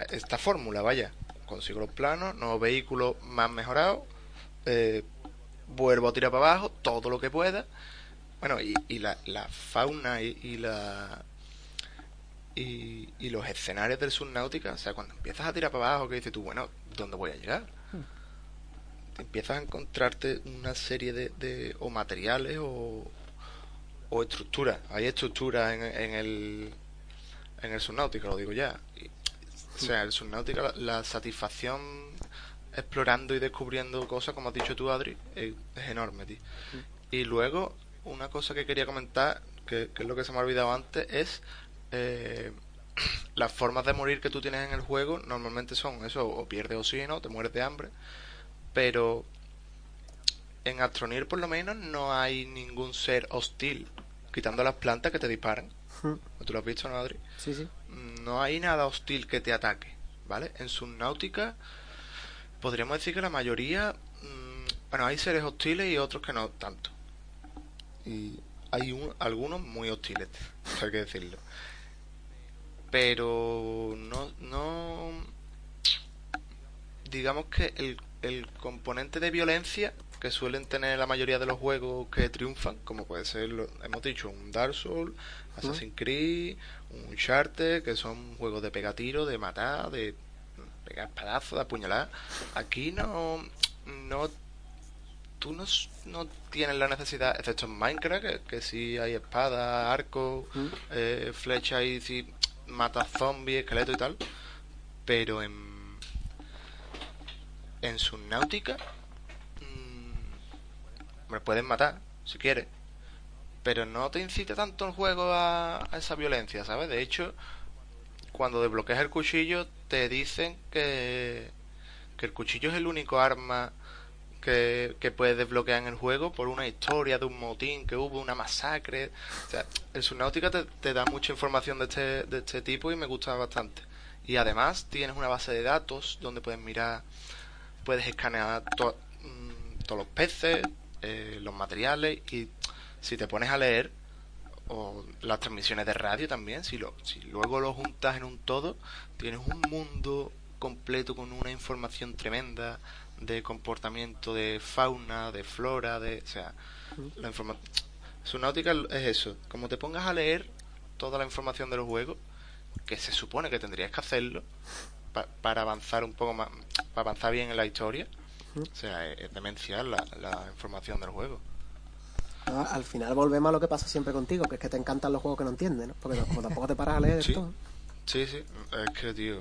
esta fórmula, vaya. Consigo los planos, nuevos vehículos más mejorados. Eh, vuelvo a tirar para abajo todo lo que pueda. Bueno, y, y la, la fauna y, y la y, y los escenarios del Subnautica, o sea, cuando empiezas a tirar para abajo, que dices tú, bueno, ¿dónde voy a llegar? Te empiezas a encontrarte una serie de, de o materiales o, o estructuras. Hay estructuras en, en el en el Subnautica, lo digo ya. Y, o sea, el Subnautica, la, la satisfacción explorando y descubriendo cosas, como has dicho tú, Adri, es, es enorme, tío. Y luego, una cosa que quería comentar, que, que es lo que se me ha olvidado antes, es eh, <clears throat> las formas de morir que tú tienes en el juego normalmente son eso, o pierdes oxígeno, te mueres de hambre, pero en Astronir por lo menos no hay ningún ser hostil, quitando las plantas que te disparan. ¿Tú lo has visto, no, Adri? Sí, sí. No hay nada hostil que te ataque, ¿vale? En Subnautica podríamos decir que la mayoría, mmm, bueno, hay seres hostiles y otros que no tanto. Y hay un, algunos muy hostiles, <laughs> hay que decirlo pero no, no digamos que el, el componente de violencia que suelen tener la mayoría de los juegos que triunfan, como puede ser, lo, hemos dicho, un Dark Souls, Assassin's Creed, un Uncharted, que son juegos de pegatiro, de matar, de pegar espadazos, de apuñalar. Aquí no, no, tú no, no tienes la necesidad, excepto en Minecraft, que, que sí hay espada, arco, ¿Mm? eh, flecha y sí, mata zombies, esqueletos y tal, pero en en Subnautica mmm, me pueden matar si quieres, pero no te incita tanto el juego a, esa violencia, ¿sabes? De hecho, cuando desbloqueas el cuchillo te dicen que que el cuchillo es el único arma que, que, puedes desbloquear en el juego por una historia de un motín que hubo, una masacre. O sea, el Subnautica te, da mucha información de este, de este tipo y me gusta bastante. Y además tienes una base de datos donde puedes mirar, puedes escanear mmm, todos los peces, eh, los materiales y si te pones a leer o las transmisiones de radio también, si, lo, si luego lo juntas en un todo, tienes un mundo completo con una información tremenda de comportamiento de fauna, de flora, de, o sea, la información Subnautica es eso, como te pongas a leer toda la información de los juegos, que se supone que tendrías que hacerlo pa para avanzar un poco más, para avanzar bien en la historia, o sea, es demencial la, la información del juego. No, al final volvemos a lo que pasa siempre contigo, que es que te encantan los juegos que no entiendes, ¿no? Porque como tampoco te paras a leer sí. todo. Sí, sí, es que, tío,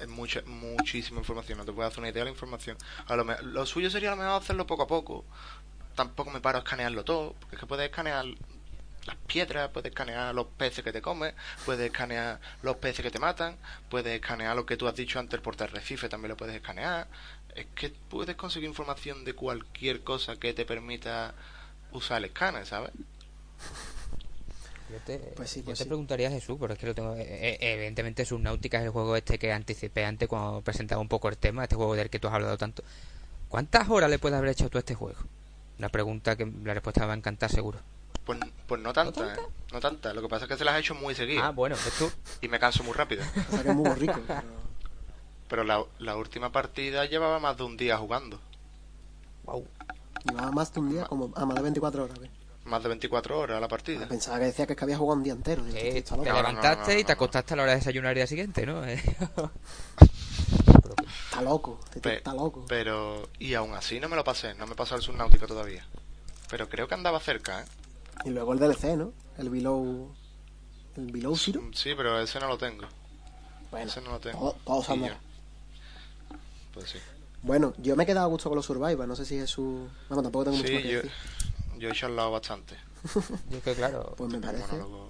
es mucha, muchísima información, no te puedes hacer una idea de la información. A lo, me, lo suyo sería a lo mejor hacerlo poco a poco. Tampoco me paro a escanearlo todo, porque es que puedes escanear las piedras, puedes escanear los peces que te comes, puedes escanear los peces que te matan, puedes escanear lo que tú has dicho antes, el portarrecife también lo puedes escanear. Es que puedes conseguir información de cualquier cosa que te permita usar el escáner, ¿sabes? Yo te, pues sí, pues yo te sí. preguntaría, Jesús, pero es que lo tengo. Eh, evidentemente, Subnautica es el juego este que anticipé antes cuando presentaba un poco el tema, este juego del que tú has hablado tanto. ¿Cuántas horas le puedes haber hecho tú a este juego? Una pregunta que la respuesta me va a encantar, seguro. Pues, pues no tanta, ¿No tanta? ¿eh? No tanta. Lo que pasa es que se las has hecho muy seguido. Ah, bueno, pues tú. Y me canso muy rápido. <laughs> o sea que es muy rico. Pero, pero la, la, última partida llevaba más de un día jugando. Wow. Llevaba más de un día, como a más de 24 horas. ¿ves? más de 24 horas la partida. Ah, pensaba que decía que, es que había jugado un día entero. Sí, te, te levantaste no, no, no, y te acostaste a la hora de desayunar el día siguiente, ¿no? está loco, Pe está loco. Pero, y aún así no me lo pasé, no me pasó el Subnautica todavía. Pero creo que andaba cerca, ¿eh? Y luego el DLC, ¿no? El Below. El Below Zero. Sí, pero ese no lo tengo. Bueno, ese no lo tengo. Todo, todos andan. Pues sí. Bueno, yo me he quedado a gusto con los Survivors, no sé si es su. Bueno, tampoco tengo mucho más que yo, decir. yo he charlado bastante. <laughs> yo que claro. Pues me parece. Monólogo.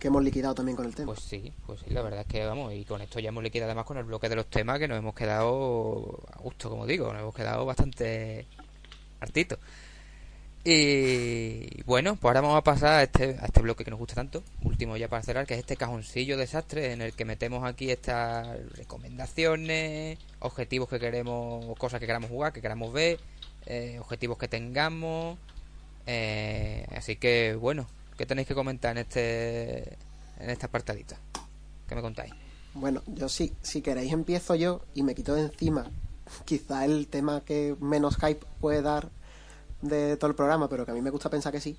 Que hemos liquidado también con el tema. Pues sí, pues sí, la verdad es que vamos, y con esto ya hemos liquidado además con el bloque de los temas que nos hemos quedado a gusto, como digo, nos hemos quedado bastante hartitos. Y bueno, pues ahora vamos a pasar a este, a este bloque que nos gusta tanto, último ya para cerrar, que es este cajoncillo desastre en el que metemos aquí estas recomendaciones, objetivos que queremos, cosas que queramos jugar, que queramos ver, eh, objetivos que tengamos. Eh, así que bueno, ¿qué tenéis que comentar en este en esta apartadita? ¿Qué me contáis? Bueno, yo sí, si queréis empiezo yo y me quito de encima quizá el tema que menos hype puede dar de todo el programa, pero que a mí me gusta pensar que sí,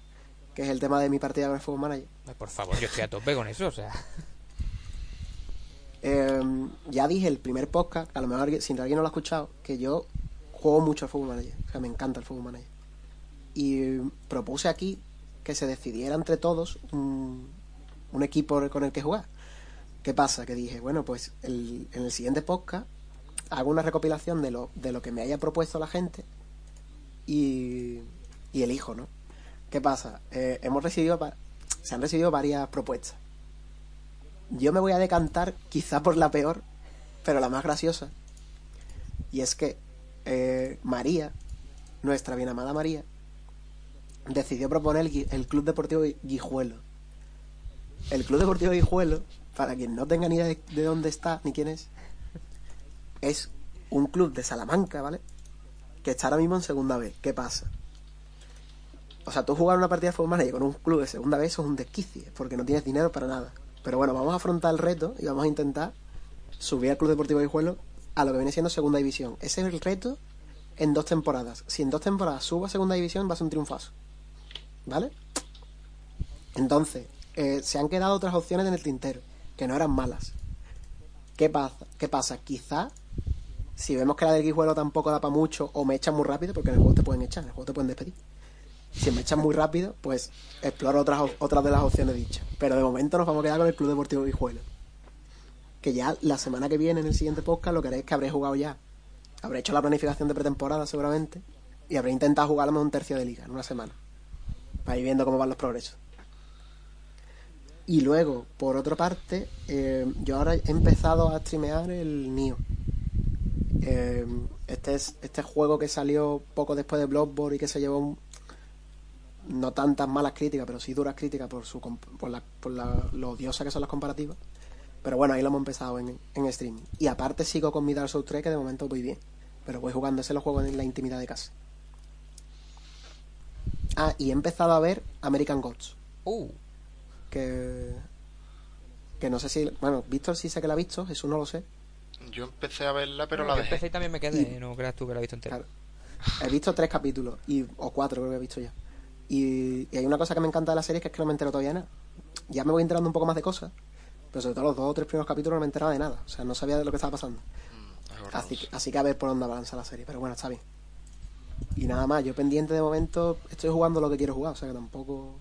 que es el tema de mi partida con el Football Manager. Por favor, yo estoy a tope con eso, o sea. <laughs> Eh, ya dije el primer podcast, a lo mejor si alguien no lo ha escuchado, que yo juego mucho al Football Manager, o sea, me encanta el Football Manager. Y propuse aquí que se decidiera entre todos un, un equipo con el que jugar. ¿Qué pasa? Que dije, bueno, pues el- en el siguiente podcast hago una recopilación de lo, de lo que me haya propuesto la gente y, y elijo, ¿no? ¿Qué pasa? Eh, hemos recibido, se han recibido varias propuestas. Yo me voy a decantar quizá por la peor, pero la más graciosa. Y es que eh, María, nuestra bien amada María, decidió proponer el, el Club Deportivo Gui- Guijuelo. El Club Deportivo Guijuelo, para quien no tenga ni idea de, de dónde está ni quién es, es un club de Salamanca, ¿vale? Que está ahora mismo en segunda vez. ¿Qué pasa? O sea, tú jugar una partida de fútbol manager con un club de segunda vez eso es un desquicie, porque no tienes dinero para nada. Pero bueno, vamos a afrontar el reto y vamos a intentar subir al Club Deportivo Guijuelo a lo que viene siendo segunda división. Ese es el reto en dos temporadas. Si en dos temporadas subo a segunda división, va a ser un triunfazo. ¿Vale? Entonces, eh, se han quedado otras opciones en el tintero, que no eran malas. ¿Qué pasa? ¿Qué pasa? Quizá, si vemos que la del Guijuelo tampoco da para mucho, o me echan muy rápido, porque en el juego te pueden echar, en el juego te pueden despedir. Si me echan muy rápido, pues exploro otras, otras de las opciones dichas. Pero de momento nos vamos a quedar con el Club Deportivo Guijuelo. Que ya la semana que viene, en el siguiente podcast, lo que haré es que habré jugado ya. Habré hecho la planificación de pretemporada seguramente. Y habré intentado jugar a lo mejor un tercio de liga en una semana. Para ir viendo cómo van los progresos. Y luego, por otra parte, eh, yo ahora he empezado a streamear el Nio. Eh, este es este juego que salió poco después de Bloodborne y que se llevó un- no tantas malas críticas, pero sí duras críticas por su por, la, por la, lo odiosa que son las comparativas. Pero bueno, ahí lo hemos empezado en, en streaming. Y aparte sigo con mi Dark Souls 3, que de momento voy bien. Pero voy jugando ese lo juego en la intimidad de casa. Ah, y he empezado a ver American Gods. Uh, Que. Que no sé si. Bueno, Víctor sí sé que la ha visto, Jesús no lo sé. Yo empecé a verla, pero no, la yo dejé. empecé y también me quedé, no creas tú que la he visto entera. Claro. He visto tres capítulos, y, o cuatro creo que he visto ya. Y, y hay una cosa que me encanta de la serie que es que no me entero todavía de nada. Ya me voy enterando un poco más de cosas, pero sobre todo los dos o tres primeros capítulos no me enteraba de nada. O sea, no sabía de lo que estaba pasando. Mm. Así que, así que a ver por dónde avanza la serie, pero bueno, está bien. Y nada más, yo pendiente de momento estoy jugando lo que quiero jugar, o sea que tampoco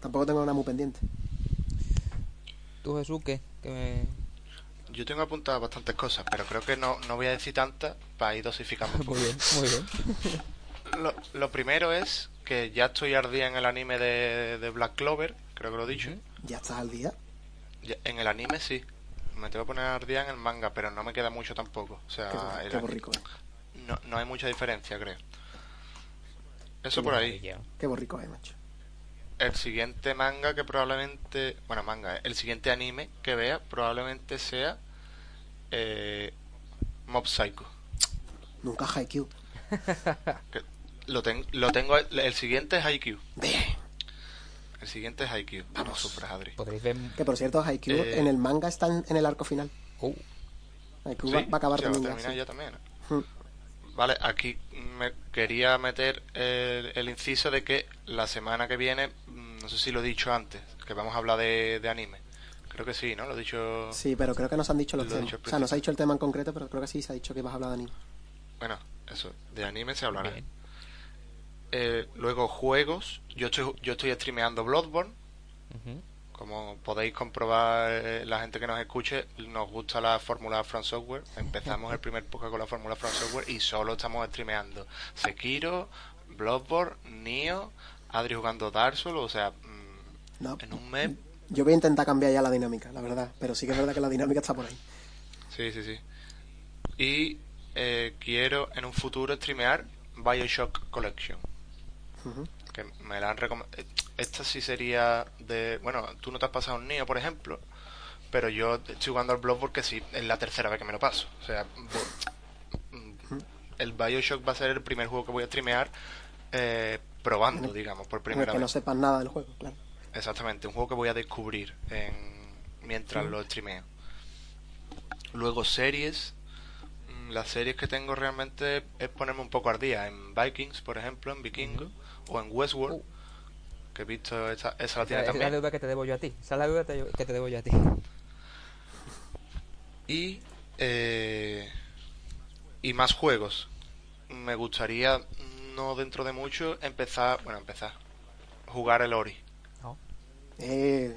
tampoco tengo nada muy pendiente. ¿Tú, Jesús, qué? Que me... Yo tengo apuntadas bastantes cosas, pero creo que no, no voy a decir tantas para ir dosificando. <laughs> Muy bien, muy bien. <laughs> Lo, lo primero es que ya estoy ardía en el anime de, de Black Clover, creo que lo he dicho. Ya estás al día. Ya- en el anime sí. Me tengo que poner ardía en el manga, pero no me queda mucho tampoco. O sea, Qué, el qué eh. no, no hay mucha diferencia, creo. Eso por ahí. Qué borrico, eh, macho. El siguiente manga que probablemente. Bueno, manga, eh, el siguiente anime que vea probablemente sea. Eh, Mob Psycho. Nunca Haikyuu. Lo, ten- lo tengo. El siguiente es Haikyuu. Bien. El siguiente es Haikyuu. Vamos. sufras, Adri. Podréis ver... Que por cierto, Haikyuu Eh. en el manga está en, en el arco final. Uh, Haikyuu Sí, va, va a acabar ya va a también ya, terminar sí. ya también. ¿eh? Mm. Vale, aquí me quería meter el, el inciso de que la semana que viene, mm, no sé si lo he dicho antes, que vamos a hablar de, de anime. Creo que sí, ¿no? Lo he dicho. Sí, pero creo que nos han dicho los Lo temas. O sea, no se ha dicho el tema en concreto, pero creo que sí se ha dicho que vas a hablar de anime. Bueno, eso, de anime se hablará. Eh, luego, juegos. Yo estoy, yo estoy streameando Bloodborne. Ujú. Como podéis comprobar, eh, la gente que nos escuche, nos gusta la fórmula From Software. Empezamos el primer podcast con la fórmula From Software y solo estamos streameando Sekiro, Bloodborne, Nioh, Adri jugando Dark Souls, o sea, mm, No. en un mes. Yo voy a intentar cambiar ya la dinámica, la verdad. Pero sí que es verdad que la dinámica está por ahí. Sí, sí, sí. Y eh, quiero en un futuro streamear Bioshock Collection. Que me la han recomendado. Esta sí sería de. Bueno, tú no te has pasado un Nioh, por ejemplo. Pero yo estoy jugando al Bloodborne que sí, es la tercera vez que me lo paso. O sea, el Bioshock va a ser el primer juego que voy a streamear eh, probando, digamos, por primera que no vez. sepas nada del juego, claro. Exactamente, un juego que voy a descubrir en- mientras lo streameo. Luego series. mm, las series que tengo realmente es ponerme un poco al día. En Vikings, por ejemplo, en Vikingo, o en Westworld, Uh. que he visto, esa, esa la tiene Esa es la también. deuda que te debo yo a ti. Esa es la deuda que te- que te debo yo a ti. <laughs> Y, eh, y más juegos. Me gustaría, no dentro de mucho, empezar, bueno, empezar, jugar el Ori. Eh,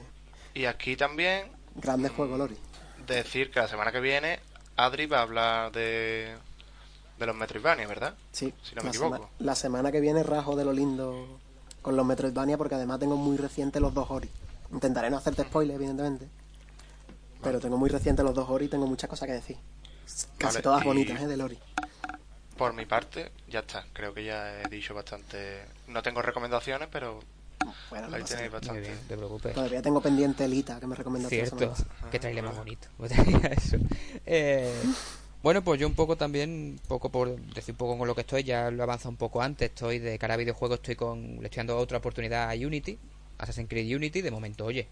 Y aquí también grande juego, Lori. decir que la semana que viene Adri va a hablar de, de los Metroidvania, ¿verdad? Sí, Si no me la, equivoco. sema- la semana que viene rajo de lo lindo con los Metroidvania porque además tengo muy recientes los dos Ori. Intentaré no hacerte spoiler, evidentemente. Pero tengo muy recientes los dos Ori y tengo muchas cosas que decir. Casi Vale, todas y- bonitas, ¿eh? Del Ori. Por mi parte, ya está. Creo que ya he dicho bastante. No tengo recomendaciones, pero Bueno, no ahí pasa tenéis nada. Muy bastante. bien, no te preocupes. Todavía tengo pendiente Elita, que me recomendaste Cierto, que trailer más bonito. <laughs> Eso. Eh, bueno, pues yo un poco también, poco por decir un poco con lo que estoy, ya lo avanza un poco antes, estoy de cara a videojuegos, estoy con, le estoy dando otra oportunidad a Unity, Assassin's Creed Unity, de momento, oye,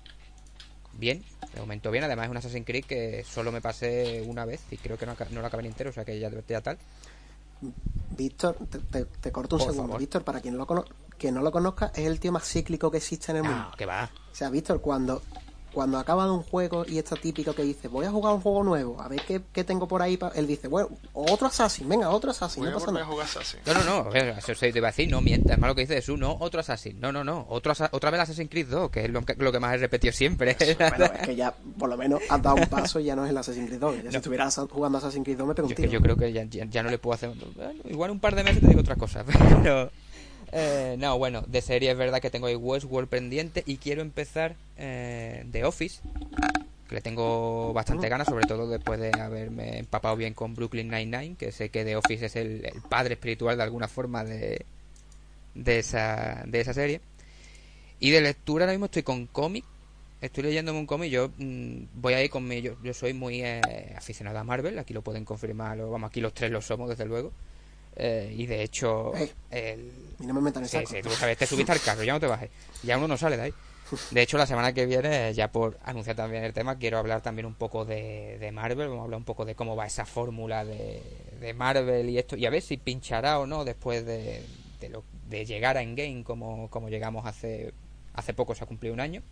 bien, de momento bien, además es un Assassin's Creed que solo me pasé una vez y creo que no, no lo acabé ni entero, o sea que ya, ya tal. Víctor, te, te- te corto un Por segundo. favor. Víctor, para quien, lo cono- que no lo conozca, es el tío más cíclico que existe en el mundo. No, que va. O sea, Víctor, cuando, cuando acaba de un juego y esto típico que dice, voy a jugar un juego nuevo, a ver qué, qué tengo por ahí. pa-". Él dice, bueno, otro Assassin, venga, otro Assassin, Voy no a pasa volver a nada. jugar Assassin. No, no, no, eso se te iba a decir, no mientas, es malo que dice Jesús, no, otro Assassin, no, no, no, otro, otra vez Assassin's Creed 2, que es lo que, lo que más he repetido siempre. <laughs> Bueno, es que ya, por lo menos, has dado un paso y ya no es el Assassin's Creed 2. Ya Si estuvieras jugando Assassin's Creed 2 me Yo, es pregunté. que yo creo que ya, ya- ya no le puedo hacer. bueno, igual un par de meses te digo otra cosa, <laughs> pero. Eh, no, bueno, de serie es verdad que tengo ahí Westworld pendiente y quiero empezar eh, The Office, que le tengo bastante ganas, sobre todo después de haberme empapado bien con Brooklyn Nine-Nine, que sé que The Office es el, el padre espiritual de alguna forma de, de, esa, de esa serie. Y de lectura ahora mismo estoy con cómic. Estoy leyéndome un cómic. Yo mm, voy ahí con mi. Yo, yo soy muy eh, aficionado a Marvel. Aquí lo pueden confirmar. lo- vamos, aquí los tres lo somos, desde luego. Eh, y de hecho. Eh. el- no me metan en Sí, sí, tú sabes, te subiste al carro, ya no te bajes. Ya uno no sale de ahí. <laughs> De hecho, la semana que viene, ya por anunciar también el tema, quiero hablar también un poco de, de Marvel. Vamos a hablar un poco de cómo va esa fórmula de, de Marvel y esto. Y a ver si pinchará o no después de, de, lo- de llegar a Endgame como, como llegamos hace, hace poco, se ha cumplido un año.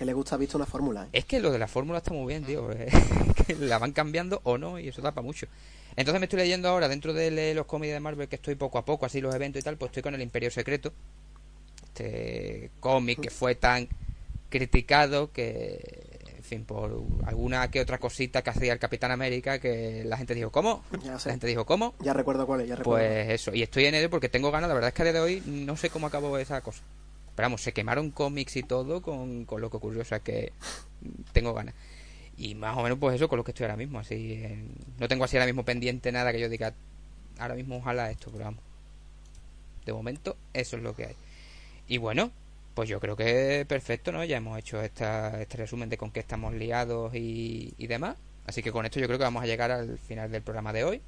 Que le gusta visto una fórmula. ¿eh? Es que lo de la fórmula está muy bien, tío. eh, <laughs> que la van cambiando o no y eso da para mucho. Entonces me estoy leyendo ahora, dentro de los cómics de Marvel, que estoy poco a poco, así los eventos y tal, pues estoy con el Imperio Secreto. Este cómic que fue tan criticado que, en fin, por alguna que otra cosita que hacía el Capitán América, que la gente dijo, ¿cómo? Ya La gente dijo, ¿cómo? Ya recuerdo cuál es, ya recuerdo. Pues eso, y estoy en ello porque tengo ganas, la verdad es que a día de hoy no sé cómo acabó esa cosa. Se quemaron cómics y todo con, con lo que ocurrió, o sea que tengo ganas. Y más o menos pues eso con lo que estoy ahora mismo, así eh, no tengo así ahora mismo pendiente nada que yo diga ahora mismo ojalá esto, pero vamos. De momento eso es lo que hay. Y bueno, pues yo creo que perfecto, ¿no? Ya hemos hecho esta, este resumen de con qué estamos liados y, y demás. Así que con esto yo creo que vamos a llegar al final del programa de hoy.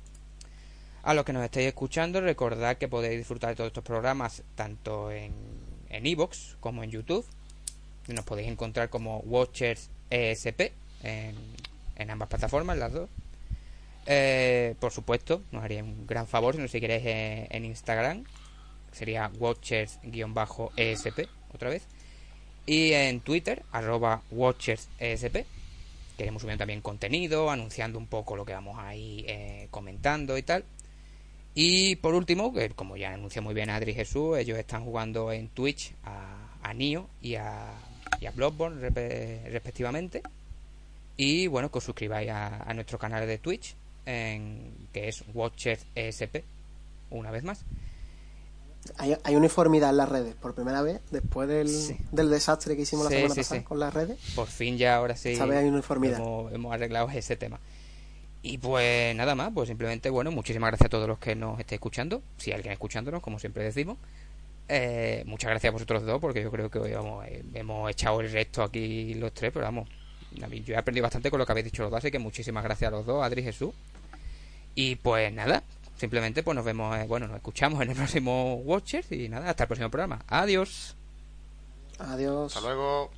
A los que nos estéis escuchando, recordad que podéis disfrutar de todos estos programas tanto en en iVoox como en YouTube. Nos podéis encontrar como Watchers ESP en, ambas plataformas, las dos. Eh, por supuesto, nos haría un gran favor si nos siguierais en, Instagram. Sería Watchers-ESP, otra vez. Y en Twitter, arroba WatchersESP. Que iremos subiendo también contenido, anunciando un poco lo que vamos ahí eh, comentando y tal. Y por último, que como ya anuncia muy bien Adri Jesús, ellos están jugando en Twitch a, a Nio y a, y a Bloodborne respectivamente. Y bueno, que os suscribáis a, a nuestro canal de Twitch, en, que es Watchers ESP, una vez más. Hay, hay uniformidad en las redes, por primera vez, después del, Sí. del desastre que hicimos la semana sí, pasada con las redes. Por fin ya ahora sí hay uniformidad. hemos, hemos arreglado ese tema. Y pues nada más, pues simplemente, bueno, muchísimas gracias a todos los que nos estéis escuchando, si hay alguien escuchándonos, como siempre decimos. Eh, muchas gracias a vosotros dos, porque yo creo que hoy vamos, eh, hemos echado el resto aquí los tres, pero vamos, a mí, yo he aprendido bastante con lo que habéis dicho los dos, así que muchísimas gracias a los dos, Adri y Jesús. Y pues nada, simplemente pues nos vemos, eh, bueno, nos escuchamos en el <laughs> próximo Watchers y nada, hasta el próximo programa. Adiós. Adiós. Hasta luego.